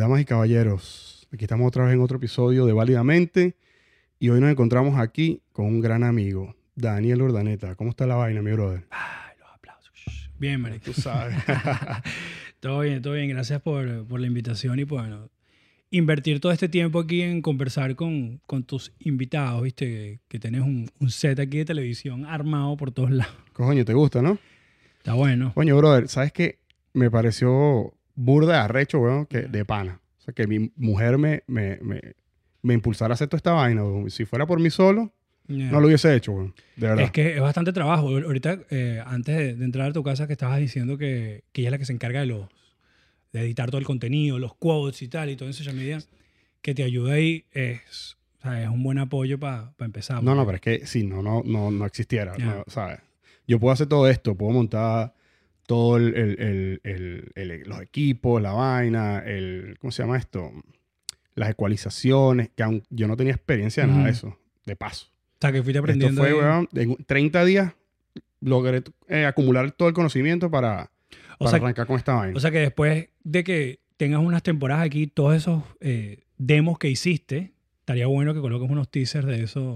damas y caballeros, aquí estamos otra vez en otro episodio de Válidamente y hoy nos encontramos aquí con un gran amigo, Daniel Ordaneta. ¿Cómo está la vaina, mi brother? Ay, los aplausos. Bien, marico. Tú sabes. todo bien, todo bien. Gracias por, por la invitación y por bueno, invertir todo este tiempo aquí en conversar con, con tus invitados, ¿viste? Que, que tienes un, un set aquí de televisión armado por todos lados. Coño, ¿te gusta, no? Está bueno. Coño, brother, ¿sabes qué? Me pareció burda de arrecho, weón, que de pana. O sea, que mi mujer me, me, me, me impulsara a hacer toda esta vaina, weón. Si fuera por mí solo, Yeah. no lo hubiese hecho, weón. De verdad. Es que es bastante trabajo. Ahorita, eh, antes de, de entrar a tu casa, que estabas diciendo que, que ella es la que se encarga de los de editar todo el contenido, los quotes y tal, y todo en social media, que te ayuda ahí, es, es un buen apoyo para empezar. No, no, pero es que si no, no, no, no existiera, Ya. no, ¿sabes? Yo puedo hacer todo esto, puedo montar todo el, el- el- el- el- los equipos, la vaina, el, ¿cómo se llama esto? Las ecualizaciones, que aún yo no tenía experiencia de nada de eso, de paso. O sea, que fuiste Esto aprendiendo. fue, ahí. weón, en 30 días logré eh, acumular todo el conocimiento para, o, para sea, arrancar con esta vaina. o sea, que después de que tengas unas temporadas aquí, todos esos eh, demos que hiciste, estaría bueno que coloques unos teasers de eso.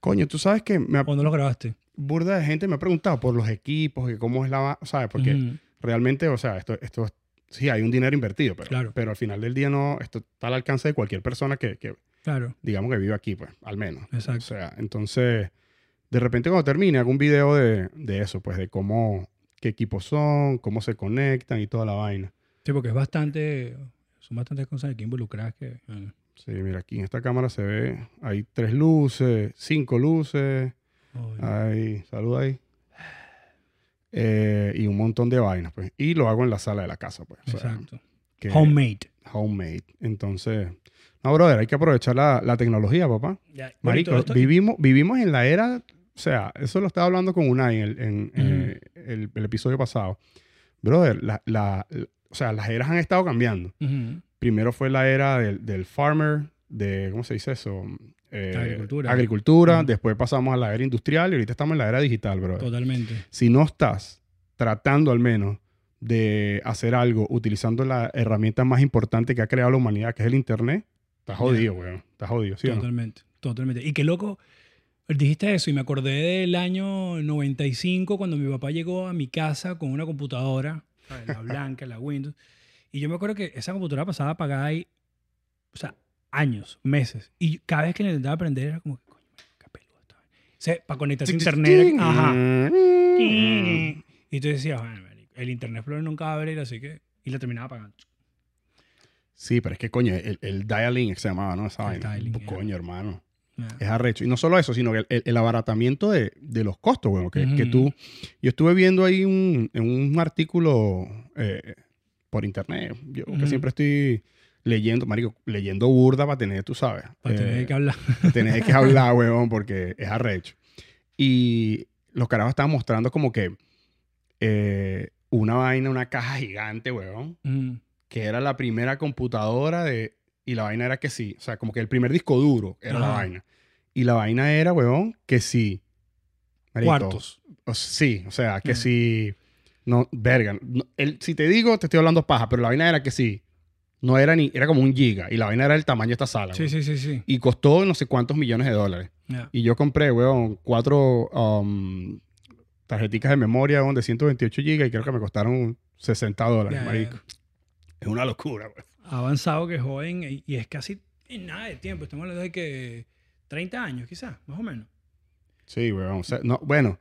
Coño, tú sabes que me ha- ¿Cuándo los grabaste? Burda de gente me ha preguntado por los equipos, que cómo es la, ¿sabes? Porque realmente, o sea, esto, esto es- sí hay un dinero invertido, pero, Claro. pero al final del día no, esto está al alcance de cualquier persona que, que, Claro, digamos que vive aquí, pues, al menos. O exacto. sea, entonces, de repente cuando termine, hago un video de, de eso, pues, de cómo, qué equipos son, cómo se conectan y toda la vaina. Sí, porque es bastante. Son bastantes cosas aquí involucradas que. bueno, Sí, mira, aquí en esta cámara se ve, hay tres luces, cinco luces, hay, salud ahí. Eh, y un montón de vainas, pues. Y lo hago en la sala de la casa, pues. o sea, exacto. que- Homemade. homemade. Entonces, no, brother, hay que aprovechar la, la tecnología, papá. Ya, Marico, esto. vivimos, vivimos en la era, o sea, eso lo estaba hablando con Unai en, el, en, eh, el- el episodio pasado. Brother, la, la- la- o sea, las eras han estado cambiando. Primero fue la era del, del farmer, de, ¿cómo se dice eso? Eh, Agricultura. Agricultura, después pasamos a la era industrial y ahorita estamos en la era digital, brother. Totalmente. Si no estás tratando al menos de hacer algo utilizando la herramienta más importante que ha creado la humanidad, que es el Internet, estás jodido, weón. Estás jodido, ¿sí o no? Totalmente. Totalmente. Y qué loco. Dijiste eso y me acordé del año 95 cuando mi papá llegó a mi casa con una computadora, la blanca, la Windows. Y yo me acuerdo que esa computadora pasaba apagada ahí, o sea, años, meses. Y cada vez que intentaba aprender era como, coño, qué peludo está. O sea, para conectarse a internet. Ajá. Mm. Y tú decías, bueno, el Internet Explorer nunca va a abrir, así que... Y la terminaba apagando. Sí, pero es que, coño, el, el dialing se llamaba, ¿no? Esa El vaina. dialing, ya. Coño, hermano. Es arrecho. Y no solo eso, sino que el, el- abaratamiento de, de los costos, weón. Que, que tú... Yo estuve viendo ahí un, en un artículo eh, por internet. Yo que siempre estoy leyendo, marico, leyendo burda para tener, tú sabes. Para eh, tener que hablar. Tenés que hablar, weón, porque es arrecho. Y los carajos estaban mostrando como que eh, una vaina, una caja gigante, weón, Ujú. que era la primera computadora de... Y la vaina era que sí, o sea, como que el primer disco duro era la vaina. Y la vaina era, weón, que sí. marico, Cuartos. o- sí, o sea, que sí... No, verga. no, el- si te digo, te estoy hablando paja, pero la vaina era que sí. No era ni... Era como un giga. Y la vaina era el tamaño de esta sala. Sí, sí, sí, sí. Y costó no sé cuántos millones de dólares. Y yo compré, weón, cuatro um, tarjeticas de memoria weón, de 128 GB y creo que me costaron 60 dólares, marico. Es una locura, weón. Avanzado que joven y, y es casi en nada de tiempo. Estamos hablando de que 30 años, quizás, más o menos. Sí, weón. o sea, no, bueno,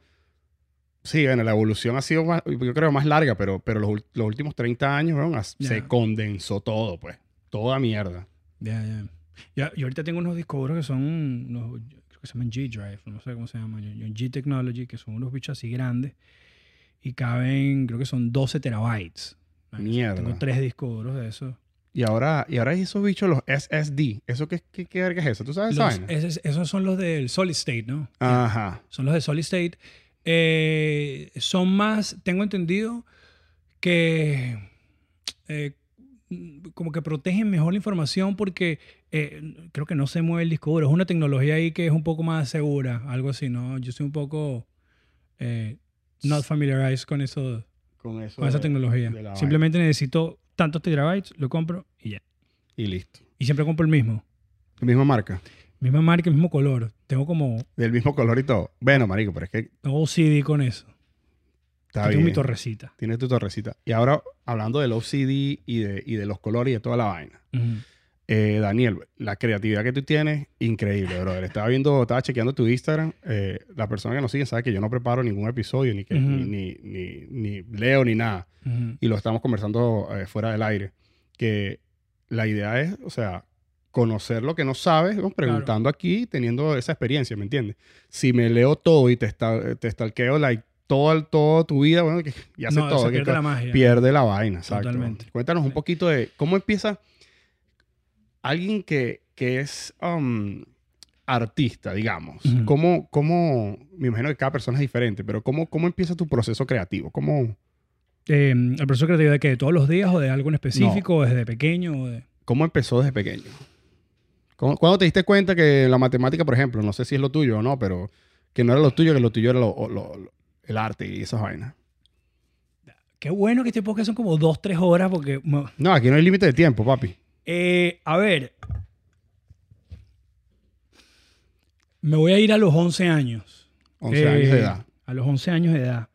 sí, bueno, la evolución ha sido más, yo creo más larga, pero, pero los, los últimos 30 años, Ya. se condensó todo, pues. Toda mierda. Ya, ya. Ya, Yo ahorita tengo unos discos duros que son, unos, creo que se llaman G-Drive, no sé cómo se llaman, G-Technology, que son unos bichos así grandes y caben, creo que son 12 terabytes. Mierda. Tengo tres discos duros de esos. Y ahora, y ahora hay esos bichos, los SSD. ¿Eso qué, qué, qué verga es eso? ¿Tú sabes Los- esos, esos son los del Solid State, ¿no? Ajá. Son los de Solid State. Eh, son más, tengo entendido, que eh, como que protegen mejor la información porque eh, creo que no se mueve el disco duro. Es una tecnología ahí que es un poco más segura, algo así, ¿no? Yo soy un poco eh, not familiarized con eso, Con eso. con esa de- tecnología. de Simplemente necesito tantos terabytes, lo compro y ya. Y listo. Y siempre compro el mismo. La misma marca. Misma marca, el mismo color. Tengo como... Del mismo color y todo. Bueno, marico, pero es que Tengo OCD con eso. está Tengo bien. mi torrecita. Tienes tu torrecita. Y ahora, hablando del OCD y de, y de los colores y de toda la vaina. Eh, Daniel, la creatividad que tú tienes, increíble, brother. Estaba viendo, estaba chequeando tu Instagram. Eh, la persona que nos sigue sabe que yo no preparo ningún episodio, ni, que, ni, ni, ni- ni leo, ni nada. Ujú. Y lo estamos conversando eh, fuera del aire. Que la idea es, o sea, conocer lo que no sabes, ¿no? preguntando aquí, teniendo esa experiencia, ¿me entiendes? Si me leo todo y te, esta- te stalkeo, like, todo, todo tu vida, bueno, que, y hace no, todo. se que- pierde la magia. pierde la vaina, exacto. Totalmente. Cuéntanos un poquito de cómo empieza alguien que, que es um, artista, digamos. Ujú. ¿Cómo, cómo, me imagino que cada persona es diferente, pero cómo, cómo empieza tu proceso creativo? ¿Cómo, Eh, ¿El proceso creativo de qué? ¿De todos los días o de algo en específico? ¿O desde pequeño? O de... cómo empezó desde pequeño? ¿Cómo- ¿Cuándo te diste cuenta que la matemática, por ejemplo, no sé si es lo tuyo o no, pero que no era lo tuyo, que lo tuyo era lo- lo- lo- el arte y esas vainas? Qué bueno que este podcast son como dos, tres horas porque... No, aquí no hay límite de tiempo, papi. Eh, a ver. Me voy a ir a los 11 años. 11 años Eh, de edad. A los 11 años de edad.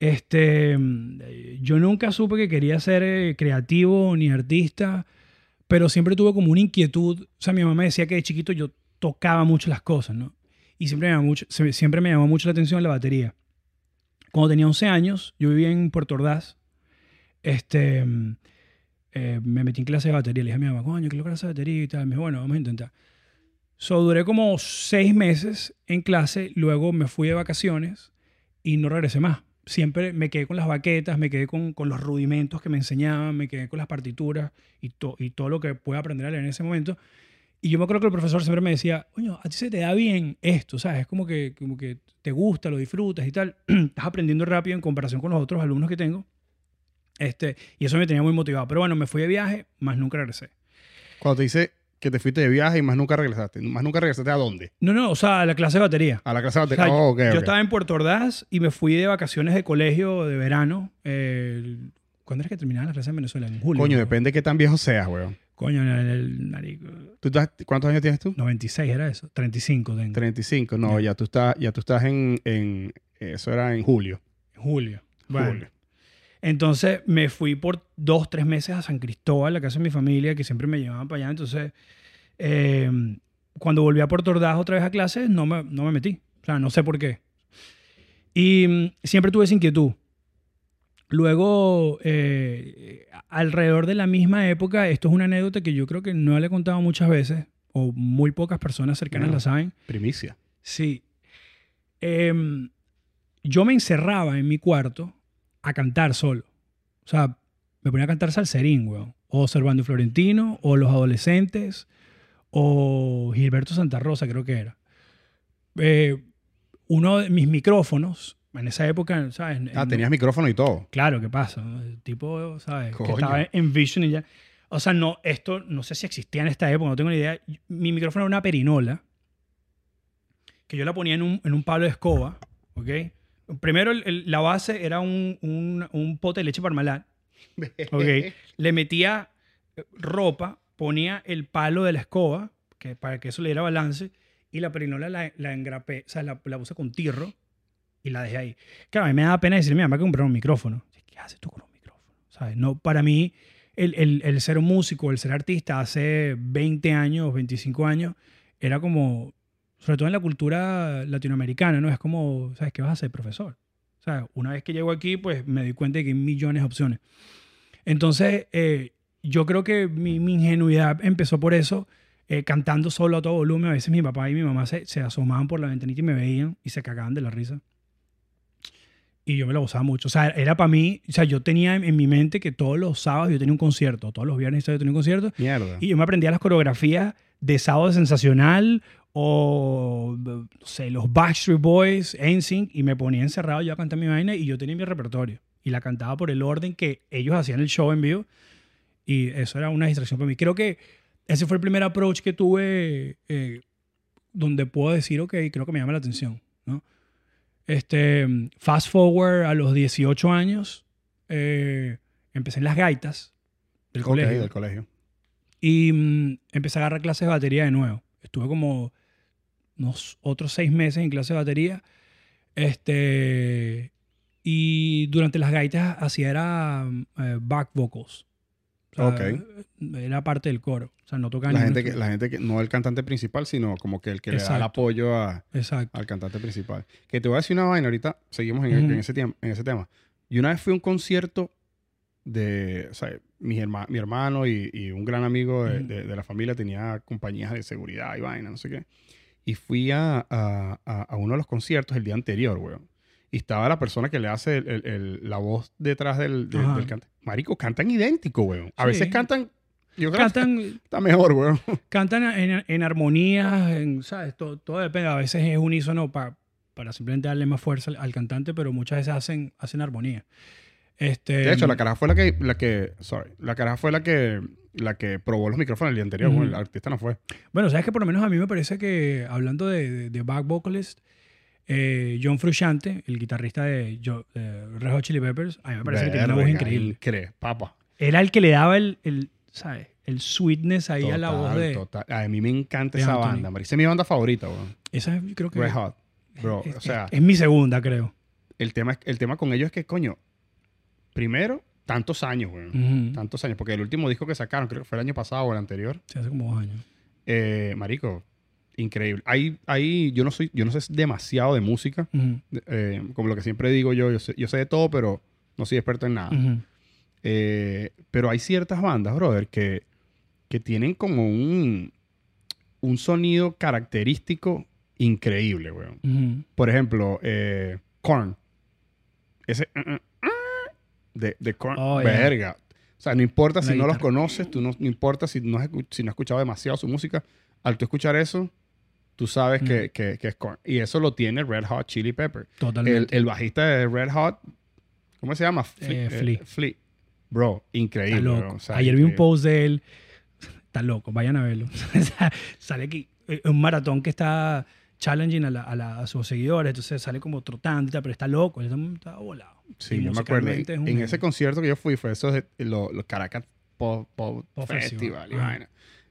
Este, mm, eh, yo nunca supe que quería ser eh, creativo ni artista, pero siempre tuve como una inquietud. O sea, mi mamá me decía que de chiquito yo tocaba mucho las cosas, ¿no? Y siempre me llamó mucho, siempre me llamó mucho la atención la batería. Cuando tenía 11 años, yo vivía en Puerto Ordaz. Este, eh, me metí en clase de batería. Le dije a mi mamá, coño, quiero clase de batería y tal. Me dijo, bueno, vamos a intentar. So, duré como seis meses en clase, luego me fui de vacaciones y no regresé más. Siempre me quedé con las baquetas, me quedé con, con los rudimentos que me enseñaban, me quedé con las partituras y, to- y todo lo que pude aprender en ese momento. Y yo me acuerdo que el profesor siempre me decía, coño, a ti se te da bien esto, ¿sabes? Es como que, como que te gusta, lo disfrutas y tal. Estás aprendiendo rápido en comparación con los otros alumnos que tengo. Este, y eso me tenía muy motivado. Pero bueno, me fui de viaje, más nunca regresé. Cuando te dice que te fuiste de viaje y más nunca regresaste. ¿Más nunca regresaste a dónde? No, no, o sea, a la clase de batería. A la clase de O sea, batería. Oh, yo estaba en Puerto Ordaz y me fui de vacaciones de colegio de verano. eh, ¿Cuándo es que terminaban las clases en Venezuela? En julio. Coño, ¿no? depende de qué tan viejo seas, weón. Coño, en el, marico, ¿Tú estás- ¿Cuántos años tienes tú? 96 era eso. 35 tengo. 35. No, Ya. ya tú estás, ya tú estás en, en- Eso era en julio. En julio. Bueno, Julio. Entonces me fui por dos, tres meses a San Cristóbal, la casa de mi familia, que siempre me llevaban para allá. Entonces, eh, cuando volví a Puerto Ordaz otra vez a clases, no me, no me metí. O sea, no sé por qué. Y mm, siempre tuve esa inquietud. Luego, eh, alrededor de la misma época, esto es una anécdota que yo creo que no le he contado muchas veces, o muy pocas personas cercanas la saben. Primicia. Sí. Em, yo me encerraba en mi cuarto a cantar solo. O sea, me ponía a cantar salserín, weón. O Servando Florentino, o Los Adolescentes, o Gilberto Santa Rosa, creo que era. Eh, uno de mis micrófonos, en esa época, ¿sabes? Ah, En- tenías micrófono y todo. Claro, ¿qué pasa? El tipo, ¿sabes? Coño. Que estaba en Vision y ya. O sea, no, esto no sé si existía en esta época, no tengo ni idea. Mi micrófono era una perinola que yo la ponía en un, en un palo de escoba, ¿ok? Primero la base era un, un, un pote de leche parmalat, ¿ok? Le metía ropa, ponía el palo de la escoba, que, para que eso le diera balance, y la perinola la, la engrapé, o sea, la, la puse con tirro y la dejé ahí. Claro, a mí me da pena decirle, mi mamá que comprar un micrófono. ¿Qué haces tú con un micrófono? ¿Sabes? No, para mí, el, el, el ser músico, el ser artista hace 20 años, 25 años, era como, sobre todo en la cultura latinoamericana, ¿no? Es como, ¿sabes qué vas a hacer, profesor? O sea, una vez que llego aquí, pues me di cuenta de que hay millones de opciones. Entonces, eh, yo creo que mi, mi ingenuidad empezó por eso, eh, cantando solo a todo volumen. A veces mi papá y mi mamá se, se asomaban por la ventanita y me veían y se cagaban de la risa. Y yo me lo gozaba mucho. O sea, era para mí, o sea, yo tenía en, en mi mente que todos los sábados yo tenía un concierto, todos los viernes yo tenía un concierto, Mierda. y yo me aprendía las coreografías de Sábado Sensacional o, no sé, los Backstreet Boys, NSYNC, y me ponía encerrado yo a cantar mi vaina y yo tenía mi repertorio. Y la cantaba por el orden que ellos hacían el show en vivo. Y eso era una distracción para mí. Creo que ese fue el primer approach que tuve eh, donde puedo decir, ok, creo que me llama la atención. ¿no? Este, fast forward a los 18 años, eh, empecé en las gaitas del Ok, colegio. del colegio. Y mm, empecé a agarrar clases de batería de nuevo. Estuve como unos otros seis meses en clase de batería. Este, y durante las gaitas hacía era eh, back vocals. O sea, Ok. Era parte del coro. O sea, no tocaba La gente, que, la gente que no el cantante principal, sino como que el que le da el Exacto. apoyo a, Exacto. al cantante principal. Que te voy a decir una vaina ahorita, seguimos en, Ujú. en ese, en ese tema. Y una vez fui a un concierto de, o sea, mi, herma- mi hermano y, y un gran amigo de, de- de la familia tenía compañías de seguridad y vaina, no sé qué. Y fui a, a- a- uno de los conciertos el día anterior, weón. Y estaba la persona que le hace el- el- el- la voz detrás del, del, cantante. Marico, cantan idéntico, weón. A Sí. veces cantan, yo creo que Cantan, está mejor, weón. cantan en, en armonías, en, ¿sabes? Todo, todo depende. A veces es unísono pa- para simplemente darle más fuerza al, al cantante, pero muchas veces hacen, hacen armonía. Este, De hecho, la caraja fue la que, la que, sorry, la caraja fue la que, la que probó los micrófonos el día anterior, el artista no fue. Bueno, sabes que por lo menos a mí me parece que, hablando de, de- de back vocalist, eh, John Frusciante, el guitarrista de, Red Hot Chili Peppers, a mí me parece que tiene una voz increíble. increíble, papa. Era el que le daba el, el, ¿sabes? El sweetness ahí a la voz de... total. A mí me encanta esa Anthony. banda, marico. Esa es mi banda favorita, weón. Esa es, creo que Red Hot. Bro, es, o sea, es- es mi segunda, creo. el tema, el tema con ellos es que, coño, primero, tantos años, weón. Ujú. Tantos años. Porque el último disco que sacaron, creo que fue el año pasado o el anterior, Sí, hace como dos años. eh, marico, increíble. Hay, hay, yo no soy, yo no sé demasiado de música. Eh, como lo que siempre digo yo, yo sé, yo sé de todo, pero no soy experto en nada. Eh, pero hay ciertas bandas, brother, que, que tienen como un, un sonido característico increíble, weón. Por ejemplo, eh, Korn. Ese de, de Korn. Oh, yeah. verga. O sea, no importa si La no los conoces, tú no, no importa si no, has, si no has escuchado demasiado su música. Al tú escuchar eso, tú sabes que, Mm. que- que es Korn. Y eso lo tiene Red Hot Chili Pepper. El, Totalmente. el bajista de Red Hot, ¿cómo se llama? Eh, Flea. Flea. Flea. Bro, Está increíble. loco. bro. O sea, Ayer vi un post de él. Está loco, vayan a verlo. sale aquí. eh, Un maratón que está challenging a, la- a la- a sus seguidores. Entonces sale como trotando, y tal, pero está loco. Está, está volado. Sí, Y yo me acuerdo. es En genio. ese concierto que yo fui fue eso de los los Caracas Pop, Pop Pop Festival, Festival, y vaina.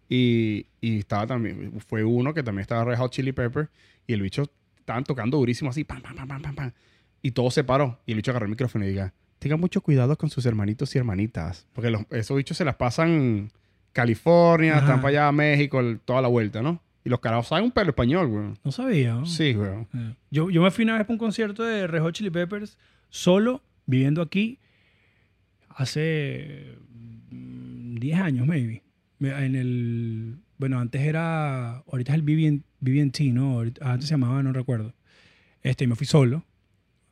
Y, y estaba también, fue uno que también estaba Red Hot Chili Pepper y el bicho estaban tocando durísimo así, pam, pam, pam, pam, pam, pam. Y todo se paró. Y el bicho agarró el micrófono y diga, tengan mucho cuidado con sus hermanitos y hermanitas. Porque los- esos bichos se las pasan California, Ajá. están para allá, México, el- toda la vuelta, ¿no? Y los carajos saben un pelo español, güey. No sabía. ¿no? Sí, güey. Eh, Yo, yo me fui una vez para un concierto de Red Hot Chili Peppers solo, viviendo aquí, hace mm, 10 años, maybe. En el. Bueno, antes era. Ahorita es el BB&T, BB&T, ¿no? Antes se llamaba, no recuerdo. Este, y me fui solo.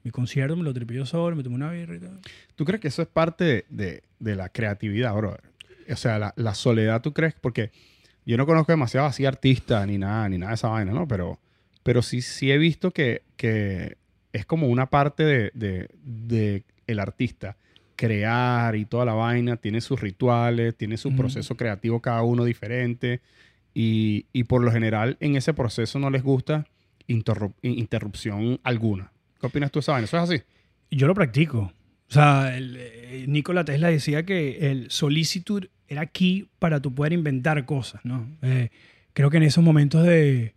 Mi concierto me lo tripé yo solo, me tomé una birra y tal. ¿Tú crees que eso es parte de, de- de la creatividad, bro? O sea, la, la soledad, ¿tú crees? Porque yo no conozco demasiado así artistas ni nada, ni nada de esa vaina, ¿no? Pero, pero sí, sí he visto que, que es como una parte de, de- de el artista. Crear y toda la vaina, tiene sus rituales, tiene su proceso creativo cada uno diferente. Y, y por lo general en ese proceso no les gusta interrup- interrupción alguna. ¿Qué opinas tú de esa vaina? ¿Eso es así? Yo lo practico. O sea, el, eh, Nikola Tesla decía que el solicitud era key para tú poder inventar cosas, ¿no? Eh, creo que en esos momentos de,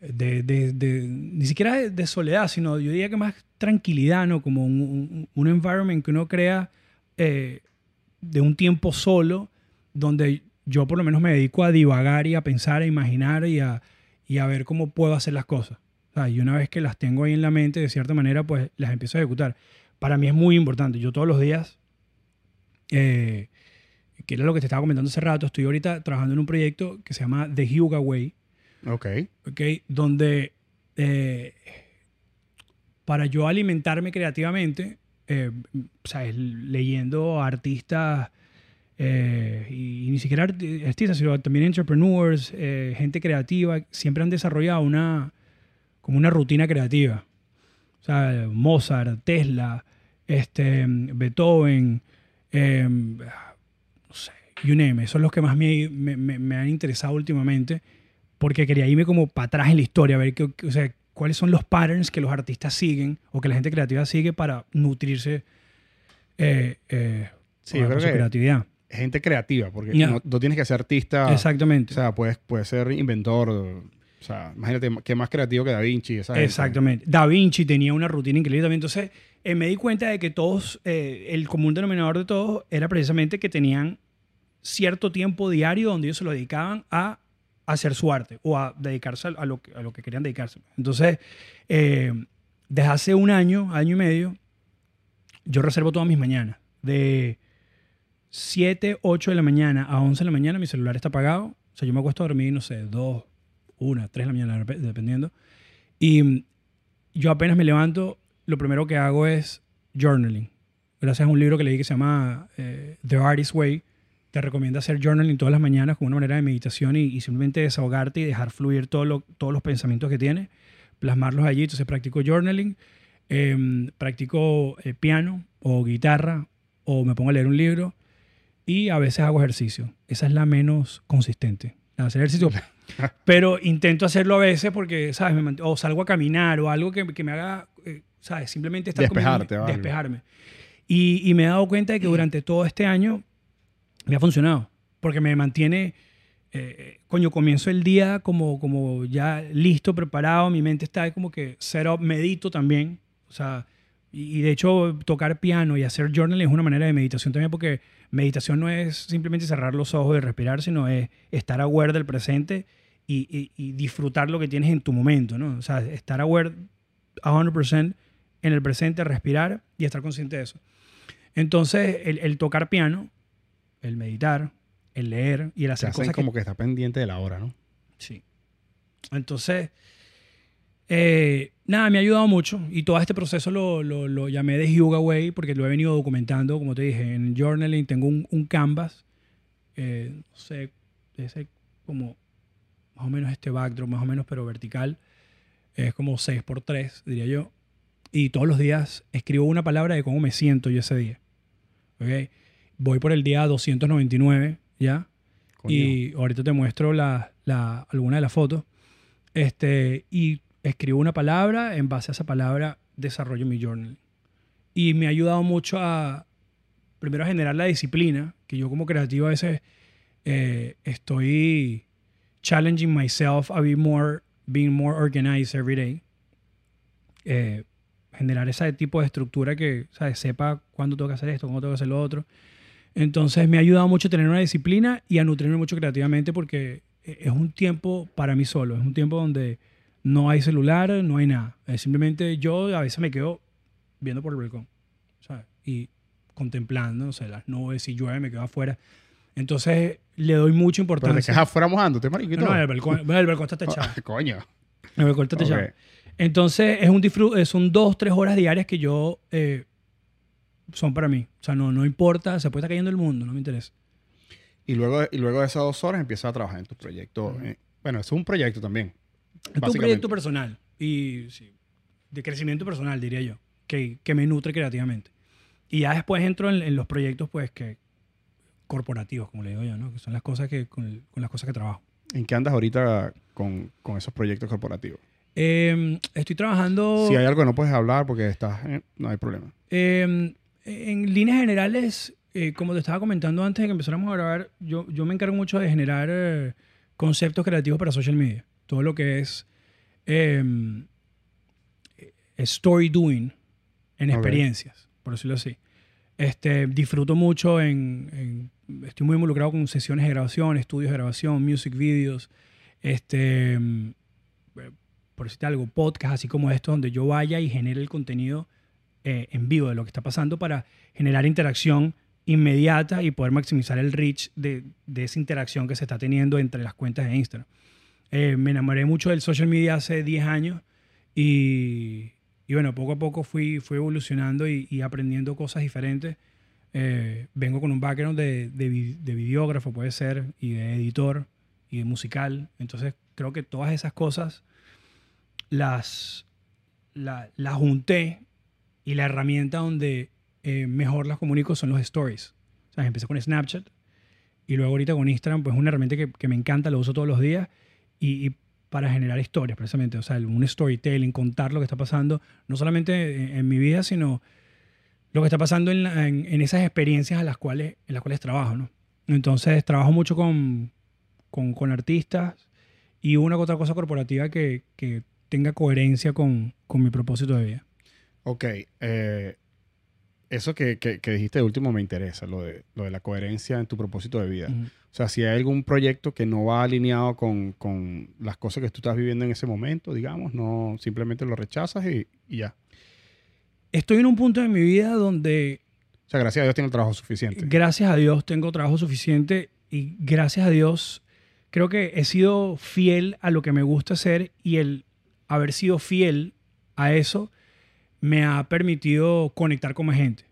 de, de- de- ni siquiera de, soledad, sino yo diría que más tranquilidad, ¿no? Como un, un, un environment que uno crea eh, de un tiempo solo, donde yo por lo menos me dedico a divagar y a pensar, a imaginar y a, y a ver cómo puedo hacer las cosas. O sea, y una vez que las tengo ahí en la mente, de cierta manera, pues las empiezo a ejecutar. Para mí es muy importante. Yo todos los días, eh, que era lo que te estaba comentando hace rato, estoy ahorita trabajando en un proyecto que se llama The Hyuga Way, Ok. ¿ok? Donde eh, para yo alimentarme creativamente, eh, o sea, es leyendo artistas, eh, y, y ni siquiera arti- artistas, sino también entrepreneurs, eh, gente creativa, siempre han desarrollado una, como una rutina creativa. O sea, Mozart, Tesla, este, Beethoven, name it. Son los que más me, me- me- me han interesado últimamente porque quería irme como para atrás en la historia, a ver qué- o sea, cuáles son los patterns que los artistas siguen o que la gente creativa sigue para nutrirse eh, eh, Sí, con- yo creo su que creatividad. gente creativa, porque Ya. no, no tienes que ser artista. Exactamente. O sea, puedes, puedes ser inventor. O sea, imagínate qué más creativo que Da Vinci. Esa gente. Exactamente. Da Vinci tenía una rutina increíble también. Entonces, eh, me di cuenta de que todos, eh, el común denominador de todos era precisamente que tenían cierto tiempo diario donde ellos se lo dedicaban a hacer su arte o a dedicarse a, lo, que- querían dedicarse. Entonces, eh, desde hace un año, año y medio, yo reservo todas mis mañanas. De 7, 8 de la mañana a 11 de la mañana, mi celular está apagado. O sea, yo me acuesto a dormir, no sé, 2, 1, 3 de la mañana, dep- dependiendo. Y yo apenas me levanto, lo primero que hago es journaling. Gracias a un libro que leí que se llama eh, The Artist Way, te recomienda hacer journaling todas las mañanas como una manera de meditación y, y simplemente desahogarte y dejar fluir todo lo- todos los pensamientos que tienes, plasmarlos allí. Entonces practico journaling, em, practico eh, piano o guitarra o me pongo a leer un libro y a veces hago ejercicio. Esa es la menos consistente. la de Hacer ejercicio. Pero intento hacerlo a veces porque, ¿sabes? Me o salgo a caminar o algo que, que me haga, eh, ¿sabes? Simplemente estar Despejarte, algo. despejarme. Y, y me he dado cuenta de que durante todo este año me ha funcionado. Porque me mantiene, eh, coño, comienzo el día como, como ya listo, preparado. Mi mente está como que set up, medito también. O sea, y, de hecho tocar piano y hacer journaling es una manera de meditación también porque meditación no es simplemente cerrar los ojos y respirar, sino es estar aware del presente y, y- y disfrutar lo que tienes en tu momento, ¿no? O sea, estar aware a 100% en el presente, respirar y estar consciente de eso. Entonces, el, el tocar piano, el meditar, el leer y el hacer hacen cosas que como que está pendiente de la hora, ¿no? Sí. Entonces, eh, nada, me ha ayudado mucho y todo este proceso lo, lo, lo llamé de Yoga Way porque lo he venido documentando, como te dije, en journaling tengo un, un canvas, eh, no sé, ese como más o menos este backdrop, más o menos, pero vertical, es como 6x3, diría yo, y todos los días escribo una palabra de cómo me siento yo ese día. ¿ok? Voy por el día 299, ¿ya? Coño. Y ahorita te muestro la, la, alguna de las fotos. Este, y escribo una palabra, en base a esa palabra desarrollo mi journal. Y me ha ayudado mucho a, primero, a generar la disciplina, que yo como creativo a veces eh, estoy challenging myself a be more, being more organized every day. Eh, generar ese tipo de estructura que ¿sabes? sepa cuándo tengo que hacer esto, cuándo tengo que hacer lo otro. Entonces me ha ayudado mucho a tener una disciplina y a nutrirme mucho creativamente porque e, es un tiempo para mí solo, es un tiempo donde no hay celular, no hay nada. Es simplemente yo a veces me quedo viendo por el balcón ¿sabes? y contemplando, no sé, las nubes, si llueve me quedo afuera. Entonces le doy mucha Pero te importancia. quedas afuera mojándote, marico, no, no, el balcón, el balcón está techado. Coño. El balcón está techado. Ok. Entonces, es un disfrute, son dos, tres horas diarias que yo eh, son para mí. O sea, no, no importa, se puede estar cayendo el mundo, no me interesa. Y luego, y luego de esas dos horas empiezas a trabajar en tu proyecto. eh, bueno, es un proyecto también. Es un proyecto personal y sí, de crecimiento personal, diría yo, que, que me nutre creativamente. Y ya después entro en, en los proyectos, pues, que corporativos, como le digo yo, ¿no? Que son las cosas que, con, el- con las cosas que trabajo. ¿En qué andas ahorita con, con esos proyectos corporativos? Eh, estoy trabajando... Si hay algo que no puedes hablar porque estás... eh, no hay problema. Eh, en líneas generales, eh, como te estaba comentando antes de que empezáramos a grabar, yo, yo me encargo mucho de generar eh, conceptos creativos para social media. Todo lo que es eh, eh, story doing en experiencias, por decirlo así. Este, disfruto mucho en, en- Estoy muy involucrado con sesiones de grabación, estudios de grabación, music videos, este, eh, por decirte algo, podcast así como esto, donde yo vaya y genere el contenido eh, en vivo de lo que está pasando para generar interacción inmediata y poder maximizar el reach de, de esa interacción que se está teniendo entre las cuentas de Instagram. Eh, me enamoré mucho del social media hace 10 años y, y bueno, poco a poco fui, fui evolucionando y, y aprendiendo cosas diferentes. Eh, vengo con un background de, de, de videógrafo, puede ser, y de editor y de musical. Entonces creo que todas esas cosas las, la- las junté y la herramienta donde eh, mejor las comunico son los stories. O sea, empecé con Snapchat y luego ahorita con Instagram, pues es una herramienta que, que me encanta, lo uso todos los días y, y para generar historias precisamente, o sea, un storytelling, contar lo que está pasando, no solamente en, en mi vida, sino lo que está pasando en, la- en- en esas experiencias a las cuales, en las cuales trabajo, ¿no? Entonces trabajo mucho con, con, con artistas y una u otra cosa corporativa que, que tenga coherencia con, con mi propósito de vida. Ok. eh, eso que, que- que dijiste de último me interesa, lo de, lo de la coherencia en tu propósito de vida. Ujú. O sea, si hay algún proyecto que no va alineado con, con las cosas que tú estás viviendo en ese momento, digamos, no simplemente lo rechazas y, y ya. Estoy en un punto de mi vida donde O sea, gracias a Dios el trabajo suficiente. gracias a Dios tengo trabajo suficiente y gracias a Dios creo que he sido fiel a lo que me gusta hacer y el haber sido fiel a eso me ha permitido conectar con más gente.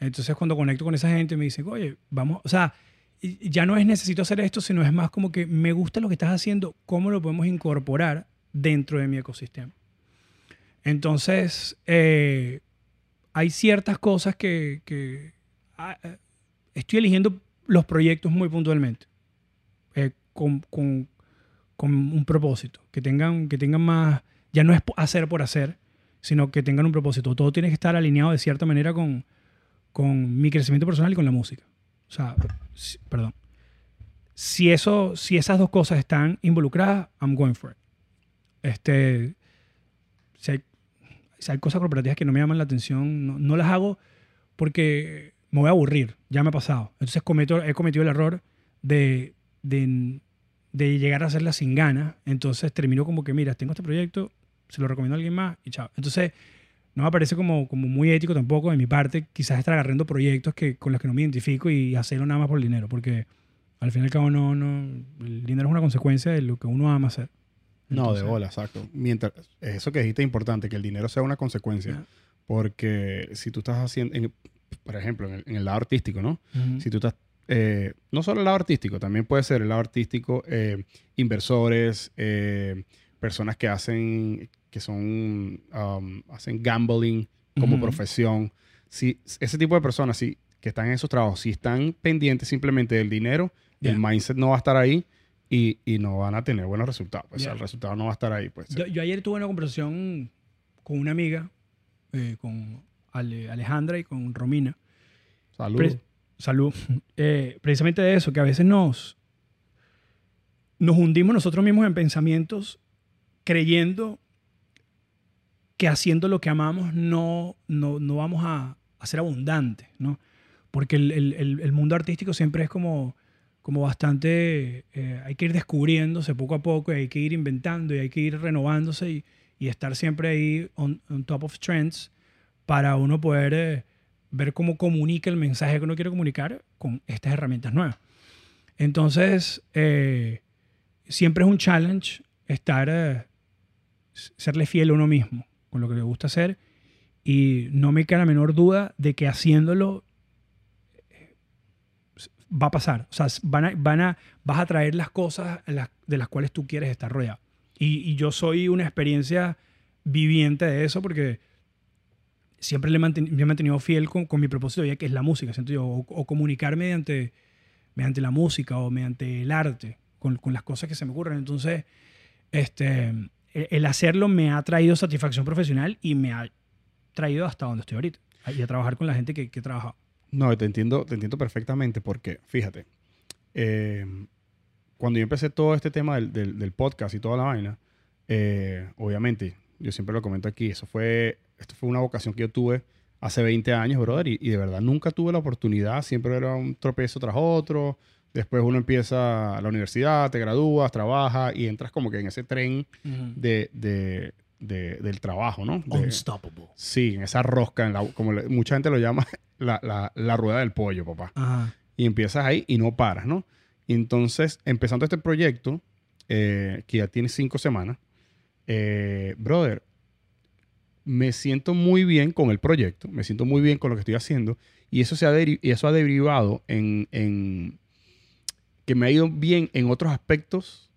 Entonces cuando conecto con esa gente me dicen, oye, vamos, o sea, ya no es necesito hacer esto, sino es más como que me gusta lo que estás haciendo, ¿cómo lo podemos incorporar dentro de mi ecosistema? Entonces, eh, hay ciertas cosas que, ah, eh, estoy eligiendo los proyectos muy puntualmente, eh, con, con- un propósito, que tengan, que tengan más, ya no es hacer por hacer, sino que tengan un propósito. Todo tiene que estar alineado de cierta manera con, con mi crecimiento personal y con la música. O sea, si- perdón. Si, eso, si esas dos cosas están involucradas, I'm going for it. Este, si hay, si hay cosas corporativas que no me llaman la atención, no, no las hago porque me voy a aburrir. Ya me ha pasado. Entonces cometo, he cometido el error de, de, de llegar a hacerlas sin ganas. Entonces termino como que, mira, tengo este proyecto, se lo recomiendo a alguien más y chao. Entonces no me parece como, como muy ético tampoco de mi parte quizás estar agarrando proyectos que, con los que no me identifico y hacerlo nada más por el dinero. Porque al fin y al cabo no, no, el dinero es una consecuencia de lo que uno ama hacer. No, de bola, exacto. Mientras, eso que dijiste es importante, que el dinero sea una consecuencia. Porque si tú estás haciendo, en- por ejemplo, en el, en el lado artístico, ¿no? Si tú estás, eh, no solo el lado artístico, también puede ser el lado artístico, eh, inversores, eh, personas que hacen, que son, um, hacen gambling como profesión. Si ese tipo de personas, si, que están en esos trabajos, si están pendientes simplemente del dinero, el mindset no va a estar ahí y, y no van a tener buenos resultados. Pues, el resultado no va a estar ahí. Pues. Yo, yo ayer tuve una conversación con una amiga, eh, con Ale- Alejandra y con Romina. Salud. Pre- salud. Eh, precisamente de eso, que a veces nos, nos hundimos nosotros mismos en pensamientos creyendo que haciendo lo que amamos no, no, no vamos a, a ser abundantes, ¿no? Porque el, el- el- mundo artístico siempre es como, como bastante... eh, hay que ir descubriéndose poco a poco y hay que ir inventando y hay que ir renovándose y, y estar siempre ahí on, on top of trends para uno poder eh, ver cómo comunica el mensaje que uno quiere comunicar con estas herramientas nuevas. Entonces, eh, siempre es un challenge estar, eh, serle fiel a uno mismo con lo que le gusta hacer y no me queda la menor duda de que haciéndolo eh, va a pasar. O sea, van a, van a, vas a traer las cosas de las cuales tú quieres estar rodeado. Y, yo soy una experiencia viviente de eso porque siempre le me he mantenido fiel con, con mi propósito vida, que es la música, siento yo, o, o comunicar mediante, mediante la música o mediante el arte, con, con las cosas que se me ocurren. Entonces, este, el, hacerlo me ha traído satisfacción profesional y me ha traído hasta donde estoy ahorita, y a trabajar con la gente que, que he trabajado. No, te entiendo, te entiendo perfectamente porque, fíjate, eh, cuando yo empecé todo este tema del, del- del podcast y toda la vaina, eh, obviamente, yo siempre lo comento aquí, eso fue, esto fue una vocación que yo tuve hace 20 años, brother, y, y de verdad nunca tuve la oportunidad, siempre era un tropiezo tras otro, después uno empieza la universidad, te gradúas, trabajas y entras como que en ese tren de, de- de- del trabajo, ¿no? Unstoppable. Sí, en esa rosca, en la- como le- mucha gente lo llama, la, la- la rueda del pollo, papá. Ajá. Y empiezas ahí y no paras, ¿no? Y entonces, empezando este proyecto, eh, que ya tiene cinco semanas, eh, brother, me siento muy bien con el proyecto, me siento muy bien con lo que estoy haciendo, y eso, se ha, y eso ha derivado en, en que me ha ido bien en otros aspectos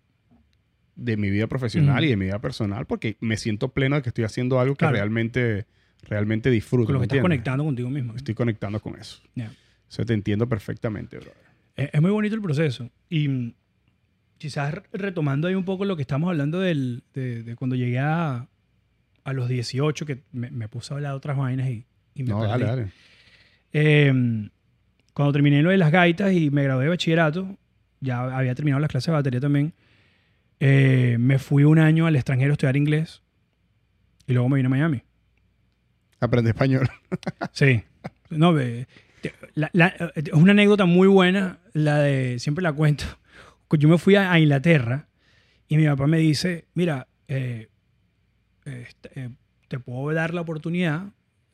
de mi vida profesional Ujú. y de mi vida personal, porque me siento pleno de que estoy haciendo algo que Claro. realmente, realmente disfruto. Con lo ¿me que estás entiendes? conectando contigo mismo. Estoy conectando con eso. Ya. O sea, te entiendo perfectamente, brother. Es, es muy bonito el proceso. Y mm, quizás re- retomando ahí un poco lo que estamos hablando del, de, de cuando llegué a, a los 18, que me, me puse a hablar de otras vainas y, y me No, perdí. dale, dale. Eh, Cuando terminé lo de las gaitas y me gradué de bachillerato, ya había terminado las clases de batería también, eh, me fui un año al extranjero a estudiar inglés y luego me vine a Miami. Aprendí español. Sí. No, la- la- es una anécdota muy buena, la de, siempre la cuento. Yo me fui a, a Inglaterra y mi papá me dice, mira, eh, este, eh, te puedo dar la oportunidad,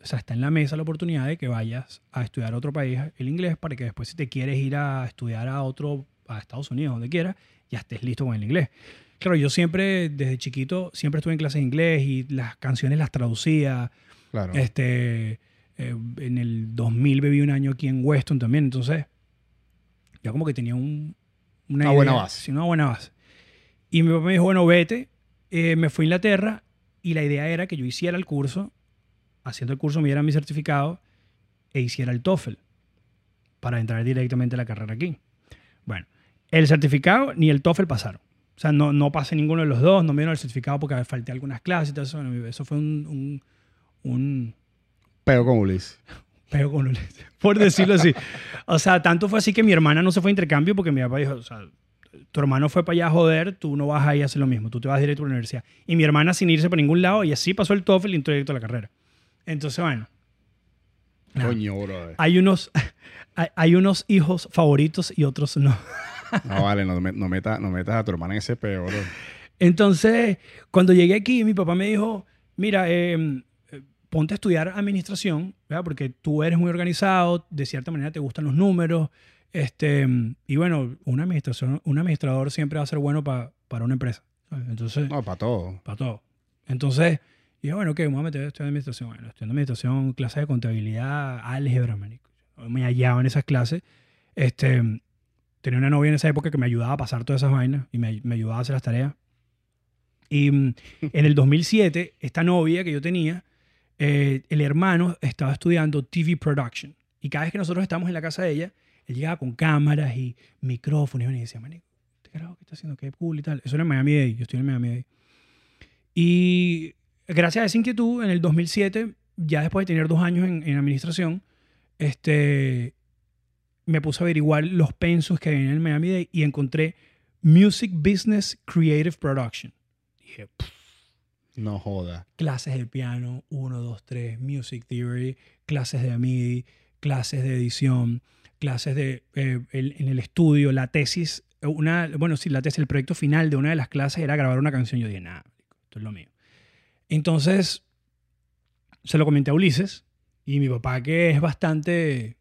o sea, está en la mesa la oportunidad de que vayas a estudiar a otro país el inglés para que después si te quieres ir a estudiar a otro, a Estados Unidos, donde quieras, ya estés listo con el inglés. Claro, yo siempre, desde chiquito, siempre estuve en clases de inglés y las canciones las traducía. Claro. Este, eh, en el 2000 viví un año aquí en Weston también, entonces yo como que tenía un, Una buena base. sí, una buena base. Y mi papá me dijo, bueno, vete. Eh, me fui a Inglaterra y la idea era que yo hiciera el curso, haciendo el curso me diera mi certificado e hiciera el TOEFL para entrar directamente a la carrera aquí. Bueno, el certificado ni el TOEFL pasaron. O sea, no, no pasé ninguno de los dos, no me dieron el certificado porque falté algunas clases y todo eso. Bueno, eso fue un, un, un Pero con Ulises. peo con Ulises, por decirlo así. O sea, tanto fue así que mi hermana no se fue a intercambio porque mi papá dijo, o sea, tu hermano fue para allá a joder, tú no vas ahí a hacer lo mismo, tú te vas directo a la universidad. Y mi hermana sin irse para ningún lado y así pasó el TOEFL y entró directo a la carrera. Entonces, bueno. Coño, brother. hay unos, hay unos hijos favoritos y otros no. No, vale, no, no, metas, no a tu hermana en ese peo, bro. Entonces, cuando llegué aquí, mi papá me dijo, mira, eh, eh, ponte a estudiar administración, ¿verdad? porque tú eres muy organizado, de cierta manera te gustan los números, este, y bueno, una administración, un administrador siempre va a ser bueno pa- para una empresa. Entonces, No, para todo. para todo. Entonces, dije, bueno, ¿qué? Me voy a meter a estudiar administración. Bueno, estudiando administración, clases de contabilidad, álgebra, marico. Me hallaba en esas clases. Este, tenía una novia en esa época que me ayudaba a pasar todas esas vainas y me, me ayudaba a hacer las tareas. Y mm, en el 2007, esta novia que yo tenía, eh, el hermano estaba estudiando TV production. Y cada vez que nosotros estábamos en la casa de ella, él llegaba con cámaras y micrófonos y decía, manico, ¿este carajo qué está haciendo? ¿Qué cool y tal? Eso era en Miami Dade. Yo estoy en Miami Dade. Y gracias a esa inquietud, en el 2007, ya después de tener dos años en, en administración, este, me puse a averiguar los pensos que había en el Miami Dade y encontré Music Business Creative Production. Dije, "Pff, No joda. clases de piano, 1, 2, 3, Music Theory, clases de MIDI, clases de edición, clases de eh, el- en el estudio, la tesis, una, bueno, sí, la tesis, el proyecto final de una de las clases era grabar una canción. Yo dije, nada, esto es lo mío. Entonces, se lo comenté a Ulises y mi papá, que es bastante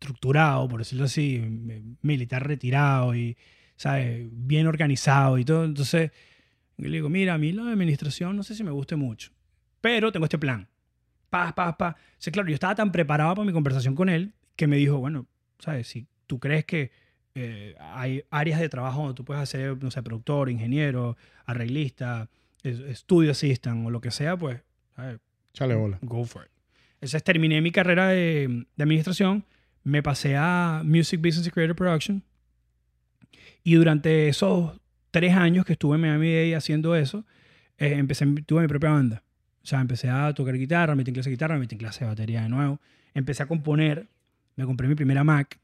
estructurado, por decirlo así, mi- militar retirado y, ¿sabes? Bien organizado y todo. Entonces, le digo, mira, a mí la administración no sé si me guste mucho, pero tengo este plan. Paz, paz, paz. Sí, claro, yo estaba tan preparado para mi conversación con él que me dijo, bueno, ¿sabes? Si tú crees que eh, hay áreas de trabajo donde tú puedes ser, no sé, productor, ingeniero, arreglista, es- studio assistant o lo que sea, pues, ¿sabes? Chale bola. go for it. Entonces terminé mi carrera de, de administración, me pasé a Music Business and Creative Production y durante esos tres años que estuve en Miami Dade haciendo eso, eh, empecé, tuve mi propia banda. O sea, empecé a tocar guitarra, me metí en clase de guitarra, me metí en clase de batería de nuevo. Empecé a componer, me compré mi primera Mac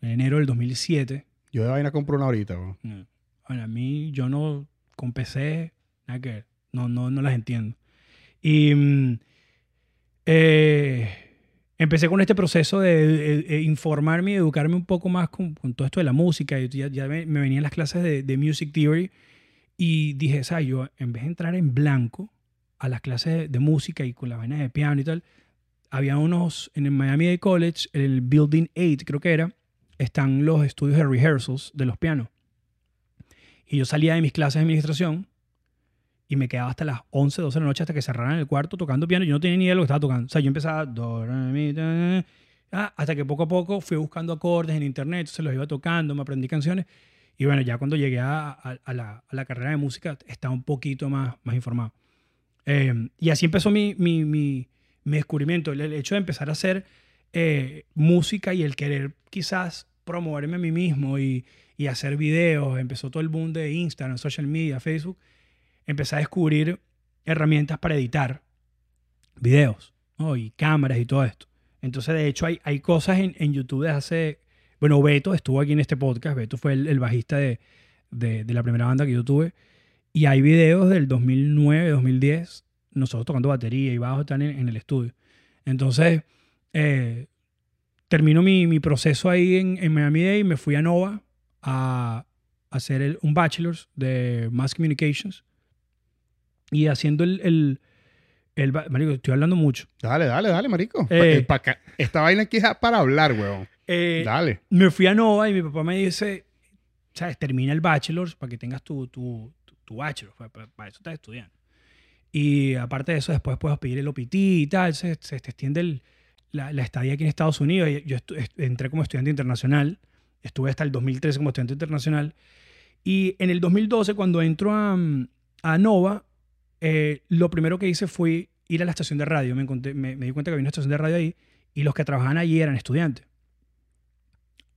en enero del 2007. Yo de vaina compro una ahorita, bro. No. Bueno, a mí yo no con PC, nada que ver. No, no, no las entiendo. Y mm, eh, empecé con este proceso de, de- de informarme y educarme un poco más con, con todo esto de la música. Ya, ya me, venían las clases de, de Music Theory y dije, ¿sabes? Yo en vez de entrar en blanco a las clases de, música y con las vainas de piano y tal, había unos en el Miami Dade College, el Building 8 creo que era, están los estudios de rehearsals de los pianos. Y yo salía de mis clases de administración y me quedaba hasta las 11, 12 de la noche hasta que cerraran el cuarto tocando piano. Yo no tenía ni idea de lo que estaba tocando. O sea, yo empezaba ah, hasta que poco a poco fui buscando acordes en internet, se los iba tocando, me aprendí canciones. Y bueno, ya cuando llegué a, a- a la, a la carrera de música estaba un poquito más, más informado. Eh, y así empezó mi, mi, mi, mi descubrimiento, el hecho de empezar a hacer eh, música y el querer quizás promoverme a mí mismo y, y hacer videos. Empezó todo el boom de Instagram, social media, Facebook. Empecé a descubrir herramientas para editar videos ¿no? y cámaras y todo esto. Entonces, de hecho, hay, hay cosas en, en YouTube de hace... Bueno, Beto estuvo aquí en este podcast. Beto fue el, el bajista de, de, de la primera banda que yo tuve. Y hay videos del 2009, 2010, nosotros tocando batería y bajo están en, en el estudio. Entonces, eh, termino mi, mi proceso ahí en, en Miami Day y me fui a Nova a, a hacer el- un bachelor's de Mass Communications. Y haciendo el... el, el marico, estoy hablando mucho. Dale, dale, dale, marico. Eh. Pa- pa- ca- esta vaina aquí es para hablar, weón. Eh, Dale. me fui a Nova y mi papá me dice, ¿sabes? Termina el bachelor's para que tengas tu, tu, tu, tu bachelor. Para, para- para eso estás estudiando. Y aparte de eso, después puedes pedir el OPT y tal. Se, se te extiende el- la, la estadía aquí en Estados Unidos. Yo entré como estudiante internacional. Estuve hasta el 2013 como estudiante internacional. Y en el 2012, cuando entro a, a Nova, eh, lo primero que hice fue ir a la estación de radio. Me, encontré- me, di cuenta que había una estación de radio ahí y los que trabajaban allí eran estudiantes.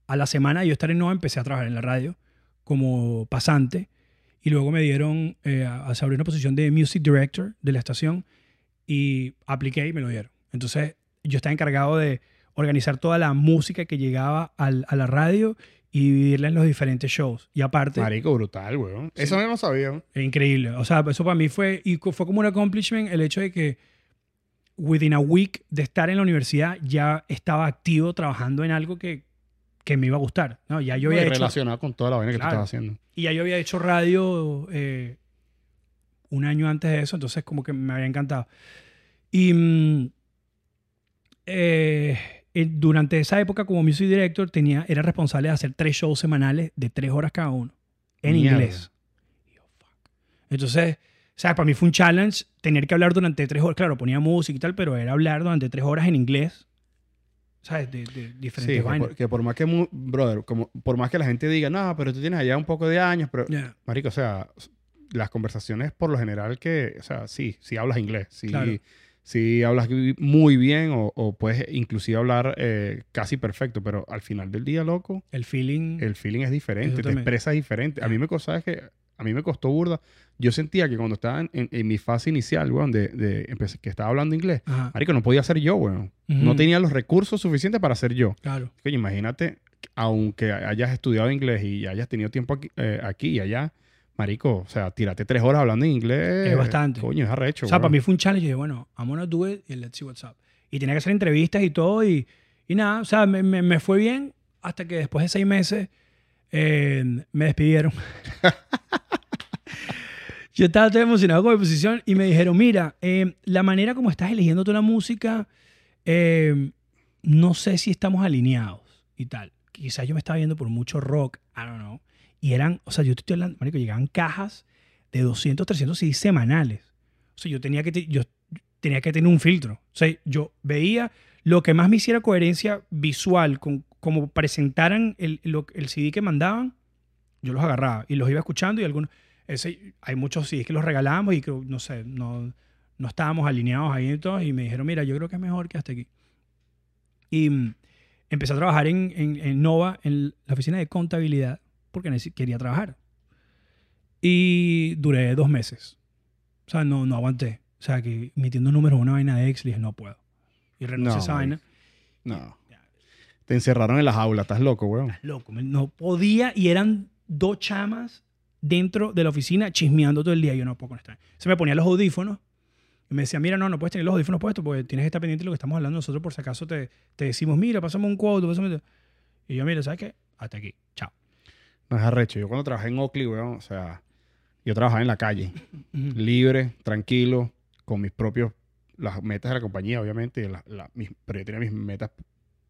A la semana yo estar en Nova empecé a trabajar en la radio como pasante y luego me dieron, eh, a, a- una posición de Music Director de la estación y apliqué y me lo dieron. Entonces yo estaba encargado de organizar toda la música que llegaba a la radio y dividirla en los diferentes shows. Y aparte, Marico, brutal, weón. Sí. Eso no sabía. es increíble. O sea, eso para mí fue, y fue como un accomplishment el hecho de que within a week de estar en la universidad ya estaba activo trabajando en algo que, que me iba a gustar. ¿no? Ya yo había hecho, relacionado con toda la vaina que Claro. tú estabas haciendo. y ya yo había hecho radio eh, un año antes de eso, entonces como que me había encantado. Y mm, eh, durante esa época como music director tenía, era responsable de hacer tres shows semanales de tres horas cada uno en Mierda. inglés. Entonces, o sea, para mí fue un challenge tener que hablar durante tres horas. Claro, ponía música y tal, pero era hablar durante tres horas en inglés. ¿Sabes? De, de diferentes Sí, que vainas. por, que por más que, brother, como, por más que la gente diga, no, pero tú tienes allá un poco de años, pero, Ya, marico, o sea, las conversaciones por lo general que, o sea, sí, sí hablas inglés, sí, Claro. Sí hablas muy bien o, o puedes inclusive hablar eh, casi perfecto, pero al final del día, loco, El feeling. el feeling es diferente, te expresas diferente. A mí me costó, que a mí me costó burda. Yo sentía que cuando estaba en, en- en mi fase inicial, weón, de, de empecé- que estaba hablando inglés, Ajá. marico, no podía ser yo, weón. No tenía los recursos suficientes para ser yo. Claro. Coño, imagínate, aunque hayas estudiado inglés y hayas tenido tiempo aquí, eh, aquí y allá, marico, o sea, tírate tres horas hablando en inglés. Es bastante. Coño, es arrecho. O sea, weón. para mí fue un challenge. Y dije, bueno, I'm gonna do it y let's see what's up. Y tenía que hacer entrevistas y todo. Y, y nada, o sea, me, me- me fue bien hasta que después de seis meses eh, me despidieron. Yo estaba todo emocionado con mi posición y me dijeron, mira, eh, la manera como estás eligiendo tú la música, eh, no sé si estamos alineados y tal. Quizás yo me estaba viendo por mucho rock, I don't know. Y eran, o sea, yo estoy hablando, marico, llegaban cajas de 200, 300 CDs semanales. O sea, yo tenía que, yo tenía que tener un filtro. O sea, yo veía lo que más me hiciera coherencia visual con como presentaran el, lo- el CD que mandaban, yo los agarraba y los iba escuchando y algunos... Ese, hay muchos CDs que los regalábamos y que, no sé, no, no estábamos alineados ahí todo. Y me dijeron, mira, yo creo que es mejor que hasta aquí. Y mm, empecé a trabajar en, en- en Nova, en la oficina de contabilidad, porque quería trabajar. Y duré dos meses. O sea, no, no aguanté. O sea, que metiendo números en una vaina de Excel, dije, no puedo. Y renuncié a esa vaina. No. Te encerraron en la jaula, estás loco, weón. Estás loco. No podía y eran dos chamas dentro de la oficina chismeando todo el día. Yo no puedo con esta. Se me ponía los audífonos y me decía, mira, no, no puedes tener los audífonos puestos porque tienes que estar pendiente de lo que estamos hablando nosotros por si acaso te, te decimos, mira, pásame un quote, pásame... Y yo, mira, ¿sabes qué? Hasta aquí. Chao. No es arrecho. Yo cuando trabajé en Oakley, weón, o sea, yo trabajaba en la calle, libre, tranquilo, con mis propios, las metas de la compañía, obviamente, y la- la- mis- pero yo tenía mis metas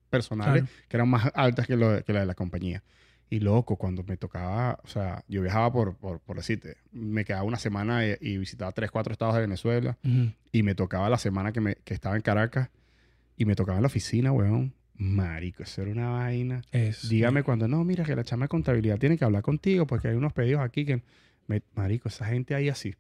personales Claro. que eran más altas que, lo, que la de la compañía. Y loco, cuando me tocaba, o sea, yo viajaba por, por, por decirte, me quedaba una semana y, y visitaba tres, cuatro estados de Venezuela y me tocaba la semana que, me, que estaba en Caracas y me tocaba en la oficina, weón. Marico, eso era una vaina. Dígame cuando no, mira que la chama de contabilidad tiene que hablar contigo porque hay unos pedidos aquí que... me- marico, esa gente ahí así.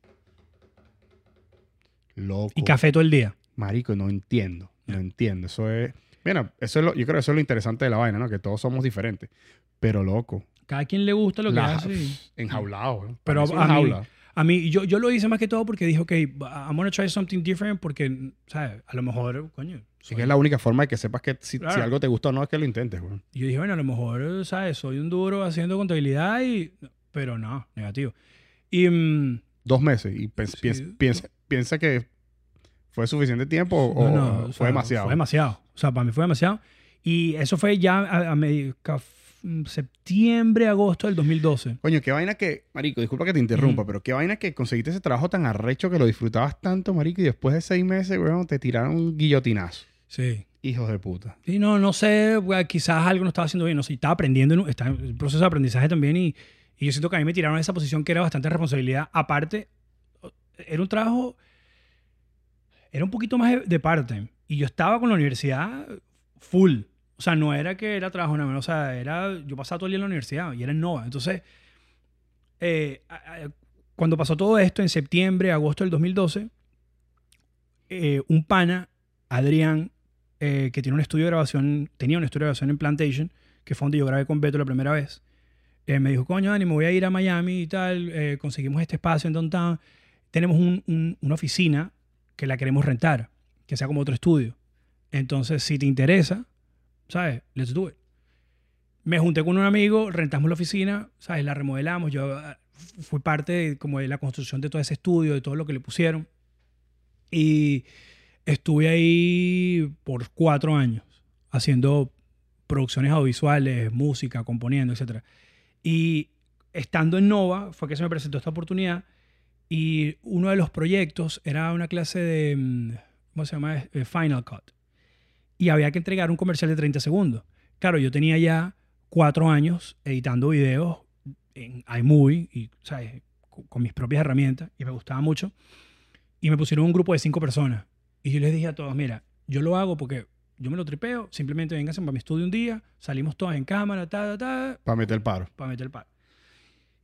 Loco. Y café todo el día. Marico, no entiendo. No entiendo. Eso es... Mira, eso es lo, yo creo que eso es lo interesante de la vaina, ¿no? Que todos somos diferentes. Pero loco. Cada quien le gusta lo que la- hace. y- Enjaulado. Pero a mí-. A mí, yo, yo lo hice más que todo porque dije, ok, I'm gonna try something different porque, ¿sabes? A lo mejor, coño. Soy- que es la única forma de que sepas que si, si Claro. algo te gusta o no es que lo intentes, güey. Y yo dije, bueno, a lo mejor, ¿sabes? Soy un duro haciendo contabilidad y... Pero no, negativo. Y... mm, Dos meses y pens- Sí. piensa, piensa, piensa que fue suficiente tiempo o, no, no, o fue sea, demasiado. Fue demasiado. O sea, para mí fue demasiado. Y eso fue ya a, a mm, septiembre, agosto del 2012. Coño, qué vaina que, marico, disculpa que te interrumpa, Ujú. pero qué vaina que conseguiste ese trabajo tan arrecho que lo disfrutabas tanto, marico, y después de seis meses, weón, te tiraron un guillotinazo. Sí. Hijos de puta. Sí, no, no sé, quizás algo no estaba haciendo bien, no sé, estaba aprendiendo, estaba en un proceso de aprendizaje también y, y yo siento que a mí me tiraron a esa posición que era bastante responsabilidad. Aparte, era un trabajo, era un poquito más de, part-time y yo estaba con la universidad full. O sea, no era que era trabajo nada más, o sea, era, yo pasaba todo el día en la universidad y era en Nova. Entonces, eh, cuando pasó todo esto en septiembre, agosto del 2012, eh, un pana, Adrián, eh, que tiene un estudio de grabación, tenía un estudio de grabación en Plantation, que fue donde yo grabé con Beto la primera vez, eh, me dijo, coño, Dani, me voy a ir a Miami y tal, eh, conseguimos este espacio en Downtown, tenemos un- un- una oficina que la queremos rentar, que sea como otro estudio. Entonces, si te interesa, ¿sabes? Let's do it. Me junté con un amigo, rentamos la oficina, ¿sabes? La remodelamos, yo ah, fui parte de, como de la construcción de todo ese estudio, de todo lo que le pusieron. Y estuve ahí por cuatro años haciendo producciones audiovisuales, música, componiendo, etc. Y estando en Nova fue que se me presentó esta oportunidad y uno de los proyectos era una clase de, mm, ¿cómo se llama? Eh, Final Cut. Y había que entregar un comercial de 30 segundos. Claro, yo tenía ya cuatro años editando videos en iMovie y, ¿sabes? Con, con mis propias herramientas y me gustaba mucho. Y me pusieron un grupo de cinco personas. Y yo les dije a todos, mira, yo lo hago porque yo me lo tripeo, simplemente vénganse para mi estudio un día, salimos todos en cámara, ta, ta, ta, Para meter el paro. para meter el palo.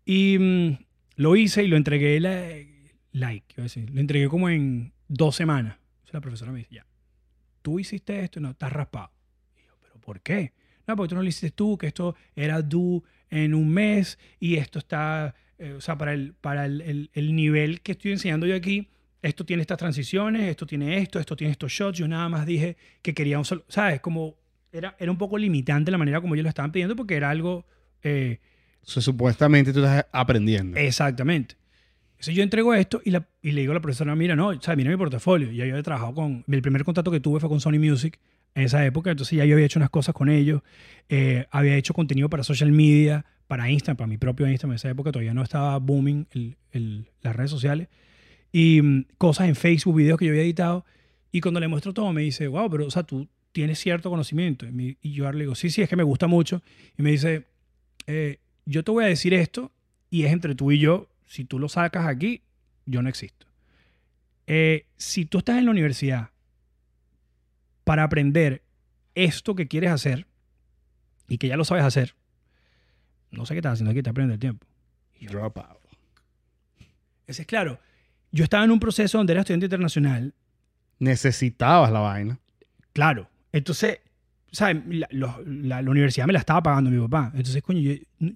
Y mm, lo hice y lo entregué, la, like, a decir, lo entregué como en dos semanas. O sea, la profesora me dice, ya, tú hiciste esto, no, estás raspado. Y yo, ¿pero por qué? No, porque tú no lo hiciste tú, que esto era due en un mes y esto está, eh, o sea, para, el, para el, el- el nivel que estoy enseñando yo aquí, esto tiene estas transiciones, esto tiene esto, esto tiene estos shots. Yo nada más dije que quería un solo, ¿sabes? Como era, era un poco limitante la manera como ellos lo estaban pidiendo porque era algo... eh, supuestamente tú estás aprendiendo. Exactamente. Entonces yo entrego esto y, la- y le digo a la profesora, mira, no, o sea, mira mi portafolio. Ya yo había trabajado con, el primer contacto que tuve fue con Sony Music en esa época, entonces ya yo había hecho unas cosas con ellos, eh, había hecho contenido para social media, para Instagram, para mi propio Instagram, en esa época todavía no estaba booming el- el- las redes sociales, y mm, cosas en Facebook, videos que yo había editado, y cuando le muestro todo me dice, wow, pero o sea, tú tienes cierto conocimiento. Y, me- y yo le digo, sí, sí, es que me gusta mucho, y me dice, eh, yo te voy a decir esto y es entre tú y yo. Si tú lo sacas aquí, yo no existo. Eh, si tú estás en la universidad para aprender esto que quieres hacer y que ya lo sabes hacer, no sé qué estás haciendo aquí, te aprende el tiempo. Y yo, Drop out. ese es claro. Yo estaba en un proceso donde era estudiante internacional, Necesitabas la vaina. claro. Entonces, ¿sabes? La, la- la universidad me la estaba pagando mi papá. Entonces, coño, yo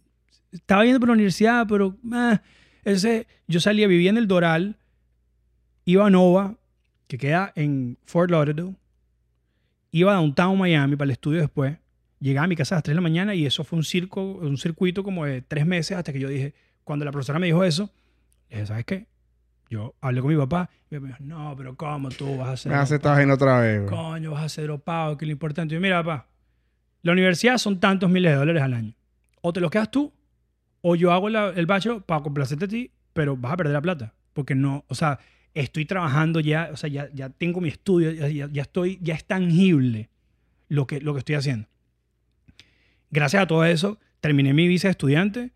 estaba yendo por la universidad, pero... ah. Entonces, yo salía, vivía en el Doral, iba a Nova, que queda en Fort Lauderdale, iba a Downtown Miami para el estudio después, llegaba a mi casa a las 3 de la mañana y eso fue un, circo, un circuito como de tres meses hasta que yo dije, cuando la profesora me dijo eso, dije, ¿sabes qué? Yo hablé con mi papá y me dijo, no, pero ¿cómo tú vas a hacer? Me hace esta otra vez, güey. Coño, vas a ser dropado, que es lo importante. Y yo, mira, papá, la universidad son tantos miles de dólares al año. O te los quedas tú, o yo hago la- el bachelor para complacerte a ti, pero vas a perder la plata. Porque no, o sea, estoy trabajando ya, o sea, ya, ya tengo mi estudio, ya, ya- ya estoy, ya es tangible lo que, lo que estoy haciendo. Gracias a todo eso, terminé mi visa de estudiante,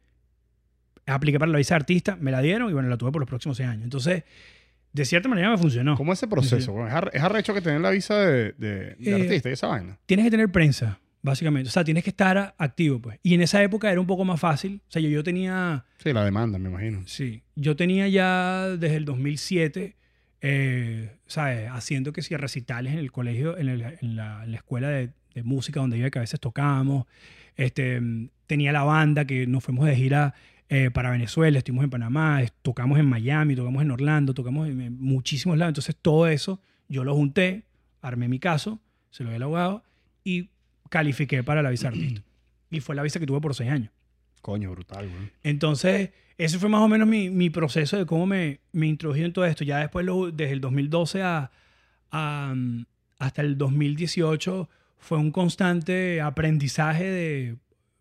apliqué para la visa de artista, me la dieron y bueno, la tuve por los próximos seis años. Entonces, de cierta manera me funcionó. ¿Cómo es ese proceso? güey? ¿Es, ar- es arrecho que tener la visa de, de- de Eh, artista y esa vaina? tienes que tener prensa, básicamente. O sea, tienes que estar activo, pues. Y en esa época era un poco más fácil. O sea, yo, yo tenía, Sí, la demanda, me imagino. sí, yo tenía ya desde el 2007, eh, ¿sabes? Haciendo que si recitales en el colegio, en, el- en la, en la escuela de, de música donde iba, que a veces tocábamos. Este, mm, tenía la banda que nos fuimos de gira eh, para Venezuela, estuvimos en Panamá, tocamos en Miami, tocamos en Orlando, tocamos en, muchísimos lados. Entonces todo eso yo lo junté, armé mi caso, se lo di al abogado y califiqué para la visa artista. Y fue la visa que tuve por seis años. Coño, brutal, güey. Entonces, ese fue más o menos mi, mi proceso de cómo me, me introdují en todo esto. Ya después, lo- desde el 2012 a, a, hasta el 2018, fue un constante aprendizaje de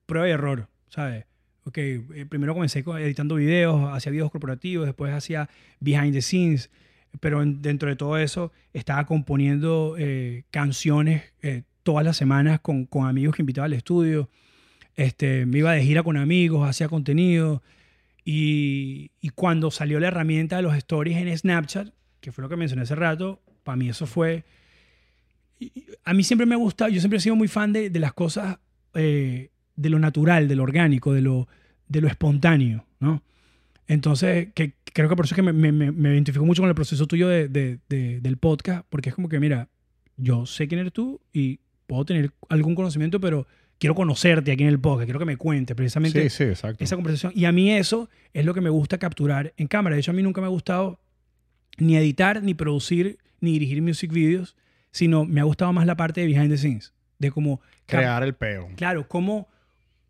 prueba y error, ¿sabes? Ok, eh, primero comencé co- editando videos, hacía videos corporativos, después hacía behind the scenes, pero en- dentro de todo eso estaba componiendo eh, canciones eh, todas las semanas con, con amigos que invitaba al estudio. Este, me iba de gira con amigos, hacía contenido. Y, y cuando salió la herramienta de los stories en Snapchat, que fue lo que mencioné hace rato, para mí eso fue... A mí siempre me ha gustado, yo siempre he sido muy fan de, de las cosas, eh, de lo natural, de lo orgánico, de lo, de lo espontáneo, ¿no? Entonces, que, creo que por eso es que me, me, me- identifico mucho con el proceso tuyo de, de- de- del podcast, porque es como que, mira, yo sé quién eres tú y puedo tener algún conocimiento, pero quiero conocerte aquí en el podcast, quiero que me cuentes precisamente Sí, esa conversación. Y a mí eso es lo que me gusta capturar en cámara. De hecho, a mí nunca me ha gustado ni editar, ni producir, ni dirigir music videos, sino me ha gustado más la parte de behind the scenes, de cómo Crear el peo. claro, cómo,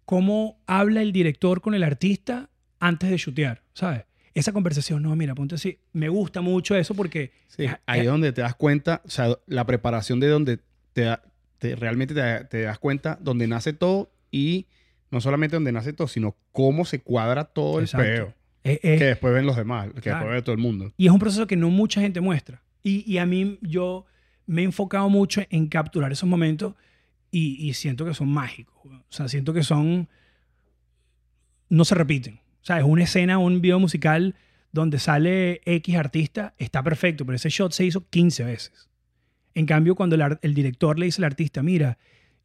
cómo habla el director con el artista antes de shootear, ¿sabes? Esa conversación, no, mira, ponte así. Me gusta mucho eso porque Sí, ahí es donde te das cuenta, o sea, la preparación de donde te, da- te- realmente te, te das cuenta donde nace todo y no solamente donde nace todo, sino cómo se cuadra todo el Exacto. peo. es- es- Que después ven los demás, que Claro. después ve todo el mundo. Y es un proceso que no mucha gente muestra. Y, y a mí yo me he enfocado mucho en capturar esos momentos y, y siento que son mágicos. O sea, siento que son... No se repiten. O sea, es una escena, un video musical donde sale X artista, está perfecto, pero ese shot se hizo 15 veces. En cambio, cuando el, el director le dice al artista, mira,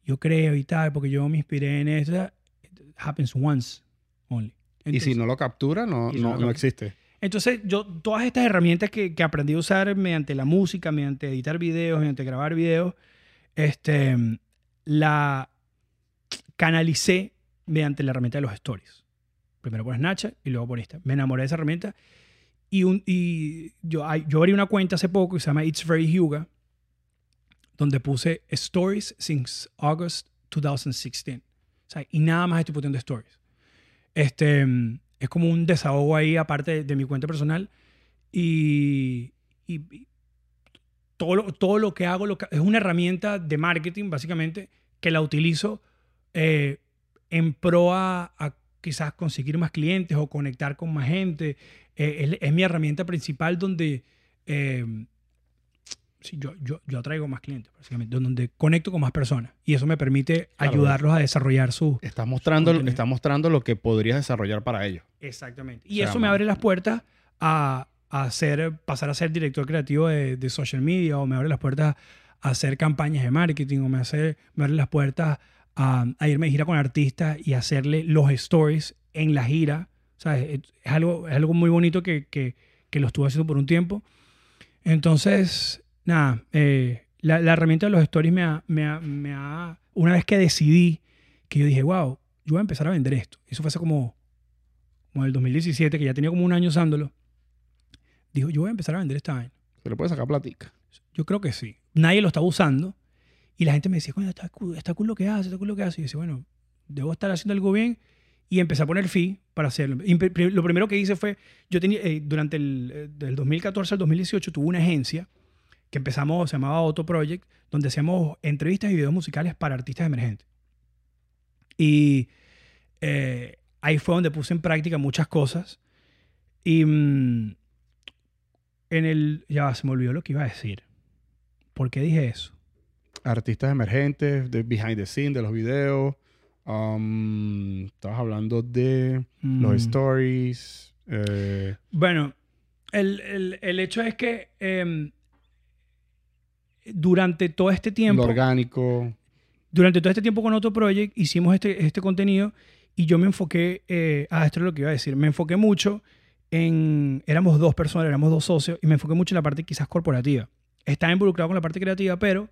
yo creo y tal, porque yo me inspiré en eso, it happens once only. y si Entonces- no lo captura, no, no, no existe. entonces, yo, todas estas herramientas que, que aprendí a usar mediante la música, mediante editar videos, mediante grabar videos, este, la canalicé mediante la herramienta de los stories. Primero por Snapchat y luego por Insta. Me enamoré de esa herramienta y, un, y yo, yo abrí una cuenta hace poco que se llama It's Very Huga, donde puse Stories since August 2016. O sea, y nada más estoy poniendo stories. Este, es como un desahogo ahí aparte de, de mi cuenta personal y- y todo, lo, todo lo que hago lo que- es una herramienta de marketing básicamente que la utilizo eh, en pro a, a quizás conseguir más clientes o conectar con más gente. Eh, es, es mi herramienta principal donde eh, sí, yo, yo, yo atraigo más clientes, básicamente, donde conecto con más personas y eso me permite Claro. ayudarlos a desarrollar su, Estás mostrando, estás mostrando lo que podrías desarrollar para ellos. Exactamente. Y eso me abre las puertas a, a hacer, pasar a ser director creativo de, de social media o me abre las puertas a hacer campañas de marketing o me, hace, me abre las puertas a, a irme de gira con artistas y hacerle los stories en la gira. Sea, es, algo, es algo muy bonito que, que, que lo estuve haciendo por un tiempo. Entonces, nada, eh, la, la herramienta de los stories me ha, me, ha, me ha- Una vez que decidí que yo dije, wow, yo voy a empezar a vender esto. Eso fue hace como como el 2017, que ya tenía como un año usándolo, dijo, yo voy a empezar a vender esta vaina. Se le puede sacar platica. Yo creo que sí. Nadie lo estaba usando. Y la gente me decía, coño, está cool, está cool lo que hace, está cool lo que hace. Y yo decía, bueno, debo estar haciendo algo bien. Y empecé a poner fee para hacerlo. Y lo primero que hice fue, yo tenía, eh, durante el eh, del 2014 al 2018, tuve una agencia que empezamos, se llamaba Auto Project, donde hacíamos entrevistas y videos musicales para artistas emergentes. Y eh, ahí fue donde puse en práctica muchas cosas. Y mm, en el... Ya se me olvidó lo que iba a decir. ¿Por qué dije eso? Artistas emergentes, de behind the scene, de los videos. Um, estabas hablando de Mm. los stories. eh, Bueno, el, el- el hecho es que em, durante todo este lo tiempo... orgánico. durante todo este tiempo con Auto Project hicimos este, este contenido y yo me enfoqué, eh, ah, esto es lo que iba a decir, me enfoqué mucho en, éramos dos personas, éramos dos socios y me enfoqué mucho en la parte quizás corporativa. Estaba involucrado con la parte creativa, pero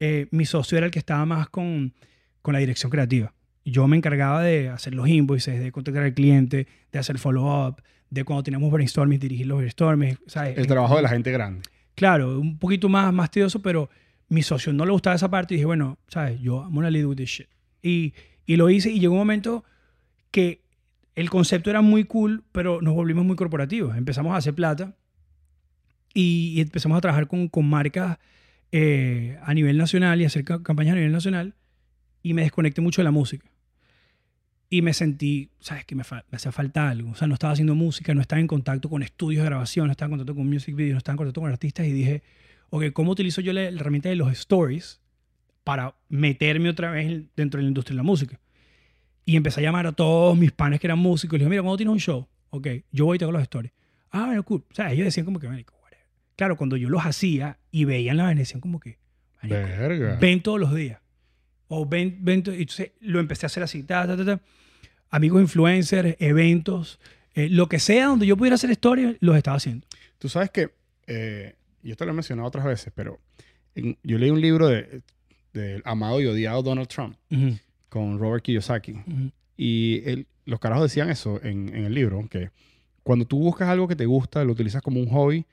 eh, mi socio era el que estaba más con, con la dirección creativa. yo me encargaba de hacer los invoices, de contactar al cliente, de hacer follow-up, de cuando teníamos brainstorming, dirigir los brainstorming. ¿sabes? El trabajo de la gente grande. Claro, un poquito más, más tedioso, pero mi socio no le gustaba esa parte y dije, bueno, ¿sabes? Yo, I'm gonna lead with this shit. Y, y lo hice y llegó un momento que el concepto era muy cool, pero nos volvimos muy corporativos. Empezamos a hacer plata y, empezamos a trabajar con, marcas eh, a nivel nacional y hacer ca- campañas a nivel nacional y me desconecté mucho de la música. Y me sentí, ¿sabes? Que me, me hacía falta algo. O sea, no estaba haciendo música, no estaba en contacto con estudios de grabación, no estaba en contacto con music videos, no estaba en contacto con artistas y dije, ok, ¿cómo utilizo yo la, la herramienta de los stories para meterme otra vez en- dentro de la industria de la música? Y empecé a llamar a todos mis panes que eran músicos y les dije, mira, ¿cuándo tienes un show? Ok, yo voy y te hago los stories. Ah, bueno, cool. O sea, ellos decían como que, marico, whatever. Claro, cuando yo los hacía y veían la vaina, decían como que, Verga. ven todos los días. O ven, ven, y entonces lo empecé a hacer así, ta, ta, ta, ta. Amigos influencers, eventos, eh, lo que sea donde yo pudiera hacer stories, los estaba haciendo. Tú sabes que, eh, yo te lo he mencionado otras veces, pero en- yo leí un libro de- del amado y odiado Donald Trump Ujú, con Robert Kiyosaki. Y los carajos decían eso en, en el libro, que cuando tú buscas algo que te gusta, lo utilizas como un hobby,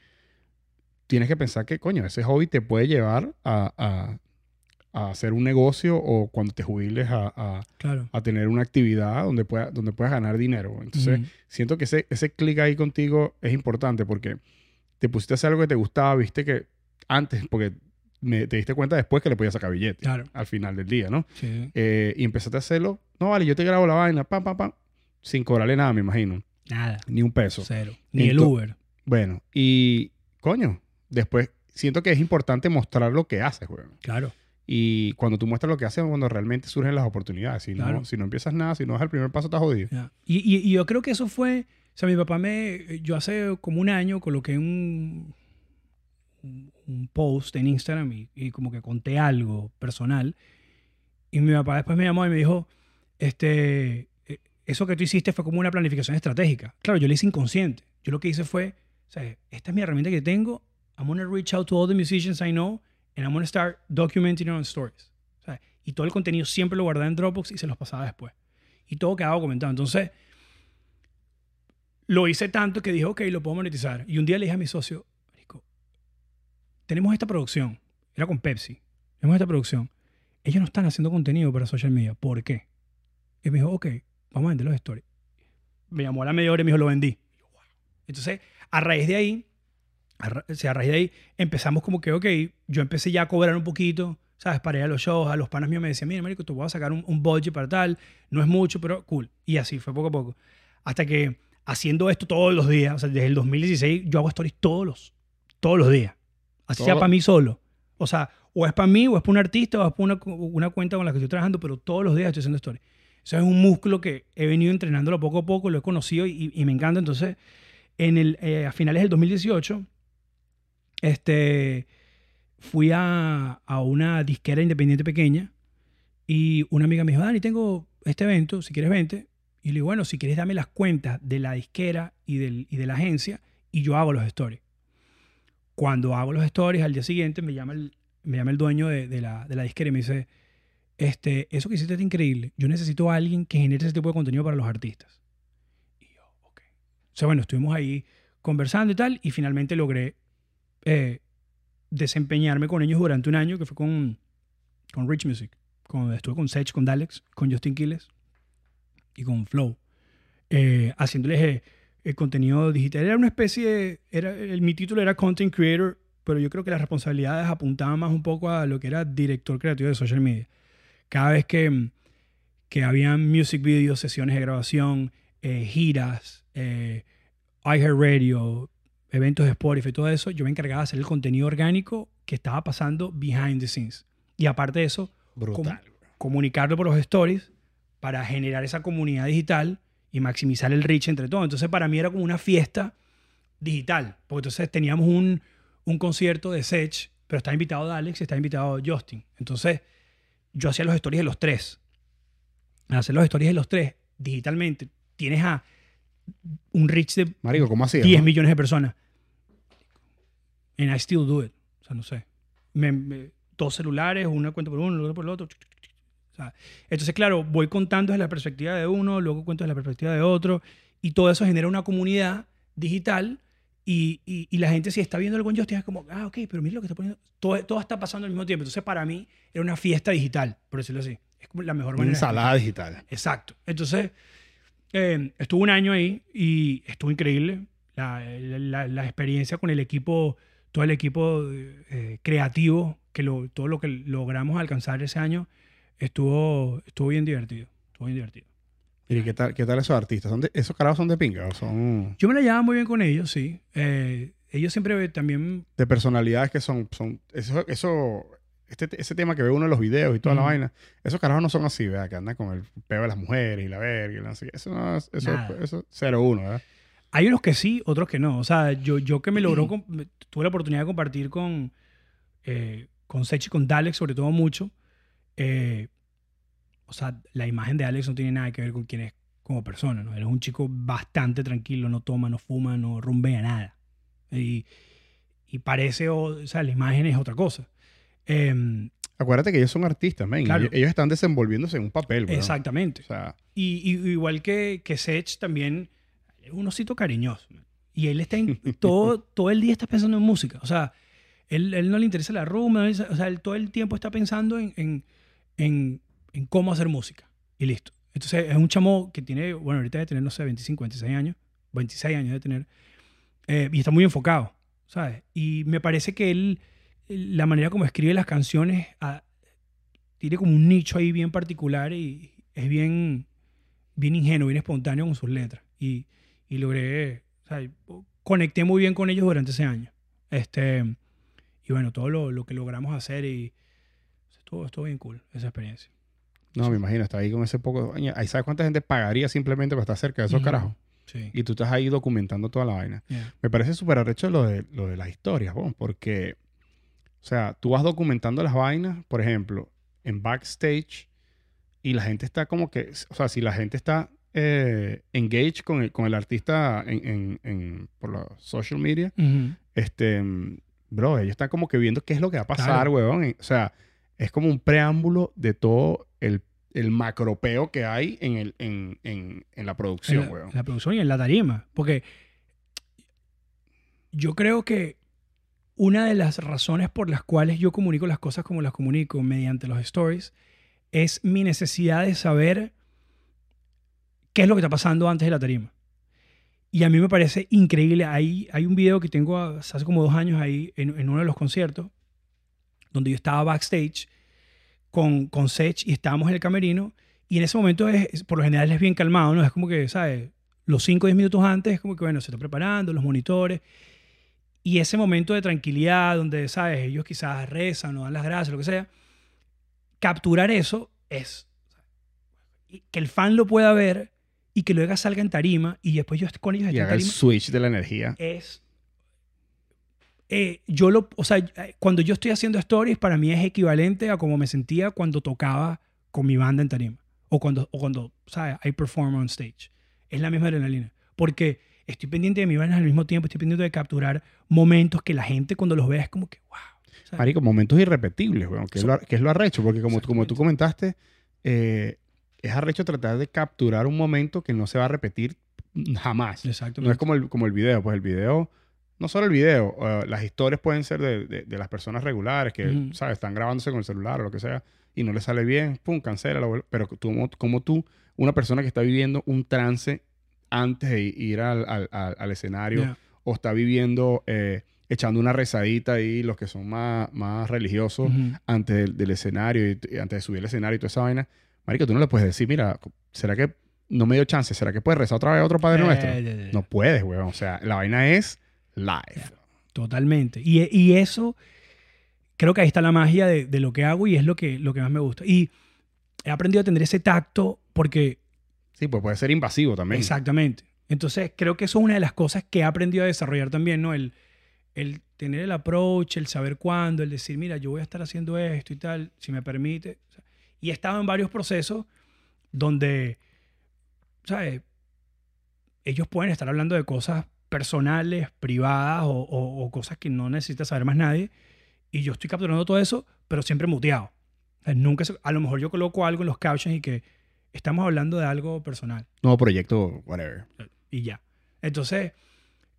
tienes que pensar que, coño, ese hobby te puede llevar a, a- a hacer un negocio o cuando te jubiles a, a- Claro. a tener una actividad donde, pueda, donde puedas ganar dinero. Entonces, siento que ese, ese clic ahí contigo es importante porque te pusiste a hacer algo que te gustaba, viste que antes, porque me- te diste cuenta después que le podías sacar billete Claro. al final del día, ¿no? Sí. Eh, y empezaste a hacerlo. No, vale, yo te grabo la vaina, pam, pam, pam, sin cobrarle nada, me imagino. Nada. Ni un peso. Cero. Ni el Uber. Bueno, y coño, después siento que es importante mostrar lo que haces, güey. Claro. Y cuando tú muestras lo que haces es cuando realmente surgen las oportunidades. Si, Claro. no, si no empiezas nada, si no das el primer paso, estás jodido. Y, y- y yo creo que eso fue, o sea, mi papá me, yo hace como un año coloqué un, un, post en Instagram y, como que conté algo personal. Y mi papá después me llamó y me dijo, este, eh, eso que tú hiciste fue como una planificación estratégica. Claro, yo lo hice inconsciente. Yo lo que hice fue, esta es mi herramienta que tengo. I'm going to reach out to all the musicians I know and I'm going to start documenting on stories. O sea, y todo el contenido siempre lo guardaba en Dropbox y se los pasaba después. Y todo quedaba documentado. Entonces, lo hice tanto que dije, ok, lo puedo monetizar. Y un día le dije a mi socio, "Marico, tenemos esta producción. Era con Pepsi. Tenemos esta producción. Ellos no están haciendo contenido para social media. ¿Por qué? Y me dijo, ok, vamos a vender los stories. Me llamó a la media y me dijo, lo vendí. Entonces, a raíz de ahí, a, o a raíz de ahí, empezamos como que, ok, yo empecé ya a cobrar un poquito, ¿sabes? Para ir a los shows, a los panas míos me decían, mira, marico, te voy a sacar un, un budget para tal. No es mucho, pero cool. Y así fue poco a poco. Hasta que haciendo esto todos los días, o sea, desde el 2016, yo hago stories todos los, todos los días. Así sea Todo- para mí solo. O sea, o es para mí, o es para un artista, o es para una, una cuenta con la que estoy trabajando, pero todos los días estoy haciendo stories. Eso es un músculo que he venido entrenándolo poco a poco, lo he conocido y, y me encanta. Entonces, en el, eh, a finales del 2018, este, fui a, a una disquera independiente pequeña y una amiga me dijo, Dani, tengo este evento, si quieres vente. Y le digo, bueno, si quieres dame las cuentas de la disquera y, del, y de la agencia y yo hago los stories. Cuando hago los stories, al día siguiente me llama el, me llama el dueño de, de la, de la disquera y me dice, este, eso que hiciste es increíble. Yo necesito a alguien que genere ese tipo de contenido para los artistas. Y yo, ok. O sea, bueno, estuvimos ahí conversando y tal, y finalmente logré eh, desempeñarme con ellos durante un año, que fue con, con Rich Music. Con, estuve con Sech, con Dalex, con Justin Quiles y con Flow, eh, haciéndoles eh, el contenido digital. Era una especie de, era, el, mi título era Content Creator, pero yo creo que las responsabilidades apuntaban más un poco a lo que era director creativo de social media. Cada vez que, que habían music videos, sesiones de grabación, eh, giras, eh, iHeartRadio, eventos de Spotify, todo eso, yo me encargaba de hacer el contenido orgánico que estaba pasando behind the scenes. Y aparte de eso, Brutal. comunicarlo por los stories para generar esa comunidad digital y maximizar el reach entre todos. Entonces para mí era como una fiesta digital, porque entonces teníamos un, un concierto de Sech, pero estaba invitado Alex y estaba invitado Justin. Entonces yo hacía los stories de los tres. Al hacer los stories de los tres digitalmente, tienes a un reach de Marico, ¿cómo así? 10 millones de personas. And I still do it. O sea, no sé. Me- me- dos celulares, una cuenta por uno, otra por el otro. O sea, entonces, claro, voy contando desde la perspectiva de uno, luego cuento desde la perspectiva de otro, y todo eso genera una comunidad digital y, y, y la gente si está viendo el Buen Justice es como, ah, ok, pero mira lo que está poniendo. Todo, todo está pasando al mismo tiempo. Entonces, para mí, era una fiesta digital, por decirlo así. Es como la mejor Una manera. de ensalada digital. Exacto. Entonces, eh, estuve un año ahí y estuvo increíble. La, la- la experiencia con el equipo, todo el equipo eh, creativo, que lo, todo lo que logramos alcanzar ese año, estuvo, estuvo bien divertido. Estuvo bien divertido. ¿Y qué tal, qué tal esos artistas? ¿Son de- ¿Esos carajos son de pinga o son Yo me la llevaba muy bien con ellos, sí. Eh, ellos siempre también... de personalidades que son... son eso, eso este, ese tema que ve uno en los videos y toda la vaina, esos carajos no son así, ¿verdad? Que andan con el peo de las mujeres y la verga y la así. Eso no es... Eso, Nada. eso es 0-1, ¿verdad? Hay unos que sí, otros que no. O sea, yo, yo que me logró, tuve la oportunidad de compartir con, eh, con Sech y con Dalek, sobre todo mucho. eh, o sea, la imagen de Alex no tiene nada que ver con quién es como persona, ¿no? Él es un chico bastante tranquilo, no toma, no fuma, no rumbea nada. Y, y parece, o, o sea, la imagen es otra cosa. Em, Acuérdate que ellos son artistas. Claro. Ellos, están desenvolviéndose en un papel, weón. exactamente. O sea, Y, y- igual que, que Sech también es un osito cariñoso. man. Y él está en, todo, todo el día está pensando en música. O sea, él, él no le interesa la rumba. no o sea, él todo el tiempo está pensando en, en, en, en cómo hacer música. Y listo. Entonces es un chamo que tiene, bueno, ahorita debe tener, no sé, 25, 26 años. 26 años de tener. eh, y está muy enfocado, ¿sabes? Y me parece que él, la manera como escribe las canciones, ah, tiene como un nicho ahí bien particular y es bien, bien ingenuo, bien espontáneo con sus letras. Y, y logré, o sea, conecté muy bien con ellos durante ese año. Este, y bueno, todo lo, lo que logramos hacer y estuvo, estuvo bien cool esa experiencia. No, me imagino, está ahí con ese poco... Ahí sabes cuánta gente pagaría simplemente para estar cerca de esos carajos. Sí. Y tú estás ahí documentando toda la vaina. Yeah. Me parece súper arrecho lo de, lo de las historias, weón, porque, o sea, tú vas documentando las vainas, por ejemplo, en backstage, y la gente está como que, o sea, si la gente está eh, engaged con el, con el artista en, en- en- por los social media, este, bro, ellos están como que viendo qué es lo que va a pasar, Claro. weón. O sea, es como un preámbulo de todo el, el macropeo que hay en, el, en, en, en la producción, en la, weón. en la producción y en la tarima. Porque yo creo que una de las razones por las cuales yo comunico las cosas como las comunico mediante los stories es mi necesidad de saber qué es lo que está pasando antes de la tarima. Y a mí me parece increíble. Hay, hay un video que tengo hace como dos años ahí en, en uno de los conciertos, donde yo estaba backstage con, con Sech y estábamos en el camerino. Y en ese momento, es, por lo general, es bien calmado, ¿no? Es como que, ¿sabes? Los 5 o 10 minutos antes, es como que, bueno, se está preparando, los monitores. Y ese momento de tranquilidad, donde, ¿sabes? Ellos quizás rezan o dan las gracias, lo que sea. Capturar eso es y que el fan lo pueda ver y que luego salga en tarima y después yo esté con ellos Y esté en haga el switch de la energía. es eh, yo lo o sea eh, cuando yo estoy haciendo stories para mí es equivalente a como me sentía cuando tocaba con mi banda en tarima o cuando o cuando sabes I perform on stage es la misma adrenalina porque estoy pendiente de mi banda al mismo tiempo estoy pendiente de capturar momentos que la gente cuando los vea es como que wow ¿sabes? Marico, momentos irrepetibles, weón, que, es So- lo, que es lo arrecho, porque como, como tú Exactamente. comentaste, eh, es arrecho tratar de capturar un momento que no se va a repetir jamás. exacto No es como el, como el video, pues el video, no solo el video, eh, las historias pueden ser de, de- de las personas regulares que. ¿sabes? Están grabándose con el celular o lo que sea y no les sale bien, pum, cancela, pero tú, como, tú, una persona que está viviendo un trance antes de ir al, al- escenario Yeah. o está viviendo, eh, echando una rezadita ahí, los que son más, más religiosos, antes del, del escenario y, y antes de subir al escenario y toda esa vaina, marico, tú no le puedes decir, mira, ¿será que no me dio chance? ¿Será que puedes rezar otra vez a otro Padre Eh, Nuestro? eh, eh, No puedes, weón. O sea, la vaina es live. Totalmente. Y, y eso, creo que ahí está la magia de, de lo que hago y es lo que, lo que más me gusta. Y he aprendido a tener ese tacto porque, Sí, pues puede ser invasivo también. exactamente. Entonces, creo que eso es una de las cosas que he aprendido a desarrollar también, ¿no? El, el tener el approach, el saber cuándo, el decir, mira, yo voy a estar haciendo esto y tal, si me permite. Y he estado en varios procesos donde, ¿sabes? Ellos pueden estar hablando de cosas personales, privadas o, o- o cosas que no necesita saber más nadie. Y yo estoy capturando todo eso, pero siempre muteado. O sea, nunca se- a lo mejor yo coloco algo en los captions y que estamos hablando de algo personal Nuevo proyecto, whatever. y ya. Entonces,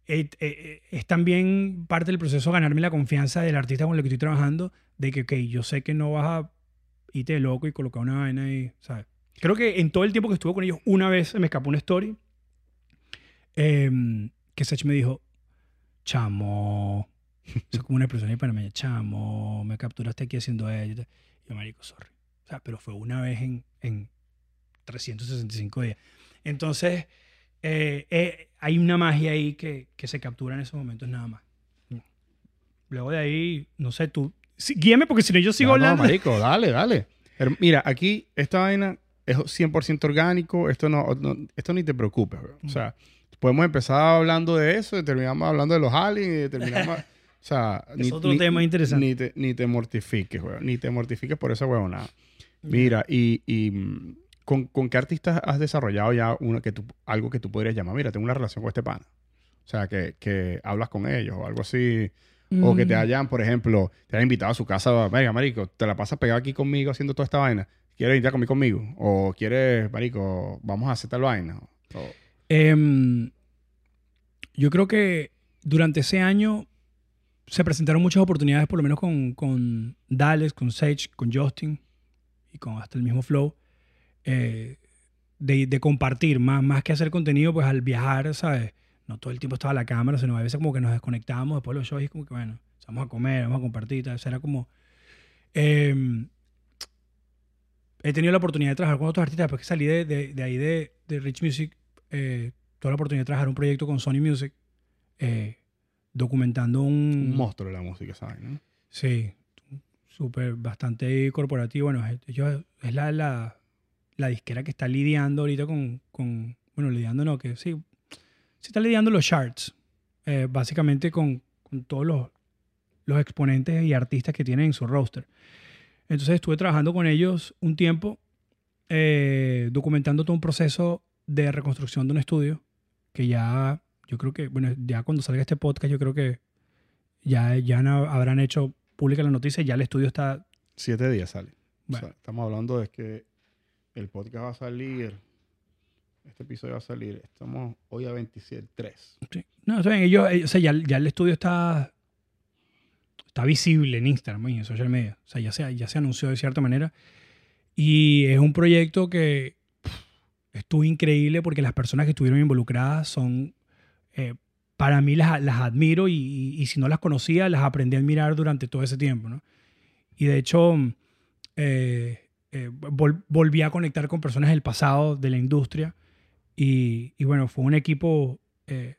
eh, eh, es también parte del proceso ganarme la confianza del artista con el que estoy trabajando, de que, ok, yo sé que no vas a irte de loco y colocar una vaina ahí, ¿sabes? Creo que en todo el tiempo que estuve con ellos, una vez se me escapó una story em, que Sech me dijo, chamo, es como una en panameña, chamo, me capturaste aquí haciendo ello. Yo, marico, sorry. O sea, pero fue una vez en, en 365 días. Entonces, eh, eh, hay una magia ahí que, que se captura en esos momentos nada más. Luego de ahí, no sé, tú... Sí, guíame porque si no yo sigo No, no, hablando. marico, dale, dale. Pero mira, aquí esta vaina es 100% orgánico. Esto no, no- esto ni te preocupes. bro. O sea, podemos empezar hablando de eso y terminamos hablando de los aliens y terminamos... O sea, Es otro tema interesante. Ni te, ni te mortifiques, weón. Ni te mortifiques por esa huevonada. Mira, y, y, mm, ¿con, con qué artistas has desarrollado ya una que tú, algo que tú podrías llamar? Mira, tengo una relación con este pana. O sea, que, que hablas con ellos o algo así. O que te Mm. hayan, por ejemplo, te hayan invitado a su casa. Venga, marico, te la pasas pegado aquí conmigo haciendo toda esta vaina. ¿Quieres ir a comer conmigo? O quieres, marico, vamos a hacer tal vaina. O- Em, yo creo que durante ese año se presentaron muchas oportunidades, por lo menos con, con Dales, con Sage, con Justin y con hasta el mismo Flow, eh, de, de compartir, más, más que hacer contenido, pues al viajar, ¿sabes? No todo el tiempo estaba la cámara, sino a veces como que nos desconectábamos después de los shows y como que, bueno, vamos a comer, vamos a compartir, tal. Era como... em, he tenido la oportunidad de trabajar con otros artistas, después que salí de, de- de ahí de, de Rich Music, eh, tuve la oportunidad de trabajar un proyecto con Sony Music, eh, documentando un... Un monstruo de la música, ¿sabes? no? Sí, súper, bastante corporativo. Bueno, ellos- es la, la, la disquera que está lidiando ahorita con, con- bueno, lidiando no, que sí, sí está lidiando los charts, eh, básicamente con, con todos los, los exponentes y artistas que tienen en su roster. Entonces estuve trabajando con ellos un tiempo, eh, documentando todo un proceso de reconstrucción de un estudio, que ya, yo creo que, bueno, ya cuando salga este podcast, yo creo que ya, ya no- habrán hecho pública la noticia, ya el estudio está... Siete días sale. O Bueno. sea, estamos hablando de que el podcast va a salir. Este episodio va a salir. Estamos hoy a 27, 3. sí. No, está bien, ellos, ellos- o sea, ya, ya el estudio está, está visible en Instagram y en social media. O sea, ya se, ya se anunció de cierta manera. Y es un proyecto que estuvo increíble porque las personas que estuvieron involucradas son, eh, para mí las, las admiro y, y- y si no las conocía, las aprendí a admirar durante todo ese tiempo. ¿no? Y de hecho, eh, eh, vol- volví a conectar con personas del pasado de la industria y, y bueno, fue un equipo, eh,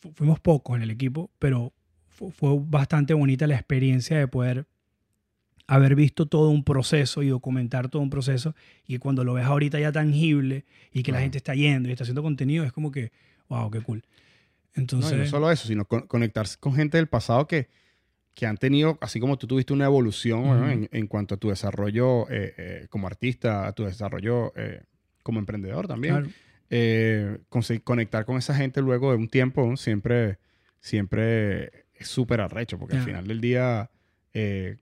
fu- fuimos pocos en el equipo, pero fu- fue bastante bonita la experiencia de poder haber visto todo un proceso y documentar todo un proceso y cuando lo ves ahorita ya tangible y que la gente está yendo y está haciendo contenido, es como que, wow, qué cool. No, Entonces, y no solo eso, sino con- conectarse con gente del pasado que, que han tenido, así como tú tuviste una evolución ¿no? Ujú. en, en cuanto a tu desarrollo eh, eh, como artista, a tu desarrollo eh, como emprendedor también. claro, eh, conse- conectar con esa gente luego de un tiempo ¿no? siempre, siempre es súper arrecho, porque al Ya. final del día, eh, "Ma-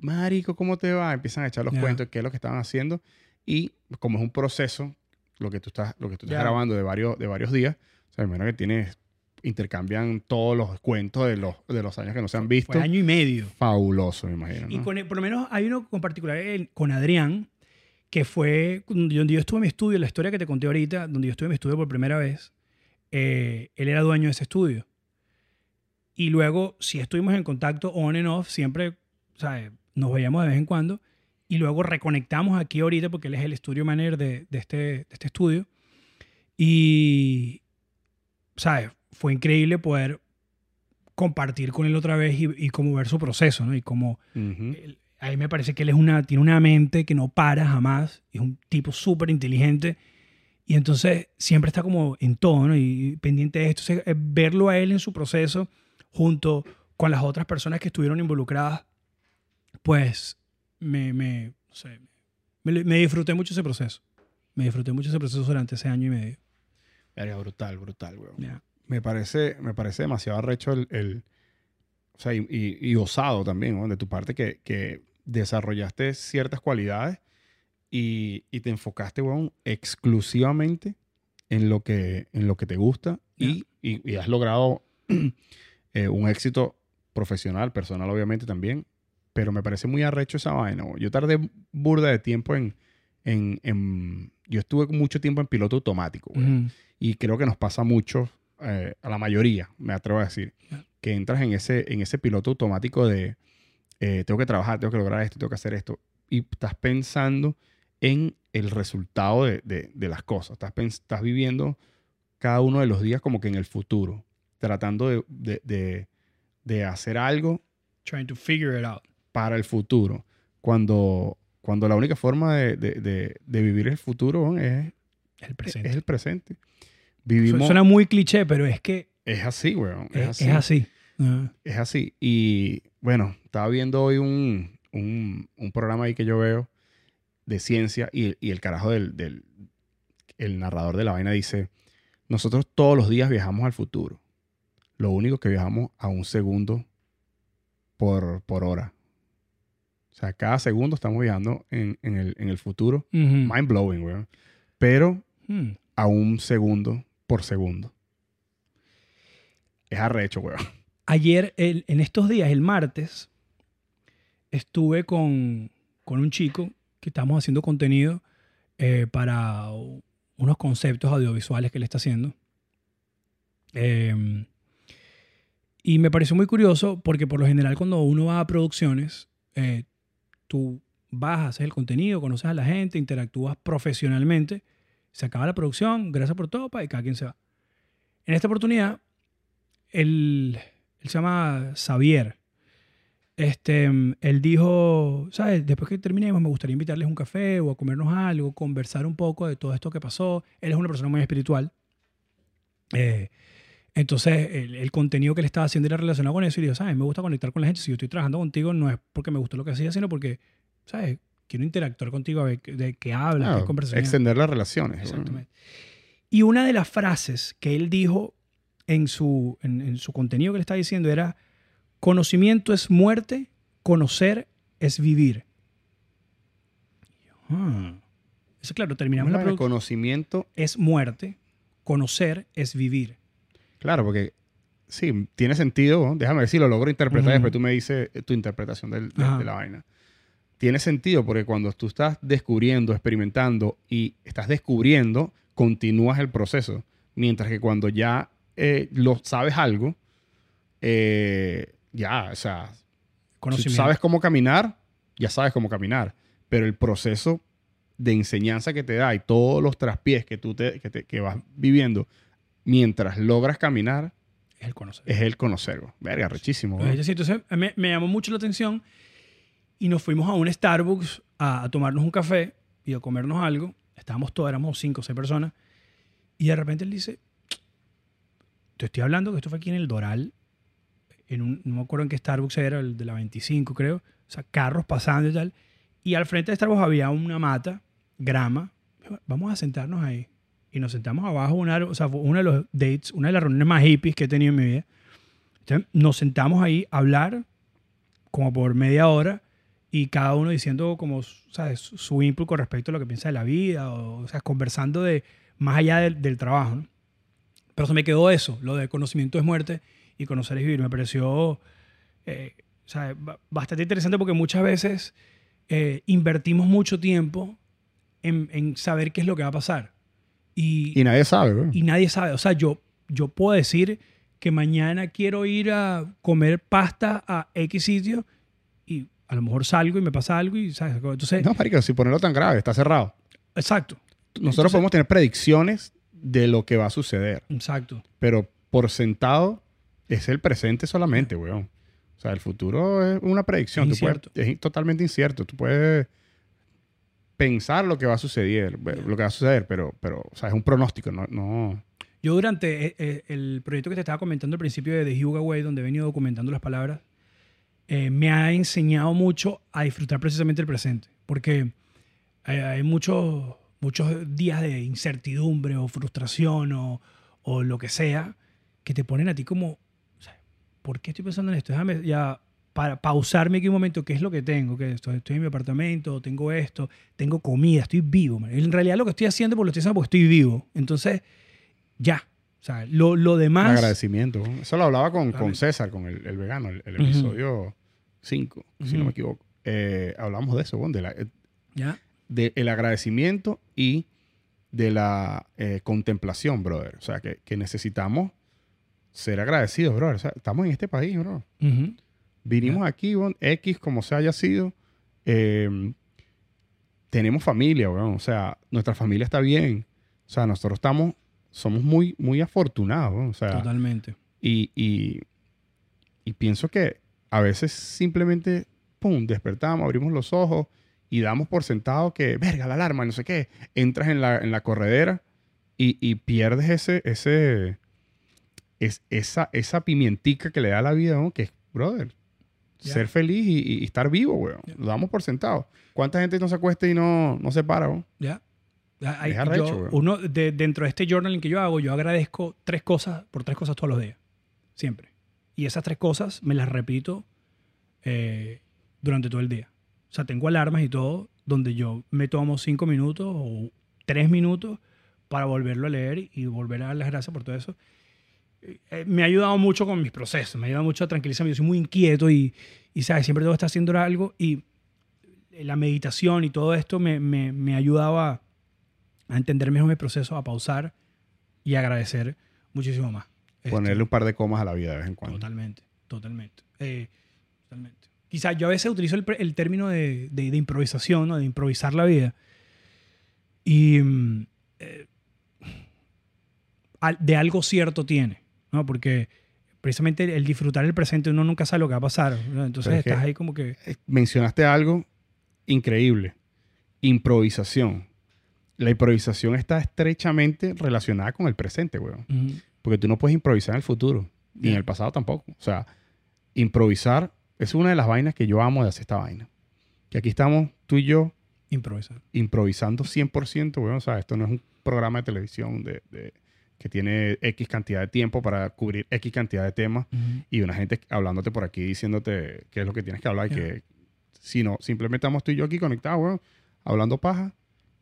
Marico, ¿cómo te va? Empiezan a echar los Ya. cuentos, qué es lo que estaban haciendo. Y como es un proceso, lo que tú estás, lo que tú estás Ya. grabando de varios, de varios días, o sea, imagino que tienes, intercambian todos los cuentos de los, de los años que no se han visto. fue año y medio. Fabuloso, me imagino. Y ¿no? con, por lo menos hay uno con particular el- con Adrián, que fue donde yo estuve en mi estudio, la historia que te conté ahorita, donde yo estuve en mi estudio por primera vez, eh, él era dueño de ese estudio. Y luego, si estuvimos en contacto on and off, siempre, ¿sabes? Nos veíamos de vez en cuando. Y luego reconectamos aquí ahorita porque él es el estudio manager de, de este, de este estudio. Y, ¿sabes? Fue increíble poder compartir con él otra vez y, y como ver su proceso, ¿no? Y como Ujú. él- a mí me parece que él es una, tiene una mente que no para jamás, es un tipo súper inteligente y entonces siempre está como en todo, ¿no? Y pendiente de esto, verlo a él en su proceso junto con las otras personas que estuvieron involucradas, pues me, me, no sé, me, me disfruté mucho ese proceso. Me disfruté mucho ese proceso durante ese año y medio. Verga, brutal, brutal, weón. Ya. me parece, me parece demasiado arrecho el, el- o sea, y, y- y osado también, ¿no? De tu parte que, que desarrollaste ciertas cualidades y, y te enfocaste, weón, exclusivamente en lo que, en lo que te gusta y, y- y has logrado eh, un éxito profesional, personal obviamente también, pero me parece muy arrecho esa vaina. Yo tardé burda de tiempo en, en, en- Yo estuve mucho tiempo en piloto automático. Ujú. Y creo que nos pasa mucho, eh, a la mayoría, me atrevo a decir, que entras en ese, en ese piloto automático de eh, tengo que trabajar, tengo que lograr esto, tengo que hacer esto. Y estás pensando en el resultado de, de- de las cosas. Estás, estás viviendo cada uno de los días como que en el futuro, tratando de, de- de- de hacer algo Trying to figure it out. Para el futuro. Cuando, cuando la única forma de, de- de- de vivir el futuro es, El presente. es el presente. Vivimos... Suena muy cliché, pero es que Es así, weón. Es, es, así. es así. Ah, Es así. Y bueno, estaba viendo hoy un, un- un programa ahí que yo veo de ciencia y, y el carajo del, del- el narrador de la vaina dice, nosotros todos los días viajamos al futuro. Lo único que viajamos a un segundo por, por hora. O sea, cada segundo estamos viajando en, en el, en el futuro. Mind blowing, weón. Pero Hmm. a un segundo por segundo. Es arrecho, weón. Ayer, el- en estos días, el martes, estuve con, con un chico que estamos haciendo contenido eh, para unos conceptos audiovisuales que él está haciendo. Eh, y me pareció muy curioso porque por lo general cuando uno va a producciones, eh, tú vas, haces el contenido, conoces a la gente, interactúas profesionalmente, se acaba la producción, gracias por todo, y cada quien se va. En esta oportunidad, él, él se llama Xavier. Este, él dijo, ¿sabes? Después que terminemos, me gustaría invitarles un café o a comernos algo, conversar un poco de todo esto que pasó. Él es una persona muy espiritual. Eh, entonces, el, el contenido que él estaba haciendo era relacionado con eso. Y dijo, ¿sabes? Me gusta conectar con la gente. Si yo estoy trabajando contigo, no es porque me gustó lo que hacía, sino porque, ¿sabes? Quiero interactuar contigo a ver de qué hablas, qué conversación. extender las relaciones. Exactamente. Y una de las frases que él dijo en su, en, en su contenido que le estaba diciendo era, conocimiento es muerte, conocer es vivir. "Ah". Eso claro, terminamos la Bueno, producción. conocimiento, Es muerte, conocer es vivir. Claro, porque sí, tiene sentido. ¿no? Déjame ver si lo logro interpretar. Ujú. Después tú me dices eh, tu interpretación del- de, la vaina. Tiene sentido porque cuando tú estás descubriendo, experimentando y estás descubriendo, continúas el proceso. Mientras que cuando ya eh, lo sabes algo, eh, ya, o sea, si sabes cómo caminar, ya sabes cómo caminar. Pero el proceso de enseñanza que te da y todos los traspiés que tú te, que te- que vas viviendo mientras logras caminar es el conocer. es el conocer. Verga, rechísimo. Güey. es decir, entonces me, me llamó mucho la atención y nos fuimos a un Starbucks a, a tomarnos un café y a comernos algo. Estábamos todos, éramos cinco o seis personas. Y de repente él dice, te estoy hablando que esto fue aquí en el Doral, en un, no me acuerdo en qué Starbucks era, el de la 25 creo. O sea, carros pasando y tal. Y al frente de Starbucks había una mata, grama. Vamos a sentarnos ahí. Y nos sentamos abajo, una, o sea, uno de los dates, una de las reuniones más hippies que he tenido en mi vida. Entonces, nos sentamos ahí a hablar como por media hora y cada uno diciendo como ¿sabes? su input con respecto a lo que piensa de la vida, o, o sea, conversando de más allá del, del trabajo. ¿no? Pero se me quedó eso, lo de conocimiento es muerte y conocer es vivir. Me pareció eh, ba- bastante interesante porque muchas veces eh, invertimos mucho tiempo en, en saber qué es lo que va a pasar. Y, Y nadie sabe, güey. y nadie sabe. O sea, yo, yo puedo decir que mañana quiero ir a comer pasta a X sitio y a lo mejor salgo y me pasa algo y, ¿sabes? Entonces, No, marico, si ponerlo tan grave, está cerrado. exacto, Nosotros Entonces- podemos tener predicciones de lo que va a suceder, exacto. pero por sentado es el presente solamente, weón. O sea, el futuro es una predicción. Es Tú puedes- incierto. es totalmente incierto. Tú puedes pensar lo que va a suceder, lo que va a suceder, pero, pero o sea, es un pronóstico, no, no Yo durante eh, eh, el proyecto que te estaba comentando al principio de The Hugo Way, donde he venido documentando las palabras, eh, me ha enseñado mucho a disfrutar precisamente el presente. Porque hay, hay muchos, muchos días de incertidumbre o frustración o, o lo que sea que te ponen a ti como, ¿por qué estoy pensando en esto? Déjame ya para pausarme aquí un momento, ¿qué es lo que tengo? Que estoy, estoy en mi apartamento, tengo esto, tengo comida, estoy vivo. man. En realidad lo que estoy haciendo, por lo estoy haciendo porque estoy vivo. Entonces, ya. O sea, lo, lo Un demás... agradecimiento. ¿no? Eso lo hablaba con, con. César, con el, el vegano, el, el episodio 5, si no Ujú. me equivoco. Eh, hablamos de eso, de la- Ya. del agradecimiento y de la eh, contemplación, brother. O sea, que, que necesitamos ser agradecidos, brother. O sea, estamos en este país, brother. Ujú. Vinimos aquí, X, como se haya sido. eh, tenemos familia, weón. O sea, nuestra familia está bien. O sea, nosotros estamos, somos muy, muy afortunados, weón. O sea, Totalmente. y, y, y pienso que a veces simplemente, pum, despertamos, abrimos los ojos y damos por sentado que, verga, la alarma, no sé qué. Entras en la, en la corredera y, y pierdes ese, ese, es, esa, esa pimientica que le da la vida, ¿no? Que es, brother, Ser feliz y, estar vivo, weón. Ya. Lo damos por sentado. ¿Cuánta gente no se acuesta y no, no se para, weón? Ya. Hay- yo- uno de, dentro de este journaling que yo hago, yo agradezco tres cosas por tres cosas todos los días. Siempre. Y esas tres cosas me las repito eh, durante todo el día. O sea, tengo alarmas y todo donde yo me tomo cinco minutos o tres minutos para volverlo a leer y volver a dar las gracias por todo eso. Eh, me ha ayudado mucho con mis procesos, me ha ayudado mucho a tranquilizarme. Yo soy muy inquieto y, y ¿sabes? Siempre tengo que estar haciendo algo y la meditación y todo esto me, me, me ayudaba a entender mejor mi proceso, a pausar y agradecer muchísimo más. Este, Ponerle un par de comas a la vida de vez en cuando. Totalmente, totalmente. Eh, totalmente. Quizás yo a veces utilizo el, el término de, de- de improvisación, ¿no? de improvisar la vida. Y mm, eh, de algo cierto tiene, ¿no? Porque precisamente el, disfrutar el presente uno nunca sabe lo que va a pasar. ¿no? Entonces es estás ahí como que... Eh, mencionaste algo increíble. Improvisación. La improvisación está estrechamente relacionada con el presente, weón. Porque tú no puedes improvisar en el futuro. Ni en el pasado tampoco. O sea, improvisar es una de las vainas que yo amo de hacer esta vaina. Que aquí estamos tú y yo improvisar. improvisando 100%, weón. O sea, esto no es un programa de televisión de, de- que tiene X cantidad de tiempo para cubrir X cantidad de temas y una gente hablándote por aquí diciéndote qué es lo que tienes que hablar y que si no, simplemente estamos tú y yo aquí conectados, weón, hablando paja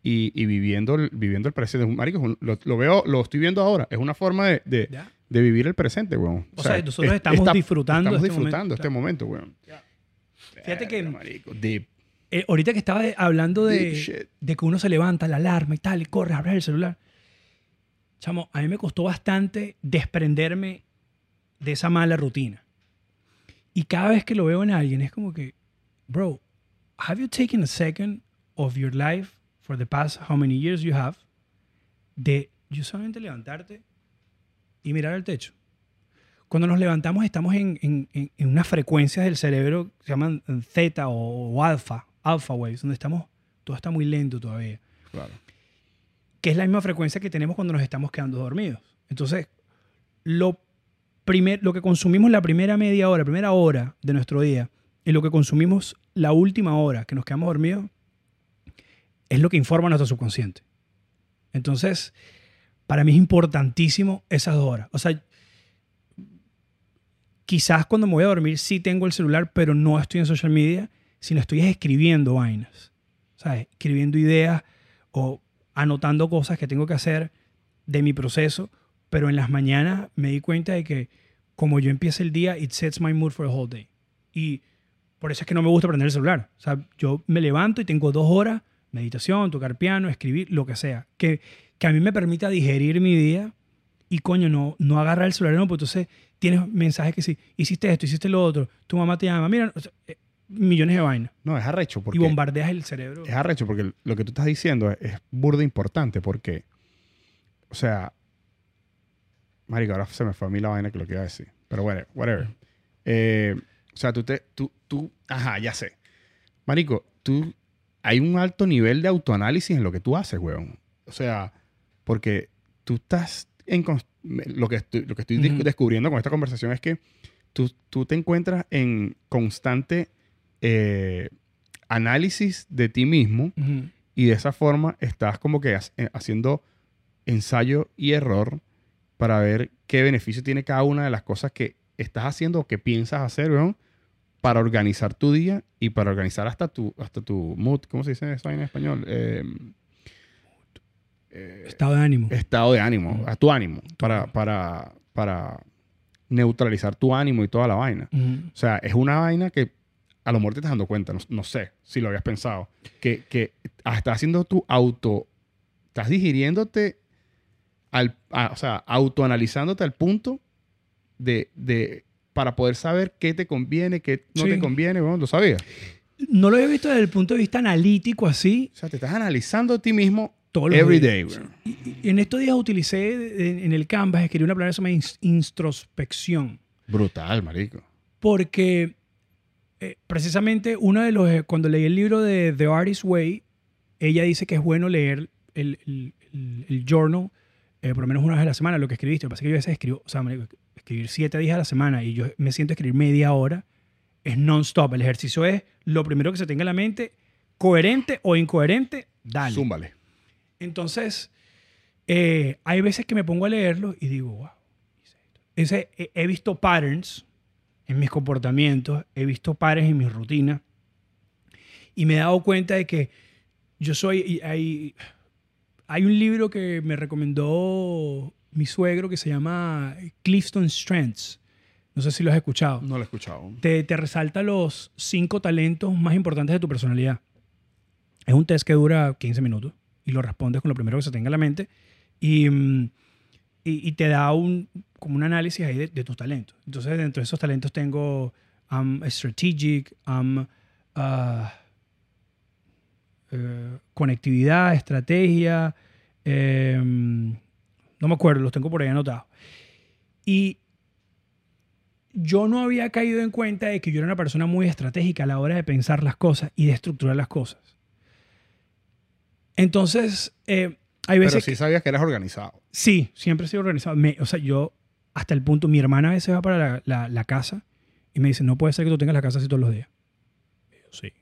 y, y viviendo, el, viviendo el presente. Marico, es un- lo, lo veo, lo estoy viendo ahora. Es una forma de, de- ¿Ya? de vivir el presente, weón. O sea, nosotros estamos disfrutando Estamos este disfrutando momento, este momento, weón. Fíjate que- Verga, marico, deep, Eh, ahorita que estaba de- hablando de, que uno se levanta, la alarma y tal, y corre a abrir el celular. Chamo, a mí me costó bastante desprenderme de esa mala rutina. Y cada vez que lo veo en alguien es como que, bro, have you taken a second of your life for the past how many years you have de yo solamente levantarte y mirar al techo? Cuando nos levantamos estamos en, en, en- unas frecuencias del cerebro que se llaman theta o, o alfa, alpha waves, donde estamos, todo está muy lento todavía Claro. Que es la misma frecuencia que tenemos cuando nos estamos quedando dormidos. Entonces, lo, primer, lo que consumimos la primera media hora, primera hora de nuestro día, y lo que consumimos la última hora que nos quedamos dormidos, es lo que informa nuestro subconsciente. Entonces, para mí es importantísimo esas dos horas. O sea, quizás cuando me voy a dormir sí tengo el celular, pero no estoy en social media, sino estoy escribiendo vainas. ¿Sabes? Escribiendo ideas o anotando cosas que tengo que hacer de mi proceso, pero en las mañanas me di cuenta de que como yo empiezo el día, it sets my mood for the whole day. Y por eso es que no me gusta prender el celular. O sea, yo me levanto y tengo dos horas, meditación, tocar piano, escribir, lo que sea, que, que a mí me permita digerir mi día y coño, no, no agarrar el celular, no, porque entonces tienes mensajes que sí, hiciste esto, hiciste lo otro, tu mamá te llama, mira, o sea, eh, millones de vainas. No, es arrecho porque... Y bombardeas el cerebro. Es arrecho porque lo que tú estás diciendo es, es burda importante porque, o sea, marico, ahora se me fue a mí la vaina que lo que iba a decir. Pero bueno, whatever. Eh, o sea, tú te, tú, tú, ajá, ya sé. Marico, tú, hay un alto nivel de autoanálisis en lo que tú haces, weón. O sea, porque tú estás en, lo que estoy, lo que estoy descubriendo con esta conversación es que tú, tú te encuentras en constante eh, análisis de ti mismo y de esa forma estás como que ha- eh, haciendo ensayo y error para ver qué beneficio tiene cada una de las cosas que estás haciendo o que piensas hacer, para organizar tu día y para organizar hasta tu, hasta tu mood. ¿Cómo se dice eso en español? Eh, eh, estado de ánimo. Estado de ánimo, a tu ánimo, para, para, para neutralizar tu ánimo y toda la vaina. O sea, es una vaina que a lo mejor te estás dando cuenta, no, sé si lo habías pensado, que, que estás haciendo tu auto, estás digiriéndote, al, o sea, autoanalizándote al punto de, de, para poder saber qué te conviene, qué no te conviene, bueno, lo sabías. No lo había visto desde el punto de vista analítico así. O sea, te estás analizando a ti mismo Every day, en estos días utilicé en, el Canvas, escribí una palabra que se llama introspección. Brutal, marico. Porque eh, precisamente uno de los, eh, cuando leí el libro de The Artist Way, ella dice que es bueno leer el, el, journal eh, por lo menos una vez a la semana, lo que escribiste. Lo que pasa es que yo a veces escribo, o sea, escribir siete días a la semana y yo me siento a escribir media hora, es non-stop. El ejercicio es lo primero que se tenga en la mente, coherente o incoherente, dale. Zúmbale. Entonces, eh, hay veces que me pongo a leerlo y digo, wow. Ese, he visto patterns en mis comportamientos, he visto patterns en mi rutina y me he dado cuenta de que yo soy, hay, hay un libro que me recomendó mi suegro que se llama Clifton Strengths. No sé si lo has escuchado. No lo he escuchado. Te, te resalta los cinco talentos más importantes de tu personalidad. Es un test que dura 15 minutos y lo respondes con lo primero que se tenga en la mente y, mm, y, te da un, como un análisis ahí de, tus talentos. Entonces, dentro de esos talentos tengo um, strategic, um, uh, uh, conectividad, estrategia, em, no me acuerdo, los tengo por ahí anotados. Y yo no había caído en cuenta de que yo era una persona muy estratégica a la hora de pensar las cosas y de estructurar las cosas. Entonces, eh, hay veces... Pero sí sabías que eras organizado. Sí, siempre he sido organizado. o sea, yo, hasta el punto, mi hermana a veces va para la, casa y me dice, no puede ser que tú tengas la casa así todos los días. sí.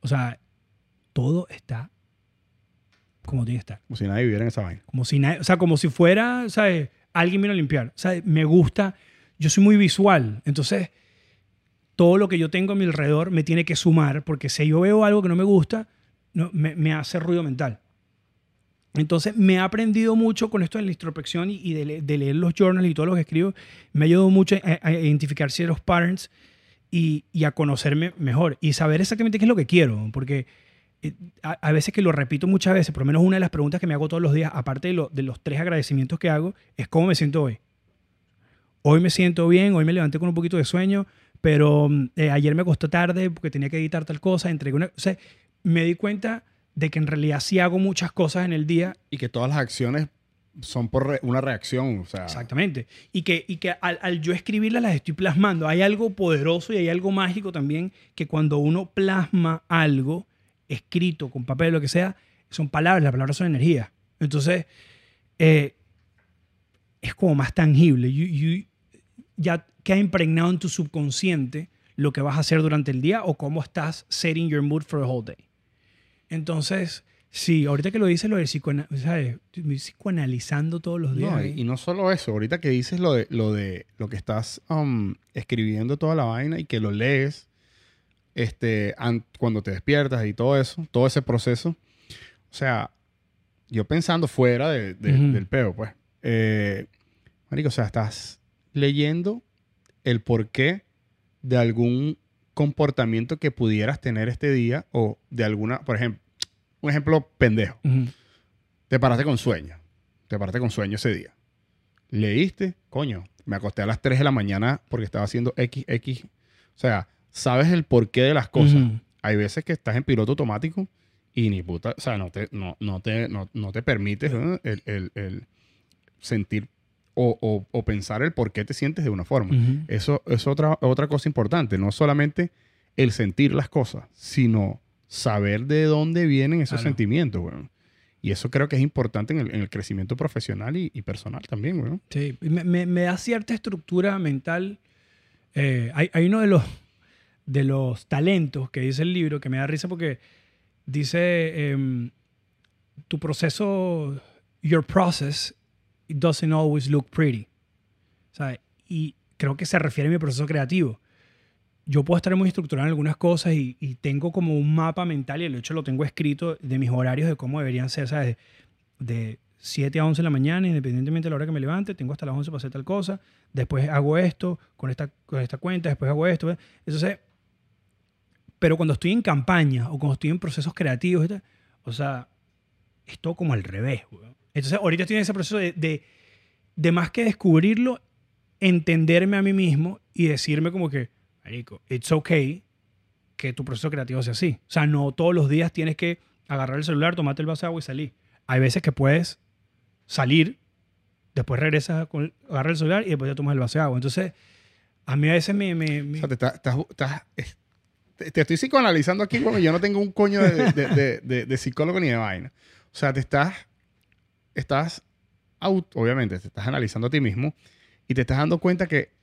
O sea, todo está como tiene que estar. Como si nadie viviera en esa vaina. Como si nadie, o sea, como si fuera, ¿sabes? Alguien vino a limpiar. O sea, me gusta, yo soy muy visual, entonces todo lo que yo tengo a mi alrededor me tiene que sumar, porque si yo veo algo que no me gusta, no, me, hace ruido mental. Entonces me he aprendido mucho con esto de la introspección y, de, leer los journals y todo lo que escribo. Me ha ayudado mucho a, identificar ciertos patterns y, y, a conocerme mejor y saber exactamente qué es lo que quiero. Porque eh, a, veces que lo repito muchas veces, por lo menos una de las preguntas que me hago todos los días, aparte de, los tres agradecimientos que hago, es cómo me siento hoy. Hoy me siento bien, hoy me levanté con un poquito de sueño, pero eh, ayer me costó tarde porque tenía que editar tal cosa, entregué una... O sea, me di cuenta de que en realidad sí hago muchas cosas en el día. Y que todas las acciones son por una reacción. O sea. Exactamente. Y que, y que al, yo escribirlas las estoy plasmando. Hay algo poderoso y hay algo mágico también que cuando uno plasma algo escrito con papel, lo que sea, son palabras, las palabras son energía. Entonces, eh, es como más tangible. ya queda impregnado en tu subconsciente lo que vas a hacer durante el día o cómo estás setting your mood for the whole day. Entonces, sí, ahorita que lo dices, lo de psicoanalizando todos los días. No, y, no solo eso, ahorita que dices lo de lo, de, lo que estás um, escribiendo toda la vaina y que lo lees este, cuando te despiertas y todo eso, todo ese proceso. O sea, yo pensando fuera del peo, pues. Eh, marico, o sea, estás leyendo el porqué de algún comportamiento que pudieras tener este día o de alguna, por ejemplo, un ejemplo pendejo. Te paraste con sueño. Te paraste con sueño ese día. Leíste, coño, me acosté a las 3 de la mañana porque estaba haciendo X, X. O sea, sabes el porqué de las cosas. Hay veces que estás en piloto automático y ni puta, o sea, no te, no, no te, no, te permites el, el, el, sentir o, o, pensar el por qué te sientes de una forma. Eso es otra, otra cosa importante. No solamente el sentir las cosas, sino saber de dónde vienen esos sentimientos, Y eso creo que es importante en el, crecimiento profesional y, personal también, güey. Sí, me, me, da cierta estructura mental. Eh, hay, hay, uno de los, de los talentos que dice el libro que me da risa porque dice em, tu proceso, your process it doesn't always look pretty. Y creo que se refiere a mi proceso creativo. Yo puedo estar muy estructurado en algunas cosas y, y tengo como un mapa mental y de hecho lo tengo escrito de mis horarios de cómo deberían ser, ¿sabes? De 7 a 11 de la mañana, independientemente de la hora que me levante, tengo hasta las 11 para hacer tal cosa, después hago esto con esta, con esta cuenta, después hago esto. Entonces, pero cuando estoy en campaña o cuando estoy en procesos creativos, o sea, es todo como al revés. Entonces, ahorita estoy en ese proceso de, de, de más que descubrirlo, entenderme a mí mismo y decirme como que, marico, it's okay que tu proceso creativo sea así. O sea, no todos los días tienes que agarrar el celular, tomarte el vaso de agua y salir. Hay veces que puedes salir, después regresas, con, el celular y después ya tomas el vaso de agua. Entonces, a mí a veces me... me- me- O sea, te, estás- estás- estás- es- te- te estoy psicoanalizando aquí porque yo no tengo un coño de- de- de- de psicólogo ni de vaina. O sea, te estás, estás, out- obviamente, te estás analizando a ti mismo y te estás dando cuenta que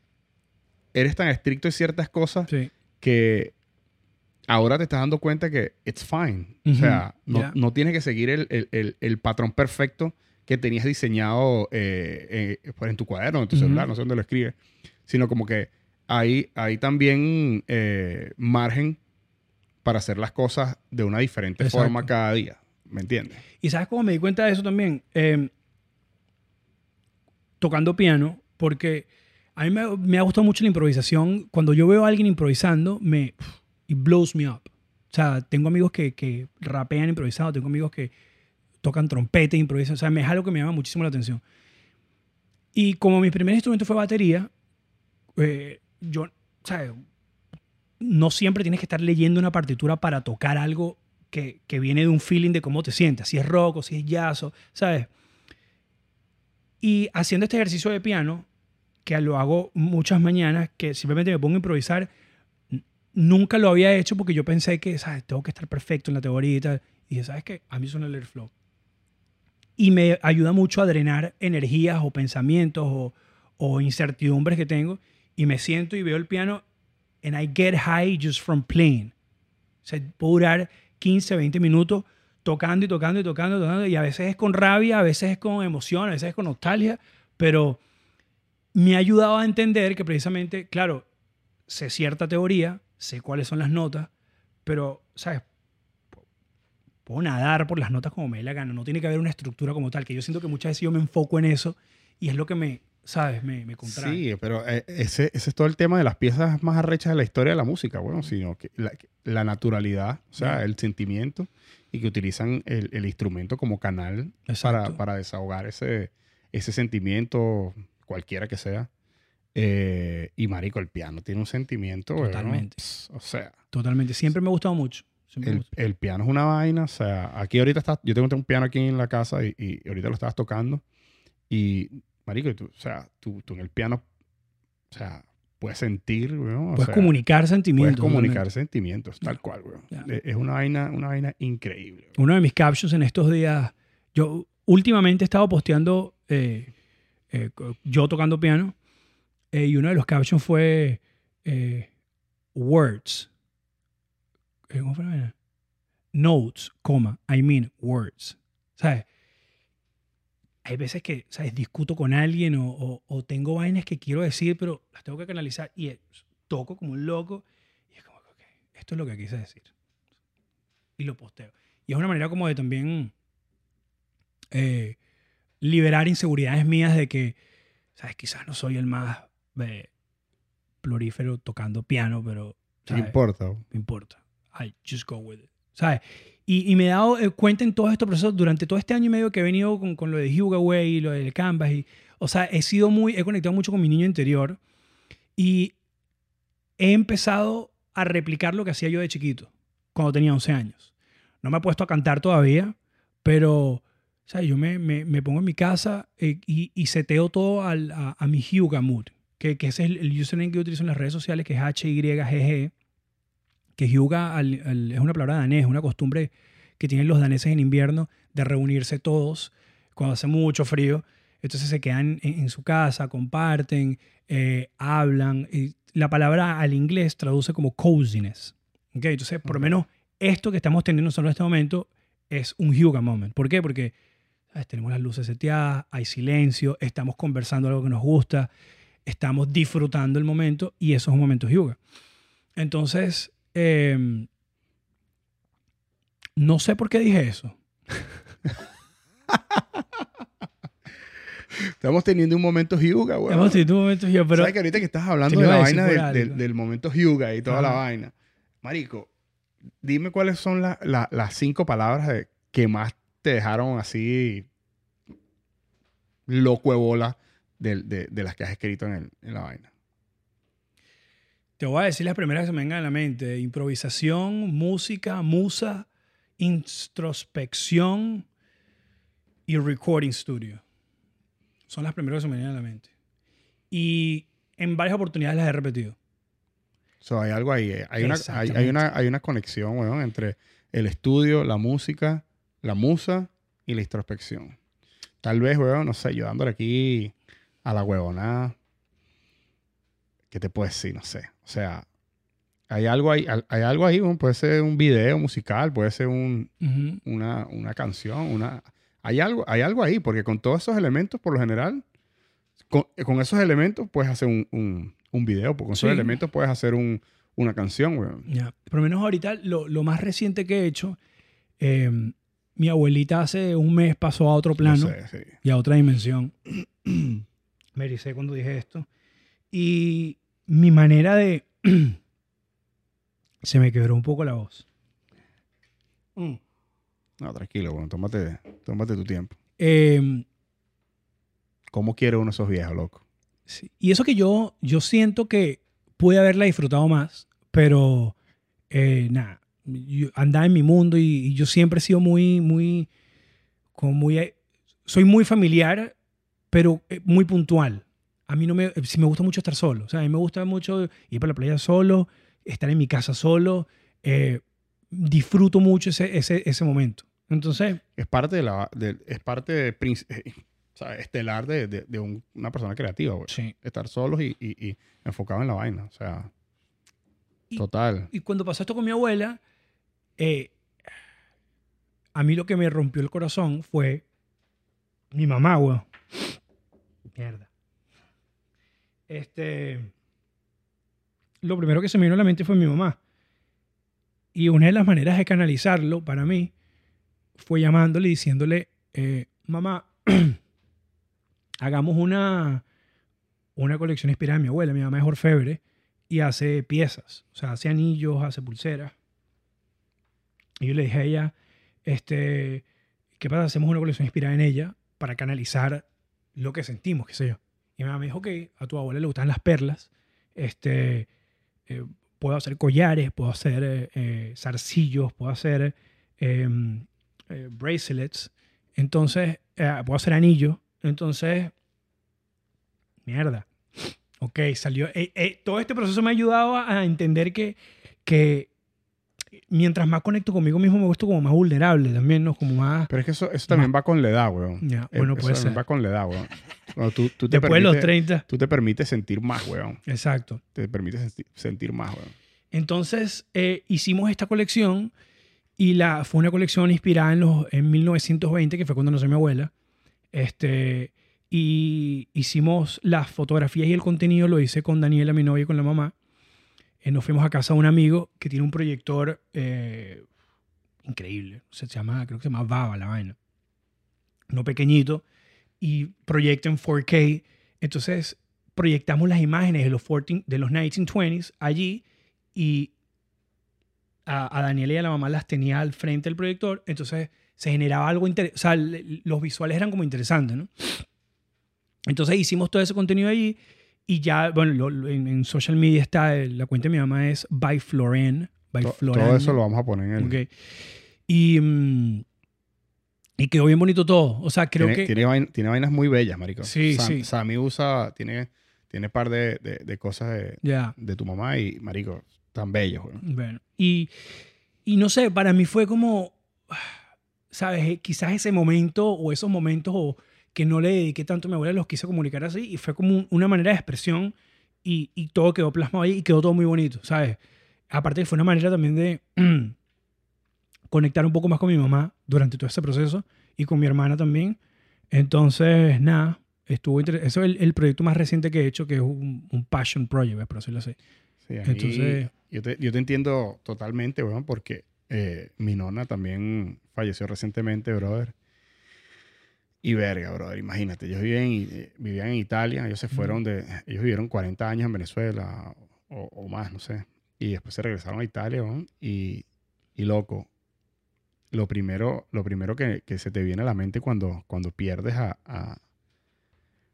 eres tan estricto en ciertas cosas sí. que ahora te estás dando cuenta que it's fine. O sea, no, no tienes que seguir el, el- el- el patrón perfecto que tenías diseñado eh, eh, pues, en tu cuaderno, en tu celular, no sé dónde lo escribes, sino como que hay, hay también eh, margen para hacer las cosas de una diferente Exacto. forma cada día. ¿Me entiendes? Y sabes cómo me di cuenta de eso también, Eh, tocando piano, porque a mí me, me ha gustado mucho la improvisación. Cuando yo veo a alguien improvisando, me it blows me up. O sea, tengo amigos que, que rapean improvisado, tengo amigos que tocan trompeta e improvisan. O sea, es algo que me llama muchísimo la atención. Y como mi primer instrumento fue batería, eh, yo, ¿sabes? No siempre tienes que estar leyendo una partitura para tocar algo que, que viene de un feeling de cómo te sientas, si es rock o si es jazz, o- ¿sabes? Y haciendo este ejercicio de piano, que lo hago muchas mañanas, que simplemente me pongo a improvisar, nunca lo había hecho porque yo pensé que, ¿sabes? Tengo que estar perfecto en la teoría y tal. Y dije, ¿sabes qué? A mí suena el airflow. Y me ayuda mucho a drenar energías o pensamientos o, incertidumbres que tengo. Y me siento y veo el piano and I get high just from playing. O sea, puedo durar 15, 20 minutos tocando y tocando y tocando, tocando, y a veces es con rabia, a veces es con emoción, a veces es con nostalgia, pero me ha ayudado a entender que precisamente, claro, sé cierta teoría, sé cuáles son las notas, pero, ¿sabes? Puedo nadar por las notas como me dé la gana, no tiene que haber una estructura como tal, que yo siento que muchas veces yo me enfoco en eso y es lo que me, ¿sabes? Me, me contrae. Sí, pero eh, ese, ese es todo el tema de las piezas más arrechas de la historia de la música, bueno, sino que la, la naturalidad, o sea, el sentimiento y que utilizan el, el instrumento como canal para, para desahogar ese, ese sentimiento, cualquiera que sea. Eh, y marico, el piano tiene un sentimiento, Totalmente. pss, o sea, Totalmente. Siempre me ha gustado mucho. El, gustó. el piano es una vaina, o sea, aquí ahorita estás, yo tengo un piano aquí en la casa y, y ahorita lo estabas tocando y, marico, tú, o sea, tú, tú en el piano, o sea, puedes sentir, weón, o Puedes sea, comunicar Puedes sentimientos. comunicar totalmente. sentimientos, tal cual, weón. Ya. Es es una vaina, una vaina increíble. weón. Uno de mis captions en estos días, yo últimamente he estado posteando eh, eh, yo tocando piano eh, y uno de los captions fue eh, words. Eh, ¿Cómo fue? Notes, coma, I mean words. ¿Sabes? Hay veces que, ¿sabes? Discuto con alguien o, o- o tengo vainas que quiero decir, pero las tengo que canalizar y toco como un loco y es como, ok, esto es lo que quise decir. Y lo posteo. Y es una manera como de también eh, liberar inseguridades mías de que, ¿sabes? Quizás no soy el más eh, plurífero tocando piano, pero No importa. me importa. I just go with it. ¿Sabes? Y, y me he dado eh, cuenta en todos estos procesos durante todo este año y medio que he venido con, con lo de Hugo Way y lo del Canvas. Y, o sea, he sido muy, he conectado mucho con mi niño interior y he empezado a replicar lo que hacía yo de chiquito, cuando tenía 11 años. No me he puesto a cantar todavía, pero ¿sabes? yo me, me, me pongo en mi casa eh, y, y seteo todo al- a, a mi Hyuga Mood, que, que ese es el, el username que yo utilizo en las redes sociales, que es HYGG que Hyuga al- al- es una palabra danés, una costumbre que tienen los daneses en invierno de reunirse todos cuando hace mucho frío. Entonces se quedan en, en su casa, comparten, eh, hablan. Y la palabra al inglés traduce como coziness. ¿ok? Entonces, por lo menos esto que estamos teniendo nosotros en este momento es un Hyuga moment. ¿Por qué? Porque. Tenemos las luces seteadas, hay silencio, estamos conversando algo que nos gusta, estamos disfrutando el momento y eso es un momento Hyuga. Entonces, em, no sé por qué dije eso. Estamos teniendo un momento un yo, pero ¿Sabes que ahorita que estás hablando de la vaina del, del- algo. del momento Hyuga y toda la vaina? Marico, dime cuáles son la- la- las cinco palabras de- que más te dejaron así loco de bola de, de- de las que has escrito en, el- en la vaina. te voy a decir las primeras que se me vengan a la mente. Improvisación, música, musa, introspección y recording studio. Son las primeras que se me vienen a la mente. Y en varias oportunidades las he repetido. So, hay algo ahí. eh. Hay una, hay, una, hay una conexión, weón, entre el estudio, la música, la musa y la introspección. Tal vez, weón, no sé, yo dándole aquí a la huevonada. ¿Qué te puedo decir? No sé. O sea, hay algo ahí, hay- algo ahí. Puede ser un video musical, puede ser un, una, una canción, una... Hay algo, hay algo ahí, porque con todos esos elementos, por lo general, con, con esos elementos puedes hacer un, un, un video, con esos elementos puedes hacer un, una canción, weón. Ya. Por lo menos ahorita, lo, lo más reciente que he hecho, eh, mi abuelita hace un mes pasó a otro plano. No sé, sí. y a otra dimensión. Me ericé cuando dije esto. Y mi manera de... Se me quebró un poco la voz. Mm. No, tranquilo, weón. Tómate, tómate tu tiempo. Eh, ¿Cómo quiere uno esos viejos, loco? sí. Y eso que yo, yo siento que pude haberla disfrutado más, pero eh, nada, yo andaba en mi mundo y, y yo siempre he sido muy, muy, como muy, eh, soy muy familiar, pero eh, muy puntual. A mí no me, sí me gusta mucho estar solo. O sea, a mí me gusta mucho ir para la playa solo, estar en mi casa solo. eh, disfruto mucho ese, ese, ese momento. Entonces, Es parte de la... de- es parte de, eh, o sea, estelar de, de- de un- una persona creativa, weón. sí. Estar solos y, y, y enfocado en la vaina. O sea, Y- total. Y cuando pasó esto con mi abuela, eh, a mí lo que me rompió el corazón fue mi mamá, weón. Mierda. Este. Lo primero que se me vino a la mente fue mi mamá. Y una de las maneras de canalizarlo para mí fue llamándole y diciéndole, eh, mamá, hagamos una, una colección inspirada en mi abuela. Mi mamá es orfebre y hace piezas, o sea, hace anillos, hace pulseras. Y yo le dije a ella, este, ¿qué pasa? Hacemos una colección inspirada en ella para canalizar lo que sentimos, qué sé yo. Y mi mamá me dijo, ok, a tu abuela le gustan las perlas, este, eh, puedo hacer collares, puedo hacer eh, eh, zarcillos, puedo hacer em, bracelets, entonces, puedo hacer anillos, entonces, mierda. Ok, salió. todo este proceso me ha ayudado a a entender que, que mientras más conecto conmigo mismo, me gusto como más vulnerable también, ¿no? Como más. Pero es que eso, eso también va con la edad, weón. Ya, Eh, bueno, eso puede también ser. va con la edad, weón. Cuando tú, tú te Después de los permites- 30. Tú te permites sentir más, weón. Exacto. Te permites senti- sentir más, weón. Entonces, eh, hicimos esta colección y la, fue una colección inspirada en, los, en 1920, que fue cuando nació mi abuela. Este, y hicimos las fotografías y el contenido, lo hice con Daniela, mi novia, y con la mamá. Eh, nos fuimos a casa de un amigo que tiene un proyector eh, increíble. Se llama, creo que se llama Baba la vaina. No pequeñito. Y proyecta en 4K. Entonces, proyectamos las imágenes de los, 14 de los 1920s allí y a, a Daniela y a la mamá las tenía al frente del proyector, entonces se generaba algo interesante, o sea, los visuales eran como interesantes, ¿no? Entonces hicimos todo ese contenido allí y ya, bueno, lo- lo- en, en social media está, la cuenta de mi mamá es by Floren, by To- Floran. todo eso lo vamos a poner en el... Ok. Y, mm, y quedó bien bonito todo, o sea, creo tiene, que... tiene, vain- tiene vainas muy bellas, marico. Sí, Sam- sí. Sammy usa... Tiene, tiene par de, de, de cosas de, Ya. de tu mamá y, marico, tan bellos, weón. Bueno, y, y no sé, para mí fue como, ¿sabes? Eh, Quizás ese momento o esos momentos o que no le dediqué tanto a mi abuela los quise comunicar así y fue como un- una manera de expresión y, y todo quedó plasmado ahí y quedó todo muy bonito, ¿sabes? Aparte fue una manera también de conectar un poco más con mi mamá durante todo ese proceso y con mi hermana también. Entonces, nada, estuvo Eso es el, el proyecto más reciente que he hecho, que es un, un passion project, por decirlo así. Sí, Entonces- yo, te, yo te entiendo totalmente, weón, porque eh, mi nona también falleció recientemente, brother. Y verga, brother, imagínate, ellos vivían, en- eh, vivían en Italia, ellos se fueron de, ellos vivieron 40 años en Venezuela o, o más, no sé. Y después se regresaron a Italia, weón, y, y loco, lo primero, lo primero que, que se te viene a la mente cuando, cuando pierdes a, a-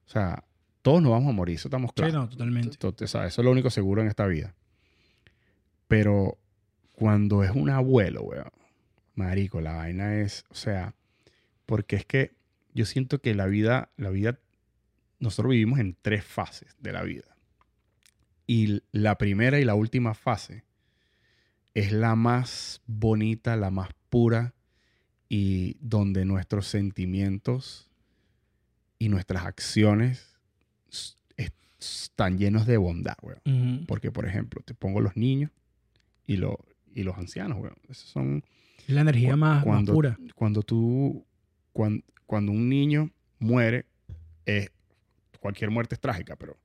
O sea, todos nos vamos a morir, eso estamos Sí, claros. no, totalmente. To- to- o sea, eso es lo único seguro en esta vida. Pero cuando es un abuelo, weón, marico, la vaina es, o sea, porque es que yo siento que la vida, la vida, nosotros vivimos en tres fases de la vida. Y la primera y la última fase es la más bonita, la más pura y donde nuestros sentimientos y nuestras acciones están llenos de bondad, weón. Porque, por ejemplo, te pongo los niños y, lo- y los ancianos, weón. Esos son Es la energía más, más cuando, pura. Cuando tú, cuan- cuando, un niño muere, es, cualquier muerte es trágica, pero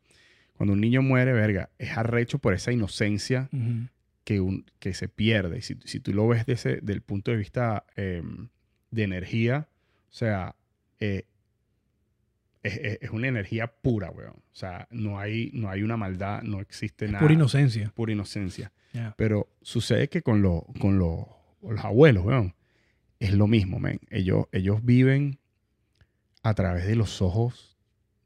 cuando un niño muere, verga, es arrecho por esa inocencia que, un, que se pierde. Y si, si tú lo ves desde del punto de vista em, de energía, o sea, eh, es, es- es una energía pura, weón. O sea, no hay, no hay una maldad, no existe Es nada. pura inocencia. pura inocencia. Pero sucede que con, lo- con lo- los abuelos, weón, es lo mismo, men. Ellos, ellos viven a través de los ojos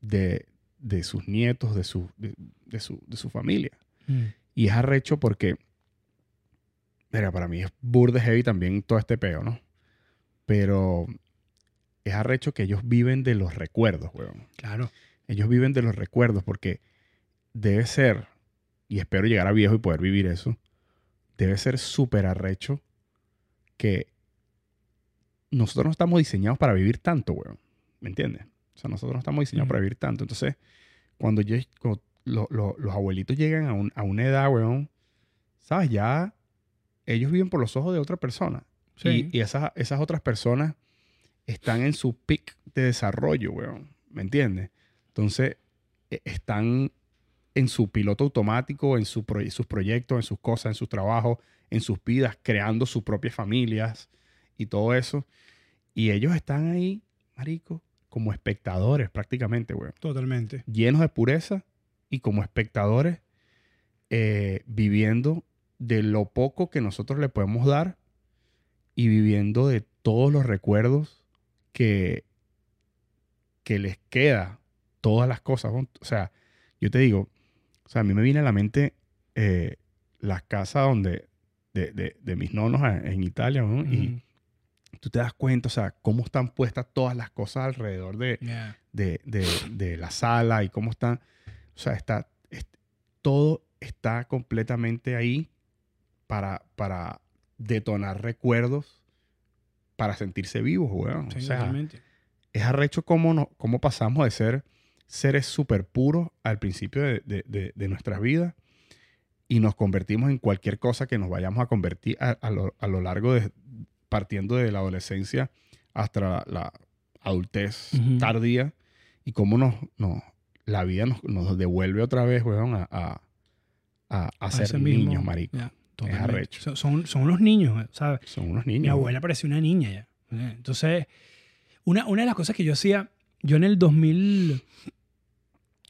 de, de sus nietos, de su, de, de su, de su familia. Mm. Y es arrecho porque, mira, para mí es burde heavy también todo este peo, ¿no? Pero es arrecho que ellos viven de los recuerdos, weón. Claro. Ellos viven de los recuerdos porque debe ser, y espero llegar a viejo y poder vivir eso, debe ser súper arrecho que nosotros no estamos diseñados para vivir tanto, weón. ¿Me entiendes? O sea, nosotros no estamos diseñados para vivir tanto. Entonces, cuando, yo, cuando lo- lo- los abuelitos llegan a, un- a una edad, weón, ¿sabes? Ya ellos viven por los ojos de otra persona. Sí. Y, y esas, esas otras personas están en su peak de desarrollo, weón. ¿Me entiendes? Entonces, e- están en su piloto automático, en su sus proyectos, en sus cosas, en sus trabajos, en sus vidas, creando sus propias familias y todo eso. Y ellos están ahí, marico, como espectadores prácticamente, weón Totalmente. llenos de pureza y como espectadores eh, viviendo de lo poco que nosotros le podemos dar y viviendo de todos los recuerdos que, que les queda, todas las cosas. O sea, yo te digo, o sea, a mí me viene a la mente eh, las casas donde, de, de- de mis nonos en en Italia, ¿no? y. tú te das cuenta, o sea, cómo están puestas todas las cosas alrededor de, de, de- de la sala y cómo están. O sea, está, es- todo está completamente ahí para, para detonar recuerdos, para sentirse vivos, weón. Sí, o sea, totalmente. es arrecho cómo, no, cómo pasamos de ser seres súper puros al principio de, de- de- de nuestras vidas y nos convertimos en cualquier cosa que nos vayamos a convertir a, a lo, a lo largo de, partiendo de la adolescencia hasta la, la adultez Ujú. tardía y cómo nos, nos- la vida nos, nos devuelve otra vez, weón, a, a, a- a ser mismo- niños, marico. totalmente. arrecho. Son, son, son unos niños, ¿sabes? Son unos niños. Mi abuela parecía una niña ya. Eh, Entonces, una, una de las cosas que yo hacía, yo en el 2000,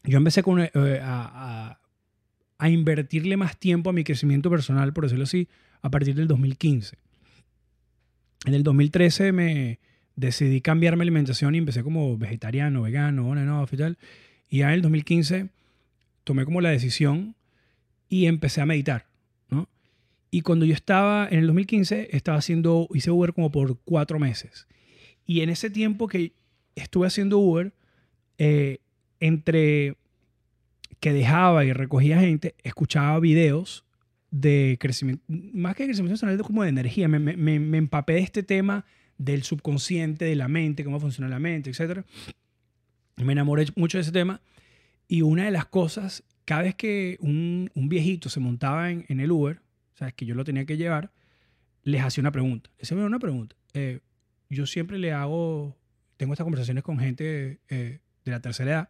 yo empecé con, eh, a, a- a invertirle más tiempo a mi crecimiento personal, por decirlo así, a partir del 2015. En el 2013 me decidí cambiar mi alimentación y empecé como vegetariano, vegano, on and off y tal. Y ya en el 2015 tomé como la decisión y empecé a meditar, ¿no? Y cuando yo estaba en el 2015, estaba haciendo, hice Uber como por cuatro meses. Y en ese tiempo que estuve haciendo Uber, eh, entre que dejaba y recogía gente, escuchaba videos de crecimiento, más que de crecimiento personal, como de energía. Me, me- me- empapé de este tema del subconsciente, de la mente, cómo funciona la mente, etc. Me enamoré mucho de ese tema. Y una de las cosas, cada vez que un, un viejito se montaba en, el Uber, sabes que yo lo tenía que llevar, les hacía una pregunta. Les hacía una pregunta. Eh, yo siempre le hago, tengo estas conversaciones con gente eh, de la tercera edad.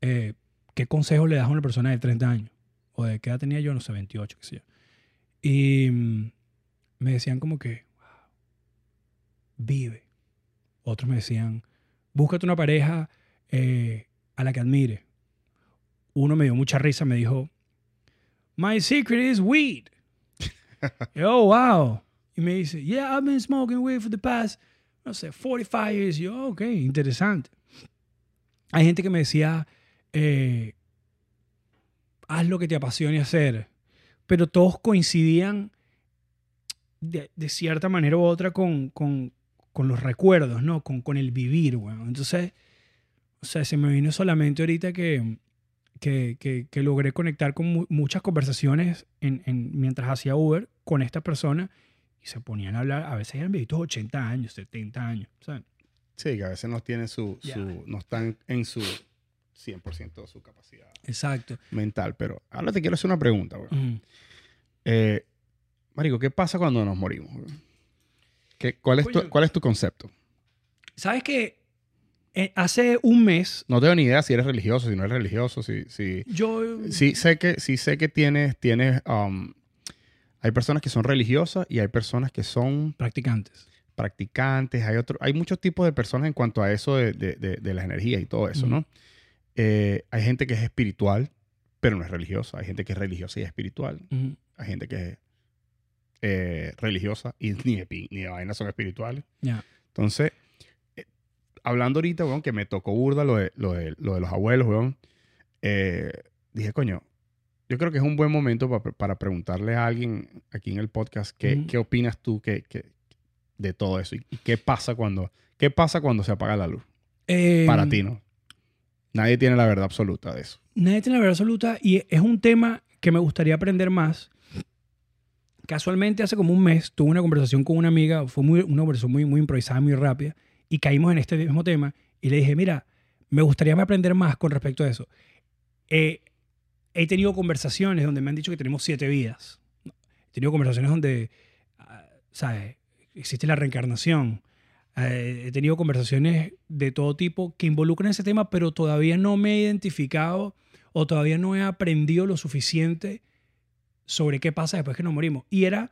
eh, ¿Qué consejos le das a una persona de 30 años? O de qué edad tenía yo, no sé, 28, qué sé yo. Y mm, me decían como que, "Wow, vive. Otros me decían, búscate una pareja eh, a la que admire. Uno me dio mucha risa, me dijo, My secret is weed. Y, oh, wow. Y me dice, Yeah, I've been smoking weed for the past, no sé, 45 years. Y yo, ok, interesante. Hay gente que me decía, eh, haz lo que te apasione hacer. Pero todos coincidían de, de cierta manera u otra con, con, con los recuerdos, ¿no? Con, con el vivir, weón. Entonces, o sea, se me vino solamente ahorita que, que, que, que logré conectar con mu- muchas conversaciones en, en- mientras hacía Uber con esta persona y se ponían a hablar, a veces eran viejitos 80 años, 70 años, ¿sabes? Sí, que a veces no tienen su, su- no están en su 100% de su capacidad Exacto. mental. Pero ahora te quiero hacer una pregunta, güey. Eh, Marico, ¿qué pasa cuando nos morimos? ¿Qué- cuál, es tu. ¿Cuál es tu concepto? ¿Sabes que hace un mes No tengo ni idea si eres religioso, si no eres religioso, si... si yo... sí sé que, sí sé que tienes... tienes um, hay personas que son religiosas y hay personas que son Practicantes. practicantes, hay otro, hay muchos tipos de personas en cuanto a eso de, de, de- de las energías y todo eso. ¿no? Eh, hay gente que es espiritual, pero no es religiosa. Hay gente que es religiosa y es espiritual. Hay gente que es eh, religiosa y ni de, ni de vaina son espirituales. Entonces, eh, hablando ahorita, weón, que me tocó burda lo de, lo de, lo de los abuelos, weón, dije, coño, yo creo que es un buen momento pa- para preguntarle a alguien aquí en el podcast qué, qué opinas tú que, que- de todo eso y, y qué pasa cuando qué pasa cuando se apaga la luz para ti, ¿no? Nadie tiene la verdad absoluta de eso. Nadie tiene la verdad absoluta y es un tema que me gustaría aprender más. Casualmente hace como un mes tuve una conversación con una amiga, fue una conversación muy, muy improvisada, muy rápida, y caímos en este mismo tema y le dije, mira, me gustaría aprender más con respecto a eso. Eh, he tenido conversaciones donde me han dicho que tenemos siete vidas. He tenido conversaciones donde, ah, ¿sabes? Existe la reencarnación. Eh, he tenido conversaciones de todo tipo que involucran ese tema, pero todavía no me he identificado o todavía no he aprendido lo suficiente sobre qué pasa después que nos morimos. Y era,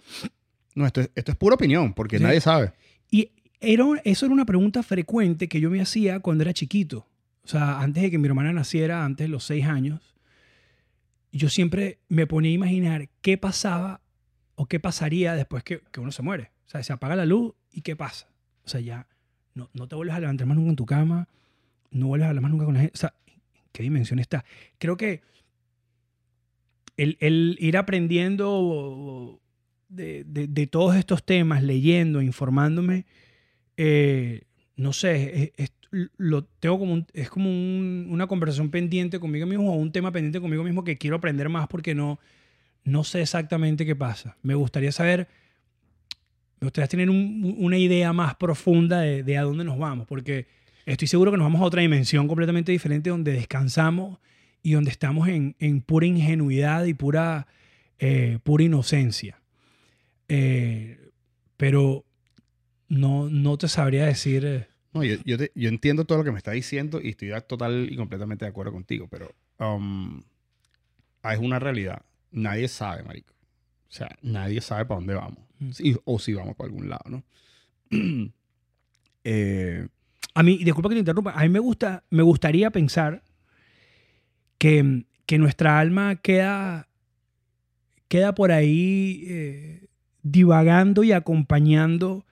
No, esto es, esto es pura opinión, porque Sí. nadie sabe. y era, eso era una pregunta frecuente que yo me hacía cuando era chiquito. O sea, antes de que mi hermana naciera, antes de los seis años, yo siempre me ponía a imaginar qué pasaba o qué pasaría después que, que uno se muere. O sea, se apaga la luz y qué pasa. O sea, ya no, no te vuelves a levantar más nunca en tu cama, no vuelves a hablar más nunca con la gente. O sea, ¿en qué dimensión está? Creo que el, el ir aprendiendo de, de- de todos estos temas, leyendo, informándome, eh, no sé, es, es- lo tengo como un- es como un- una conversación pendiente conmigo mismo o un tema pendiente conmigo mismo que quiero aprender más porque no, no sé exactamente qué pasa. Me gustaría saber, me gustaría tener un- una idea más profunda de, de a dónde nos vamos, porque estoy seguro que nos vamos a otra dimensión completamente diferente donde descansamos y donde estamos en, en pura ingenuidad y pura, eh, pura inocencia. Eh, pero no, no te sabría decir... eh, No, yo, yo, te- yo entiendo todo lo que me está diciendo y estoy total y completamente de acuerdo contigo, pero um, es una realidad. Nadie sabe, marico. O sea, nadie sabe para dónde vamos. Sí, o si vamos para algún lado, ¿no? Eh, A mí, disculpa que te interrumpa, a mí me, gusta, me gustaría pensar que, que nuestra alma queda, queda por ahí eh, divagando y acompañando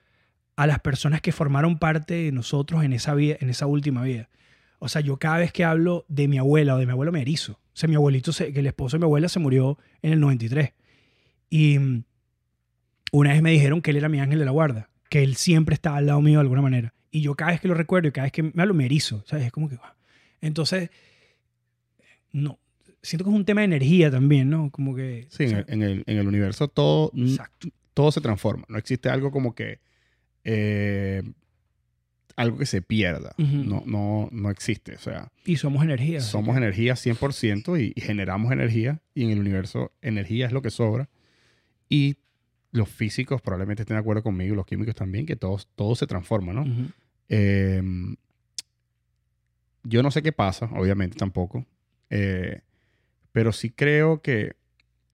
a las personas que formaron parte de nosotros en esa, vida, en esa última vida. O sea, yo cada vez que hablo de mi abuela o de mi abuelo me erizo. O sea, mi abuelito, se- que el esposo de mi abuela se murió en el 93. Y una vez me dijeron que él era mi ángel de la guarda, que él siempre estaba al lado mío de alguna manera. Y yo cada vez que lo recuerdo y cada vez que me hablo me erizo, ¿sabes? Es como que... wow. Entonces, no, siento que es un tema de energía también, ¿no? Como que... sí, o en, sea, el, en el- en el universo todo, exacto. todo se transforma. No existe algo como que eh, algo que se pierda. No, no, no existe. O sea, Y somos energía. somos que- energía 100% y, y generamos energía y en el universo energía es lo que sobra. Y los físicos probablemente estén de acuerdo conmigo, los químicos también, que todo, todo se transforma, ¿no? Eh, yo no sé qué pasa, obviamente tampoco, eh, pero sí creo que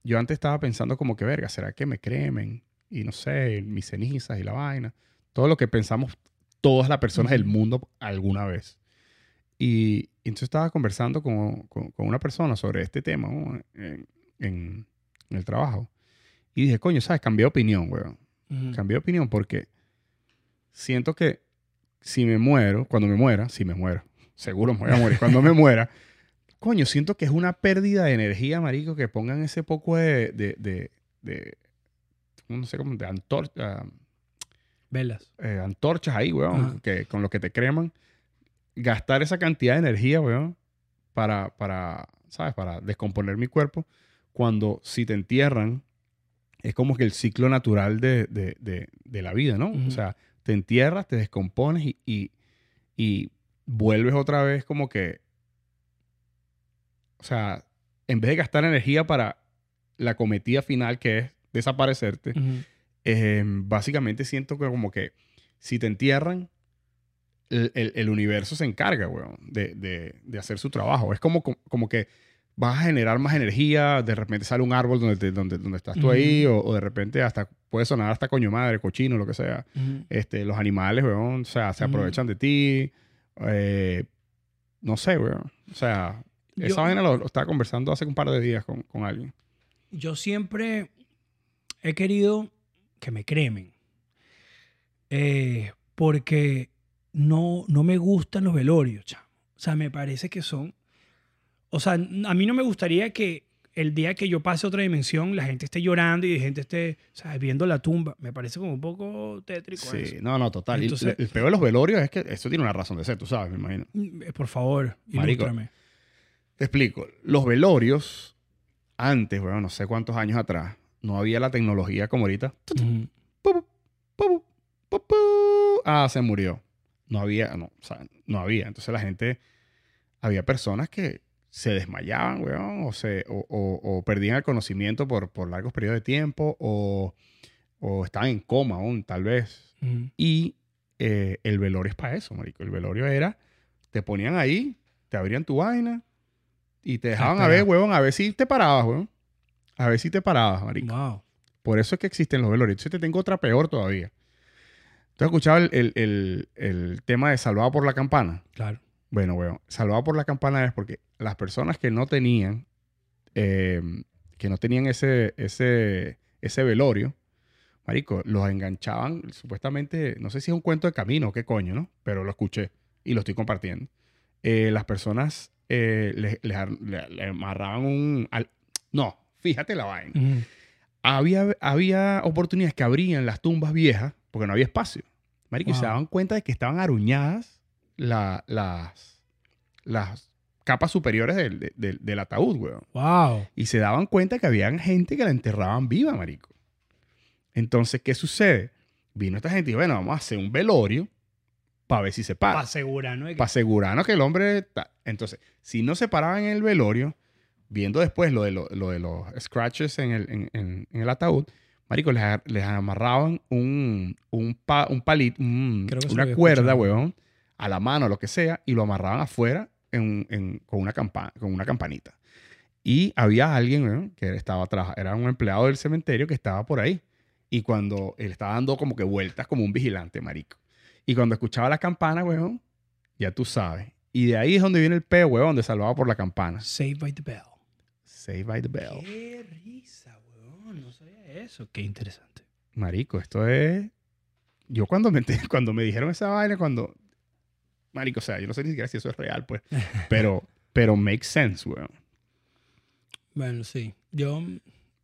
yo antes estaba pensando como que, verga, ¿será que me cremen? Y no sé, mis cenizas y la vaina. Todo lo que pensamos todas las personas del mundo alguna vez. Y, y entonces estaba conversando con, con- con una persona sobre este tema ¿no? en, en- en el trabajo. Y dije, coño, ¿sabes? Cambié de opinión, weón. Ujú. Cambié de opinión porque siento que si me muero, cuando me muera, si me muero, seguro me voy a morir, cuando me muera, coño, siento que es una pérdida de energía, marico, que pongan ese poco de, de, de, de- no sé cómo, de antor- ah, Velas. eh, antorchas ahí, weón, Ajá. que, con lo que te creman, gastar esa cantidad de energía, weón, para, para, ¿sabes? Para descomponer mi cuerpo, cuando si te entierran, es como que el ciclo natural de, de- de- de la vida, ¿no? O sea, te entierras, te descompones y, y, y vuelves otra vez como que, o sea, en vez de gastar energía para la cometida final que es desaparecerte, eh, básicamente siento que como que si te entierran, el, el- el universo se encarga, weón, de, de- de hacer su trabajo. Es como, como que vas a generar más energía, de repente sale un árbol donde, te- donde, donde estás tú ahí, o, o de repente hasta puede sonar hasta coño madre, cochino, lo que sea. Este, los animales, weón, o sea, se aprovechan de ti. eh, no sé, weón. O sea, esa vaina lo, lo estaba conversando hace un par de días con, con alguien. yo siempre he querido que me cremen. Eh, porque no, no me gustan los velorios, chamo. O sea, me parece que son... O sea, a mí no me gustaría que el día que yo pase a otra dimensión la gente esté llorando y la gente esté, ¿sabes? Viendo la tumba. Me parece como un poco tétrico Sí, eso. no, no, total. Entonces- el, el peor de los velorios es que eso tiene una razón de ser, tú sabes, me imagino. Mm, Por favor, Marico. ilústrame. Te explico. Los velorios, antes, bueno, no sé cuántos años atrás, no había la tecnología como ahorita. Ah, se murió. No había, no, o sea, no había. Entonces la gente, había personas que se desmayaban, weón, o, se, o, o- o perdían el conocimiento por, por largos periodos de tiempo, o, o estaban en coma aún, tal vez. Y eh, el velorio es para eso, marico. El velorio era, te ponían ahí, te abrían tu vaina y te dejaban a ver, huevón, a ver si te parabas, huevón. A ver si te parabas, marico. Wow. Por eso es que existen los velorios. Entonces te tengo otra peor todavía. ¿Tú has escuchado el, el- el- el tema de Salvado por la Campana? Claro. Bueno, weón, Salvado por la Campana es porque las personas que no tenían, eh, que no tenían ese, ese, ese velorio, marico, los enganchaban supuestamente, no sé si es un cuento de camino o qué coño, ¿no? Pero lo escuché y lo estoy compartiendo. Eh, las personas eh, les, les ar- le- le amarraban un... al- no, fíjate la vaina. Había, había oportunidades que abrían las tumbas viejas porque no había espacio. Marico, y se daban cuenta de que estaban aruñadas la- las, las capas superiores del, de- del- del ataúd, weón. Wow. Y se daban cuenta que habían gente que la enterraban viva, marico. Entonces, ¿qué sucede? Vino esta gente y dijo, bueno, vamos a hacer un velorio para ver si se para Para asegurar, ¿no? De que- para asegurarnos que el hombre... ta- Entonces, si no se paraban en el velorio, viendo después lo de, lo, lo de los scratches en el, en, en- en el ataúd, marico, les, les amarraban un, un, pa- un palito, un- una había cuerda, escuchado. weón, a la mano, lo que sea, y lo amarraban afuera en- en- con, una campa- con una campanita. Y había alguien weón, que estaba atrás, era un empleado del cementerio que estaba por ahí. Y cuando él estaba dando como que vueltas como un vigilante, marico. Y cuando escuchaba la campana, weón, ya tú sabes. Y de ahí es donde viene el peo, weón, de salvado por la campana. Save by the Bell. Save by the bell. Qué risa, weón. No sabía eso. Qué interesante. Marico, esto es. Yo cuando me, cuando me dijeron esa vaina, cuando. Marico, o sea, yo no sé ni siquiera si eso es real, pues. Pero, pero make sense, weón. Bueno, sí. Yo,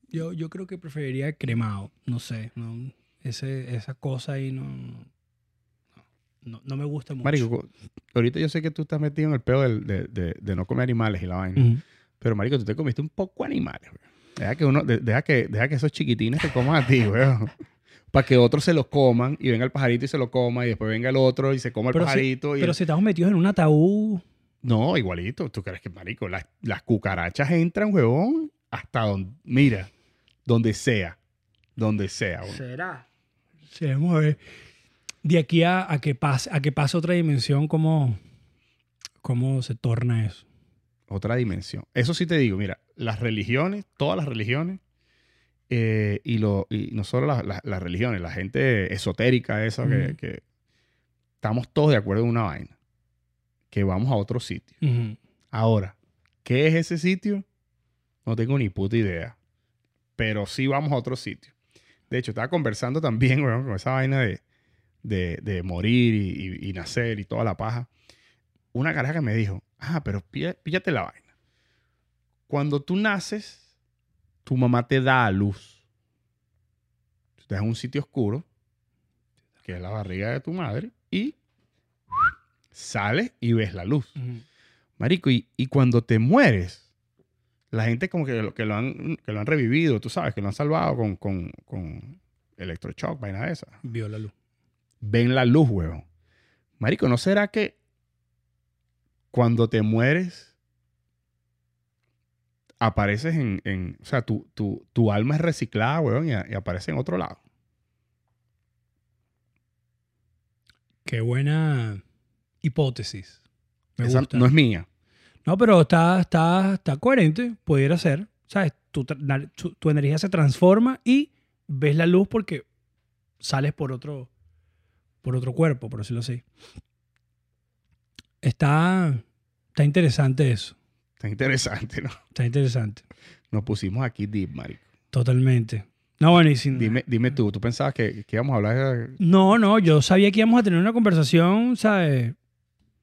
yo, yo creo que preferiría cremado. No sé. No, ese, esa cosa ahí no, no, no me gusta mucho. Marico, ahorita yo sé que tú estás metido en el peo del- de, de- de no comer animales y la vaina. Pero, marico, tú te comiste un poco animales, weón. Deja que, uno, de- deja, que, deja que esos chiquitines te coman a ti, weón. Para que otros se los coman y venga el pajarito y se lo coma y después venga el otro y se coma el Pero si- pajarito. y Pero el- si estamos metidos en un ataúd. No, igualito. ¿Tú crees que, marico, las, las cucarachas entran, huevón, hasta donde, mira, donde sea, donde sea, weón. ¿Será? Sí, vamos a ver. De aquí a, a que pase, a que pase otra dimensión, ¿cómo, ¿cómo se torna eso? Otra dimensión. Eso sí te digo, mira, las religiones, todas las religiones, eh, y, lo, y no solo la- la- las religiones, la gente esotérica esa, que, Ujú. que estamos todos de acuerdo en una vaina, que vamos a otro sitio. Ujú. Ahora, ¿qué es ese sitio? No tengo ni puta idea. Pero sí vamos a otro sitio. De hecho, estaba conversando también, weón, con esa vaina de, de, de morir y, y- y nacer y toda la paja. Una caraja que me dijo, ah, pero píllate la vaina. Cuando tú naces, tu mamá te da a luz. Tú Estás en un sitio oscuro, que es la barriga de tu madre, y sales y ves la luz. Marico, y, y cuando te mueres, la gente como que lo, que lo, han, que lo han revivido, tú sabes, que lo han salvado con, con, con electroshock, vaina de esa. Vio la luz. Ven la luz, huevón. Marico, ¿no será que cuando te mueres apareces en... en- o sea, tu, tu, tu alma es reciclada, huevón, y, a- y aparece en otro lado? Qué buena hipótesis. Me Esa gusta. no es mía. No, pero está, está, está coherente. Pudiera ser. ¿Sabes? Tu, tu, tu energía se transforma y ves la luz porque sales por otro, por otro cuerpo, por decirlo así. Está, está interesante eso. Está interesante, ¿no? Está interesante. Nos pusimos aquí deep, marico. Totalmente. No, bueno, y sin... Dime, dime tú, ¿tú pensabas que, que íbamos a hablar. No, no, yo sabía que íbamos a tener una conversación, ¿sabes?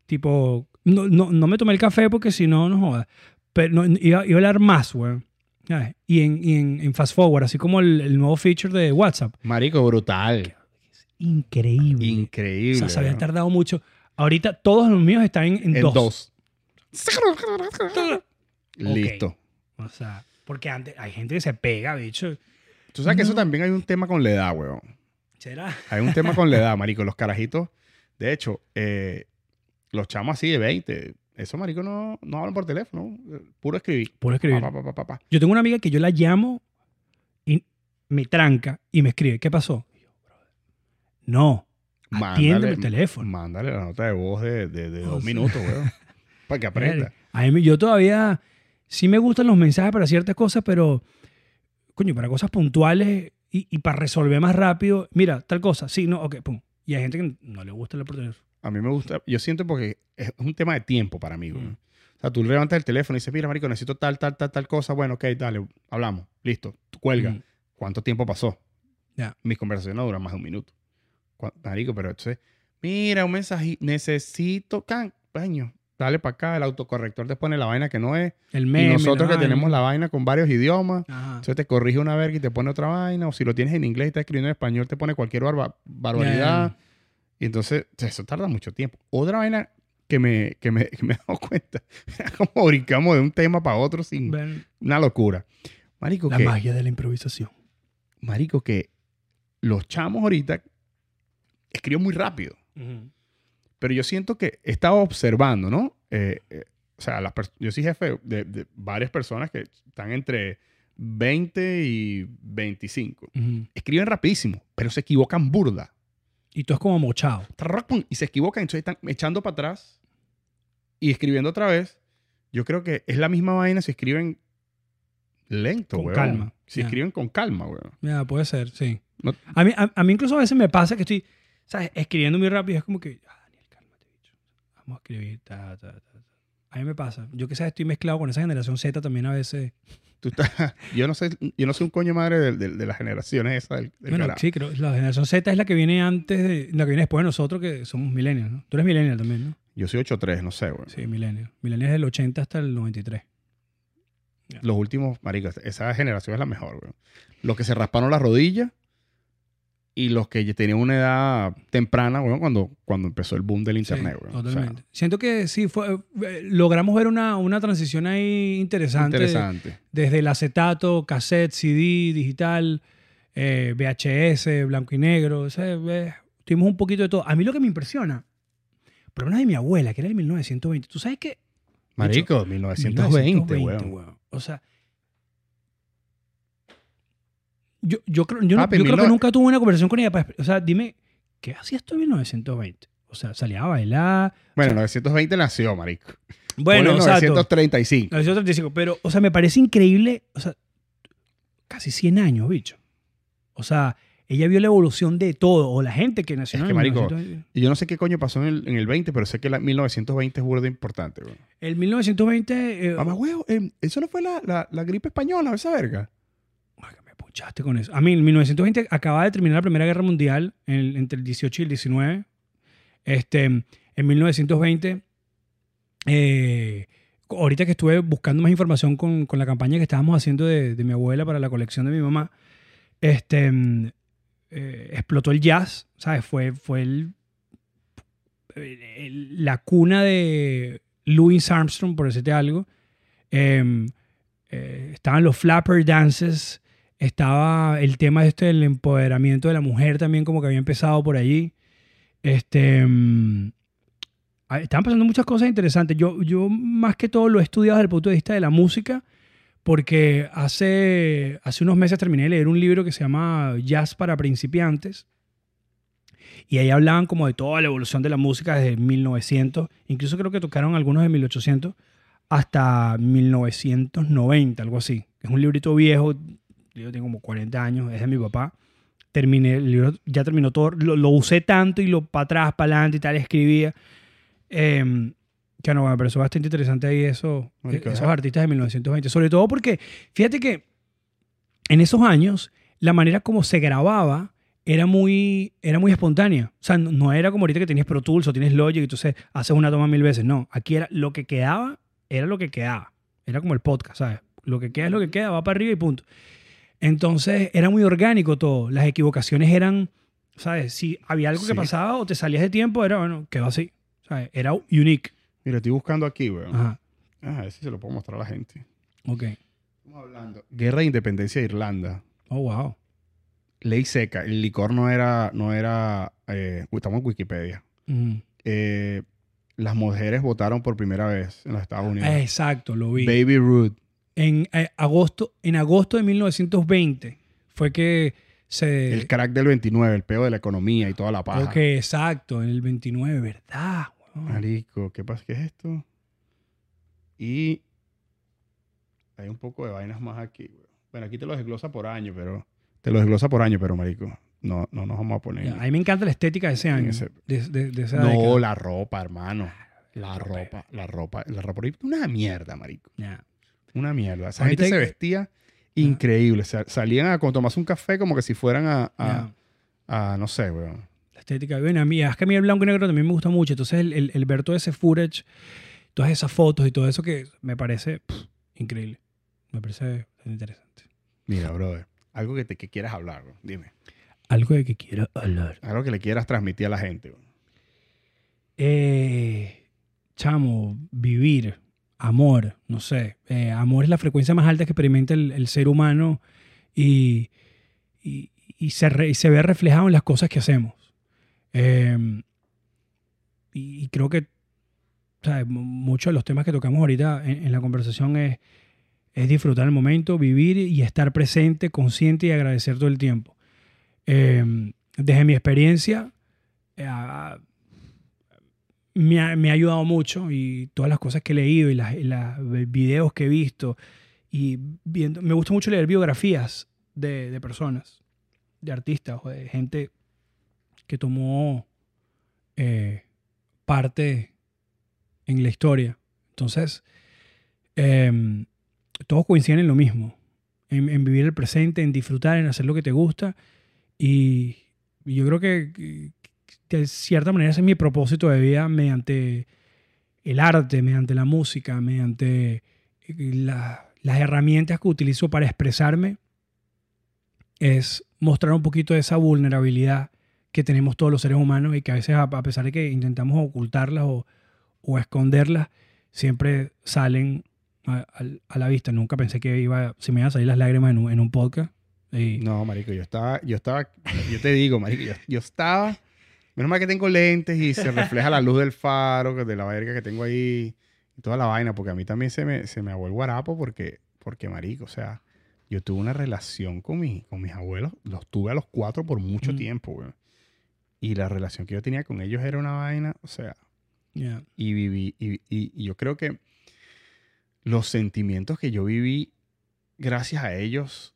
Tipo, no, no, no me tomé el café porque si no, no jodas. Pero no, iba, iba a hablar más, güey. Y, en, y en, en Fast Forward, así como el, el nuevo feature de WhatsApp. Marico, brutal. Increíble. Increíble. o sea, se habían tardado mucho. Ahorita todos los míos están en, en En dos. dos. Listo. O sea, porque antes hay gente que se pega, bicho. Tú sabes que eso también hay un tema con la edad, weón. ¿Será? Hay un tema con la edad, marico. Los carajitos, de hecho, eh, los chamos así de 20, esos maricos no, no hablan por teléfono. Puro escribir. Puedo escribir. Pa, pa, pa, pa, pa. Yo tengo una amiga que yo la llamo y me tranca y me escribe, ¿qué pasó? Y yo, "Brother, No, atiéndeme el teléfono. Mándale la nota de voz de, de- de O dos sea. minutos, weón. Para que aprenda. A mí, yo todavía sí me gustan los mensajes para ciertas cosas, pero, coño, para cosas puntuales y, y para resolver más rápido, mira, tal cosa, sí, no, ok, pum. Y hay gente que no le gusta el por teléfono. A mí me gusta, yo siento porque es un tema de tiempo para mí. Mm. O sea, tú levantas el teléfono y dices, mira, marico, necesito tal, tal, tal, tal cosa. Bueno, ok, dale, hablamos. Listo. Tú cuelga. Mm. ¿Cuánto tiempo pasó? Ya. Mis conversaciones no duran más de un minuto. Marico, pero entonces, mira, un mensaje, necesito, can, baño, dale para acá, el autocorrector te pone la vaina que no es. El Y meme. nosotros que tenemos la vaina con varios idiomas, Ajá. entonces te corrige una verga y te pone otra vaina, o si lo tienes en inglés y estás escribiendo en español, te pone cualquier barba- barbaridad. Y entonces, eso tarda mucho tiempo. Otra vaina que me, que me, que me he dado cuenta, como brincamos de un tema para otro sin una locura. Marico, la que, magia de la improvisación. marico, que los chamos ahorita escriben muy rápido. Pero yo siento que he estado observando, ¿no? Eh, eh, o sea, las yo soy jefe de, de varias personas que están entre 20 y 25. Ujú. Escriben rapidísimo, pero se equivocan burda. Y tú es como mochado. Y se equivocan, entonces están echando para atrás y escribiendo otra vez. Yo creo que es la misma vaina si escriben lento, Con weón. calma. Si Ya. escriben con calma, weón. Ya, puede ser, sí. No- A, mí, a, a mí incluso a veces me pasa que estoy, ¿sabes? Escribiendo muy rápido. Es como que, ah, Daniel, cálmate, bicho. Vamos a escribir. Ta, ta, ta. A mí me pasa. Yo sabes, estoy mezclado con esa generación Z también a veces. Tú estás, yo no sé, yo no soy un coño madre de, de- de las generaciones esas del, del bueno, carajo. sí, creo. La generación Z es la que viene antes, de, la que viene después de nosotros, que somos millennials, ¿no? Tú eres millennial también, ¿no? Yo soy 8'3, no sé, weón. Sí, millennial. Millennial es del 80 hasta el 93. Los últimos, maricos, esa generación es la mejor, weón. Los que se rasparon las rodillas y los que tenían una edad temprana, weón, cuando, cuando empezó el boom del internet, Sí, weón. O sea, Totalmente. Siento que sí, fue, eh, logramos ver una, una transición ahí interesante. interesante. Desde el acetato, cassette, CD, digital, eh, VHS, blanco y negro. o sea, eh, tuvimos un poquito de todo. A mí lo que me impresiona, por lo menos de mi abuela, que era el 1920. ¿Tú sabes qué? Marico, 1920, weón. O sea, yo, yo creo, yo no- Papi, yo creo que 19 nunca tuve una conversación con ella. para exp- o sea, dime, ¿qué hacías tú en 1920? O sea, salía a bailar. Bueno, 920 nació, marico. Bueno, Ponle exacto. 935. 1935. Pero, o sea, me parece increíble. O sea, casi 100 años, bicho. O sea, ella vio la evolución de todo, o la gente que nació Es en que, marico, 1920. Y yo no sé qué coño pasó en el, en el 20, pero sé que la 1920 es burda importante, weón. El 1920... eh, Mamá, huevo, eh, eso no fue la, la, la gripe española, esa verga. Puchaste con eso. A mí, en 1920 acababa de terminar la Primera Guerra Mundial entre el 18 y el 19. Este, en 1920, eh, ahorita que estuve buscando más información con, con la campaña que estábamos haciendo de, de mi abuela para la colección de mi mamá, este, mm, eh, explotó el jazz, ¿sabes? Fue, fue el- la cuna de Louis Armstrong, por decirte algo. Em, eh, estaban los flapper dances, estaba el tema este del empoderamiento de la mujer también como que había empezado por allí. Este, mm, ah, estaban pasando muchas cosas interesantes. Yo, yo más que todo lo he estudiado desde el punto de vista de la música porque hace, hace unos meses terminé de leer un libro que se llama Jazz para principiantes. Y ahí hablaban como de toda la evolución de la música desde 1900, incluso creo que tocaron algunos de 1800 hasta 1990, algo así. Es un librito viejo, yo tengo como 40 años, es de mi papá. Terminé, el libro ya terminó todo, lo, lo usé tanto y lo para atrás, para adelante y tal, escribía. Eh, que no, me pareció bastante interesante ahí eso, Marico, esos ajá. artistas de 1920. Sobre todo porque, fíjate que en esos años, la manera como se grababa era muy, era muy espontánea. O sea, no, no era como ahorita que tienes Pro Tools o tienes Logic y entonces haces una toma mil veces. No, aquí era lo que quedaba, era lo que quedaba. Era como el podcast, ¿sabes? Lo que queda es lo que queda, va para arriba y punto. Entonces era muy orgánico todo. Las equivocaciones eran, ¿sabes? Si había algo que pasaba o te salías de tiempo, era, bueno, quedó así. ¿sabes? Era unique. Mira, estoy buscando aquí, weón. Ajá. Ah, a ver si se lo puedo mostrar a la gente. Ok. Estamos hablando. Guerra de Independencia de Irlanda. Oh, wow. Ley seca. El licor no era, no era, eh, estamos en Wikipedia. Eh, las mujeres votaron por primera vez en los Estados Unidos. Exacto, lo vi. Baby Ruth. En, eh, agosto, en agosto de 1920 fue que se... El crack del 29, el peo de la economía y toda la paja. Ok, exacto, en el 29, ¿verdad? Marico, ¿qué pasa? ¿Qué es esto? Y hay un poco de vainas más aquí, güey. Bueno, aquí te los desglosa por año, pero... Te los desglosa por año, pero marico, no, no nos vamos a poner... Ya, a mí me encanta la estética de ese año. ese- de, de- de esa No, década. la ropa, hermano. La ropa. ropa, la ropa, la ropa. Una mierda, marico. Ya. Una mierda. Esa Ahorita gente se que- vestía increíble. Sa- salían a como tomarse un café como que si fueran a, a, no sé, weón. La estética. Bueno, a mí, es que a mí el blanco y negro también me gusta mucho. Entonces, el, el- el ver todo ese footage, todas esas fotos y todo eso que me parece pff, increíble. Me parece interesante. Mira, brother. Algo que te que quieras hablar, weón. Dime. Algo de que quiero hablar. Algo que le quieras transmitir a la gente, weón. Eh, chamo, vivir, amor, no sé. Eh, amor es la frecuencia más alta que experimenta el, el ser humano y, y- se, re- se ve reflejado en las cosas que hacemos. Eh, y, creo que ¿sabes? mu- muchos de los temas que tocamos ahorita en, la conversación es, es disfrutar el momento, vivir y estar presente, consciente y agradecer todo el tiempo. Eh, desde mi experiencia, eh, me ha, me ha ayudado mucho y todas las cosas que he leído y las videos que he visto y viendo, me gusta mucho leer biografías de, de personas, de artistas o de gente que tomó eh, parte en la historia. Entonces, em, todos coinciden en lo mismo, en, vivir el presente, en disfrutar, en hacer lo que te gusta y, yo creo que de cierta manera ese es mi propósito de vida mediante el arte, mediante la música, mediante eh, la- las herramientas que utilizo para expresarme, es mostrar un poquito de esa vulnerabilidad que tenemos todos los seres humanos y que a veces a pesar de que intentamos ocultarlas o, o esconderlas, siempre salen a, la vista. Nunca pensé que iba, se me iban a salir las lágrimas en un, en podcast. No, marico, yo estaba, yo estaba, yo te digo, marico, yo, yo estaba, menos mal que tengo lentes y se refleja la luz del faro, de la verga que tengo ahí, y toda la vaina, porque a mí también se me, se me abuelo el guarapo porque, porque, marico, o sea, yo tuve una relación con, mi, con mis abuelos, los tuve a los cuatro por mucho Mm. tiempo, güey. Y la relación que yo tenía con ellos era una vaina, o sea, y viví, y, y- y yo creo que los sentimientos que yo viví gracias a ellos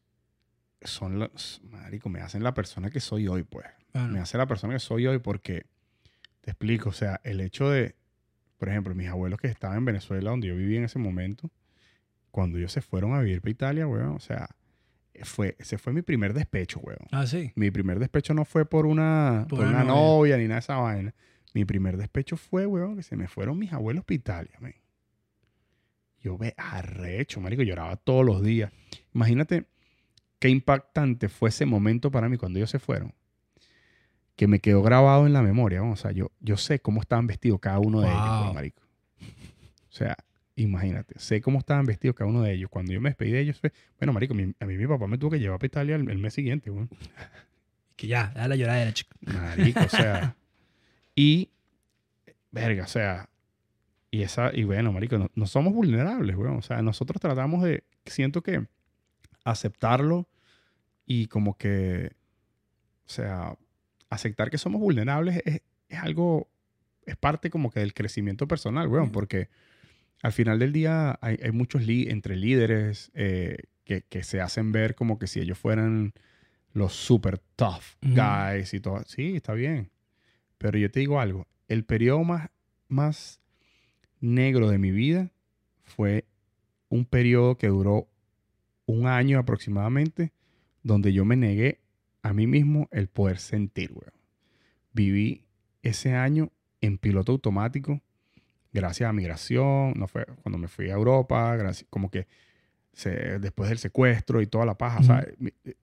son los, marico, me hacen la persona que soy hoy, pues. Claro. Me hace la persona que soy hoy porque, te explico, o sea, el hecho de, por ejemplo, mis abuelos que estaban en Venezuela, donde yo vivía en ese momento, cuando ellos se fueron a vivir para Italia, weón, o sea, fue, ese fue mi primer despecho, weón. Ah, sí. Mi primer despecho no fue por una, Por por una novia. novia. ni nada de esa vaina. Mi primer despecho fue, weón, que se me fueron mis abuelos para Italia, man. Yo ve arrecho, marico, lloraba todos los días. Imagínate qué impactante fue ese momento para mí cuando ellos se fueron. Que me quedó grabado en la memoria. O sea, yo, yo sé cómo estaban vestidos cada uno de ellos, marico. O sea, imagínate, sé cómo estaban vestidos cada uno de ellos. Cuando yo me despedí de ellos, fue, bueno, marico, mi- a mí mi papá me tuvo que llevar para Italia el, el mes siguiente, weón. Que ya, da la lloradera, chico. Marico, o sea. Y, verga, o sea. Y esa, y bueno, marico, no, no somos vulnerables, weón. O sea, nosotros tratamos de, siento que aceptarlo y como que, o sea, aceptar que somos vulnerables es, es algo, es parte como que del crecimiento personal, weón, porque al final del día hay, hay muchos entre líderes eh, que, que se hacen ver como que si ellos fueran los super tough guys y todo. Sí, está bien. Pero yo te digo algo, el periodo más, más negro de mi vida fue un periodo que duró un año aproximadamente, donde yo me negué a mí mismo el poder sentir, weón. Viví ese año en piloto automático, gracias a migración, no fue cuando me fui a Europa, gracias, como que se- después del secuestro y toda la paja, o sea,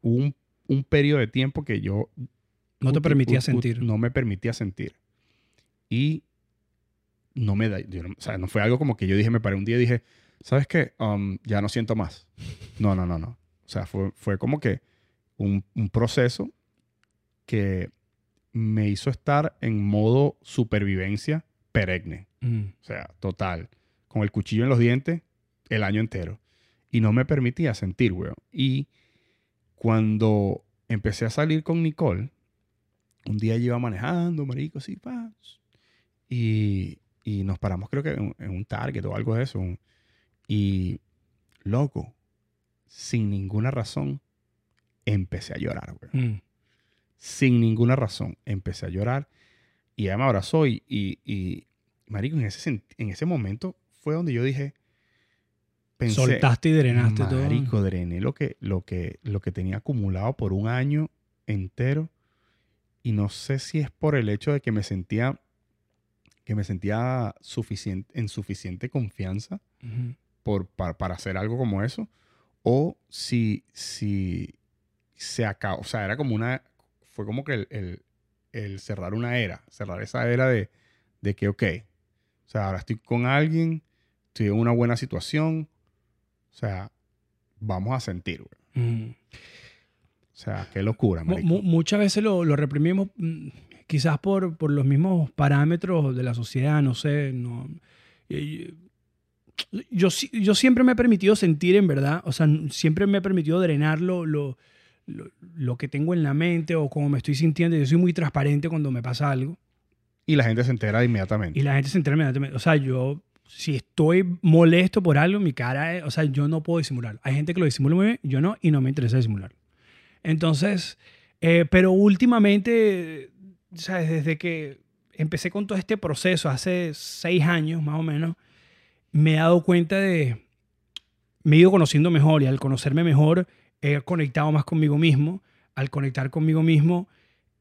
hubo un, un periodo de tiempo que yo No te permitía sentir. No me permitía sentir. Y no me da, yo o sea, no fue algo como que yo dije, me paré un día y dije, ¿sabes qué? Um, ya no siento más. No, no, no, no. O sea, fue, fue como que un, un proceso que me hizo estar en modo supervivencia perenne. Mm. O sea, total. Con el cuchillo en los dientes el año entero. Y no me permitía sentir, weón. Y cuando empecé a salir con Nicole, un día yo iba manejando, marico, así, pa, y, y nos paramos creo que en, en un Target o algo de eso. un- y, loco, sin ninguna razón, empecé a llorar, weón Mm. sin ninguna razón. Empecé a llorar y ella me abrazó y, y, y, marico, en ese, en ese momento fue donde yo dije, pensé, Soltaste y drenaste todo. marico, drené lo que, lo, que, lo que tenía acumulado por un año entero y no sé si es por el hecho de que me sentía que me sentía suficiente, en suficiente confianza Ujú. por, para, para hacer algo como eso, o si, si se acabó, o sea, era como una, fue como que el, el- el cerrar una era, cerrar esa era de, de que, ok, o sea, ahora estoy con alguien, estoy en una buena situación, o sea, vamos a sentir, güey. Mm. O sea, qué locura, muchas veces lo, lo reprimimos, mm, quizás por, por los mismos parámetros de la sociedad, no sé. No, yo, yo siempre me he permitido sentir, en verdad, o sea, siempre me he permitido drenar lo, lo, lo- lo que tengo en la mente o cómo me estoy sintiendo. Yo soy muy transparente cuando me pasa algo Y la gente se entera inmediatamente. y la gente se entera inmediatamente. O sea, yo, si estoy molesto por algo, mi cara, es- o sea, yo no puedo disimularlo. Hay gente que lo disimula muy bien, yo no, y no me interesa disimularlo. Entonces, eh, pero últimamente, ¿sabes? Desde que empecé con todo este proceso, hace seis años más o menos, me he dado cuenta de, me he ido conociendo mejor y al conocerme mejor, he conectado más conmigo mismo. Al conectar conmigo mismo,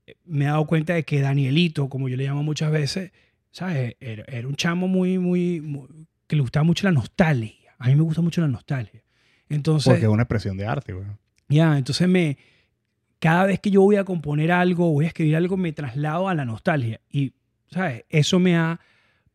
eh, me he dado cuenta de que Danielito, como yo le llamo muchas veces, ¿sabes? Era, era un chamo muy, muy, muy- que le gustaba mucho la nostalgia. A mí me gusta mucho la nostalgia. Entonces, Porque es una expresión de arte, güey. ya, entonces me, cada vez que yo voy a componer algo, voy a escribir algo, me traslado a la nostalgia. Y, ¿sabes? Eso me ha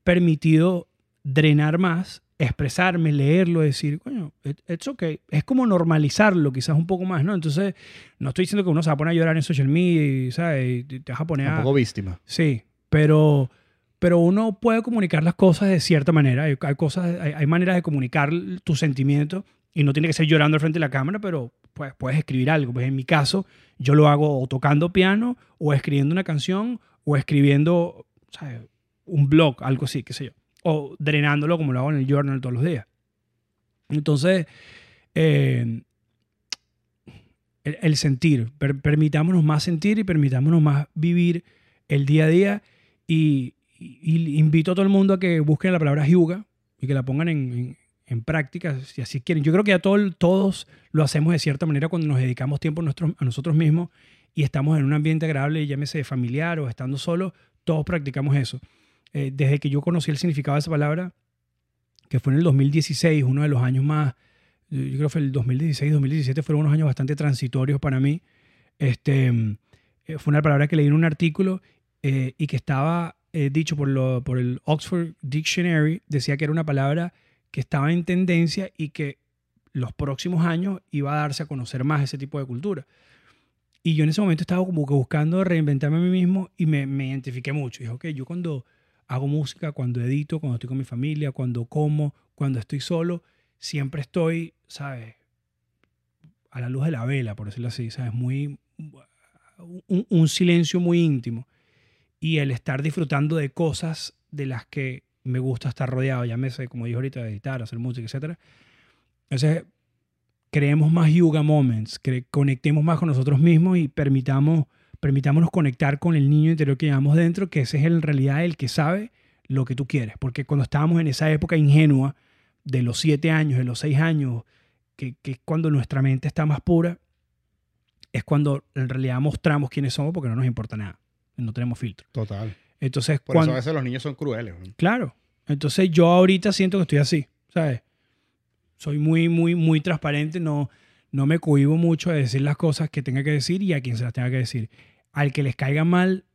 permitido drenar más, expresarme, leerlo, decir, coño, it- it's okay. Es como normalizarlo quizás un poco más, ¿no? Entonces, no estoy diciendo que uno se va a poner a llorar en social media, y, ¿sabes? Y te vas a poner Un a... poco víctima. Sí, pero, pero uno puede comunicar las cosas de cierta manera. Hay, hay cosas, hay, hay maneras de comunicar tus sentimientos y no tiene que ser llorando al frente de la cámara, pero pues, puedes escribir algo. Pues en mi caso, yo lo hago o tocando piano o escribiendo una canción o escribiendo ¿sabes? un blog, algo así, qué sé yo. O drenándolo como lo hago en el journal todos los días. Entonces, eh, el, sentir. Per- permitámonos más sentir y permitámonos más vivir el día a día. Y, invito a todo el mundo a que busquen la palabra yuga y que la pongan en, en- en práctica si así quieren. Yo creo que ya todo- todos lo hacemos de cierta manera cuando nos dedicamos tiempo a nosotros mismos y estamos en un ambiente agradable, llámese familiar o estando solo, todos practicamos eso. Eh, desde que yo conocí el significado de esa palabra, que fue en el 2016, uno de los años más, yo creo que el 2016, 2017, fueron unos años bastante transitorios para mí. Este, eh, fue una palabra que leí en un artículo eh, y que estaba dicho por, lo- por el Oxford Dictionary, decía que era una palabra que estaba en tendencia y que los próximos años iba a darse a conocer más ese tipo de cultura. Y yo en ese momento estaba como que buscando reinventarme a mí mismo y me, me identifiqué mucho. Dije, ok, yo cuando hago música, cuando edito, cuando estoy con mi familia, cuando como, cuando estoy solo, siempre estoy, ¿sabes? A la luz de la vela, por decirlo así, ¿sabes? Muy, un, silencio muy íntimo. Y el estar disfrutando de cosas de las que me gusta estar rodeado, ya me sé, como dije ahorita, editar, hacer música, etc. Entonces, creemos más yoga moments, conectemos más con nosotros mismos y permitamos, permitámonos conectar con el niño interior que llevamos dentro, que ese es en realidad el que sabe lo que tú quieres. Porque cuando estábamos en esa época ingenua de los siete años, de los seis años, que, que es cuando nuestra mente está más pura, es cuando en realidad mostramos quiénes somos porque no nos importa nada, no tenemos filtro. Total. Entonces, Por cuando, eso a veces los niños son crueles. Claro. Entonces yo ahorita siento que estoy así, ¿sabes? Soy muy, muy, muy transparente, no, no me cohibo mucho de decir las cosas que tenga que decir y a quien se las tenga que decir. Al que les caiga mal,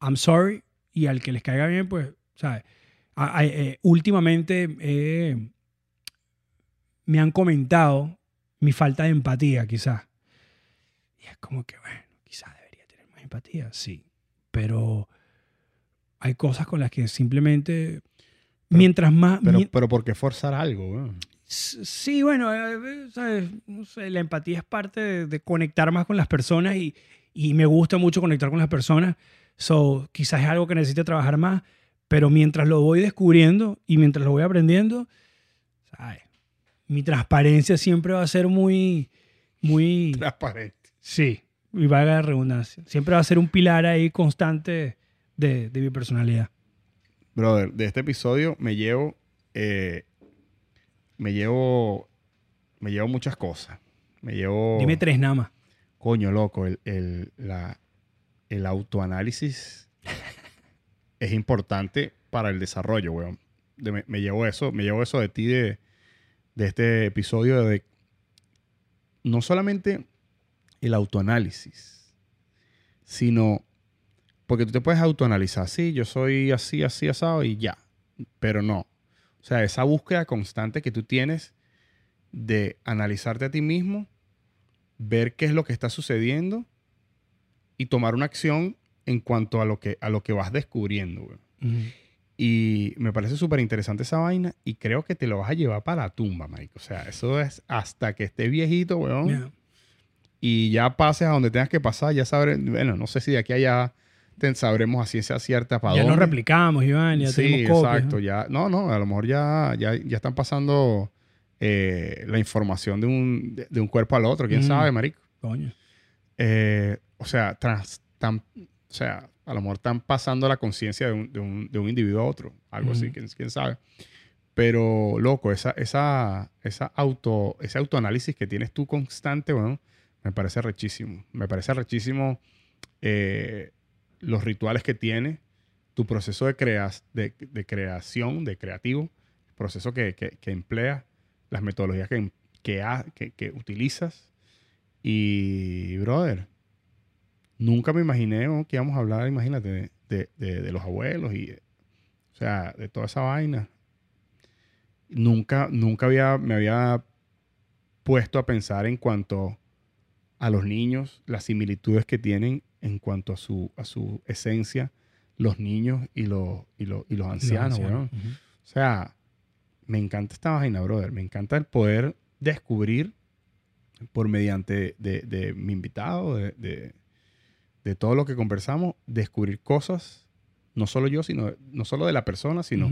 I'm sorry, y al que les caiga bien, pues, ¿sabes? A- a- eh, últimamente eh, me han comentado mi falta de empatía, quizás. Y es como que, bueno, quizás debería tener más empatía, sí. Pero hay cosas con las que simplemente, mientras más... Pero, mi- pero ¿por qué forzar algo? Sí, bueno, eh, ¿sabes? No sé, la empatía es parte de, de conectar más con las personas y, y me gusta mucho conectar con las personas. So, quizás es algo que necesite trabajar más, pero mientras lo voy descubriendo y mientras lo voy aprendiendo, ¿sabes? Mi transparencia siempre va a ser muy, muy... Transparente. Sí, y valga la redundancia. Siempre va a ser un pilar ahí constante de, de mi personalidad. Brother, de este episodio me llevo. eh, me llevo. Me llevo muchas cosas. Me llevo. Dime tres nada más. Coño, loco, el, el, la- el autoanálisis es importante para el desarrollo, weón. De- me, me llevo eso, me llevo eso de ti de, de este episodio de no solamente el autoanálisis, sino porque tú te puedes autoanalizar, sí, yo soy así, así, asado y ya, pero no. O sea, esa búsqueda constante que tú tienes de analizarte a ti mismo, ver qué es lo que está sucediendo y tomar una acción en cuanto a lo que, a lo que vas descubriendo. güey. Y me parece súper interesante esa vaina y creo que te lo vas a llevar para la tumba, Mike. O sea, eso es hasta que estés viejito, weón. Yeah. Y ya pases a donde tengas que pasar, ya sabré, bueno, no sé si de aquí a allá te sabremos a ciencia cierta para Ya dónde. nos replicamos, Iván, ya sí, tenemos copias. exacto. ¿no? Ya, no, no, a lo mejor ya, ya, ya están pasando eh, la información de un, de, de un cuerpo al otro, quién Mm. sabe, marico. Coño. Eh, o sea, trans- tan- o sea, a lo mejor están pasando la conciencia de un, de, un, de un individuo a otro, algo así, quién, quién sabe. Pero, loco, esa, esa, esa auto, ese autoanálisis que tienes tú constante, bueno, me parece rechísimo. Me parece rechísimo eh, los rituales que tiene, tu proceso de, creas, de, de creación, de creativo, el proceso que, que, que empleas, las metodologías que, que, ha- que, que utilizas. Y, brother, nunca me imaginé que íbamos a hablar, imagínate, de, de- de- los abuelos y, o sea, de toda esa vaina. Nunca, nunca había, me había puesto a pensar en cuanto a los niños, las similitudes que tienen en cuanto a su, a su esencia, los niños y los, y los, y los ancianos, Los. Ujú. O sea, me encanta esta vaina, brother. Me encanta el poder descubrir por mediante de, de mi invitado, de, de- todo lo que conversamos, descubrir cosas, no solo yo, sino no solo de la persona, sino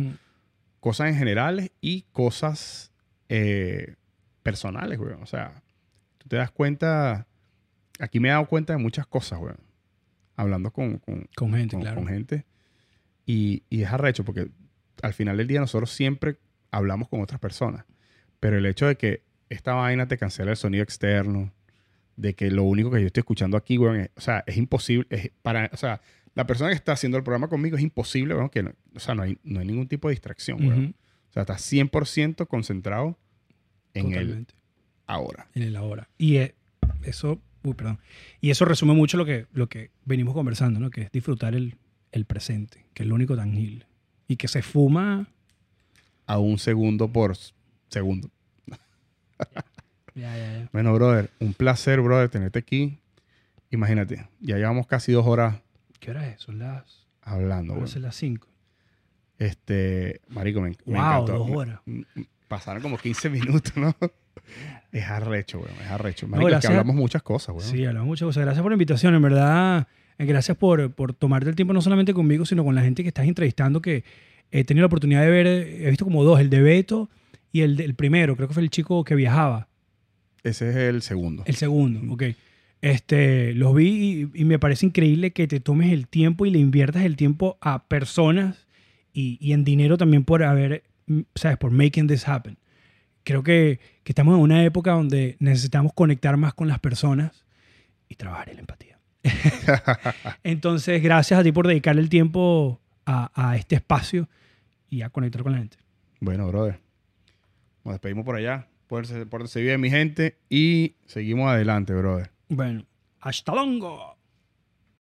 cosas en generales y cosas eh, personales, güey. O sea, tú te das cuenta aquí me he dado cuenta de muchas cosas, weón. Hablando con, con, Con gente, con- claro. con gente. Y, y es arrecho porque al final del día nosotros siempre hablamos con otras personas. Pero el hecho de que esta vaina te cancela el sonido externo, de que lo único que yo estoy escuchando aquí, weón, es- o sea, es imposible. es para, o sea, la persona que está haciendo el programa conmigo es imposible, weón, que no, o sea, no hay, no hay ningún tipo de distracción, weón. Ujú, O sea, estás 100% concentrado en el Totalmente. ahora. En el ahora. Y eh, eso, uy, perdón. Y eso resume mucho lo que, lo que venimos conversando, ¿no? Que es disfrutar el, el presente, que es lo único tangible. Y que se fuma. A un segundo por segundo. Ya, ya, ya. Bueno, brother, un placer, brother, tenerte aquí. Imagínate, ya llevamos casi dos horas ¿Qué hora es? Son las, hablando, weón. son las 5. Este, marico, me, me Wow, encantó. dos horas. m- m- Pasaron como 15 minutos, ¿no? Es arrecho, weón, es arrecho. Marico, es que hablamos muchas cosas, weón. Sí, hablamos muchas cosas. Gracias por la invitación, en verdad. eh, Gracias por, por tomarte el tiempo no solamente conmigo, sino con la gente que estás entrevistando, que he tenido la oportunidad de ver, he visto como dos, el de Beto y el, del primero, creo que fue el chico que viajaba. Ese es el segundo. El segundo, ok. Este, los vi y, y me parece increíble que te tomes el tiempo y le inviertas el tiempo a personas y, y en dinero también por haber, mm, ¿sabes? Por making this happen. Creo que, que estamos en una época donde necesitamos conectar más con las personas y trabajar en la empatía. Entonces, gracias a ti por dedicarle el tiempo a, a este espacio y a conectar con la gente. Bueno, brother. Nos despedimos por allá. Pórtense, pórtense bien, mi gente. Y seguimos adelante, brother. Bueno, hasta luego.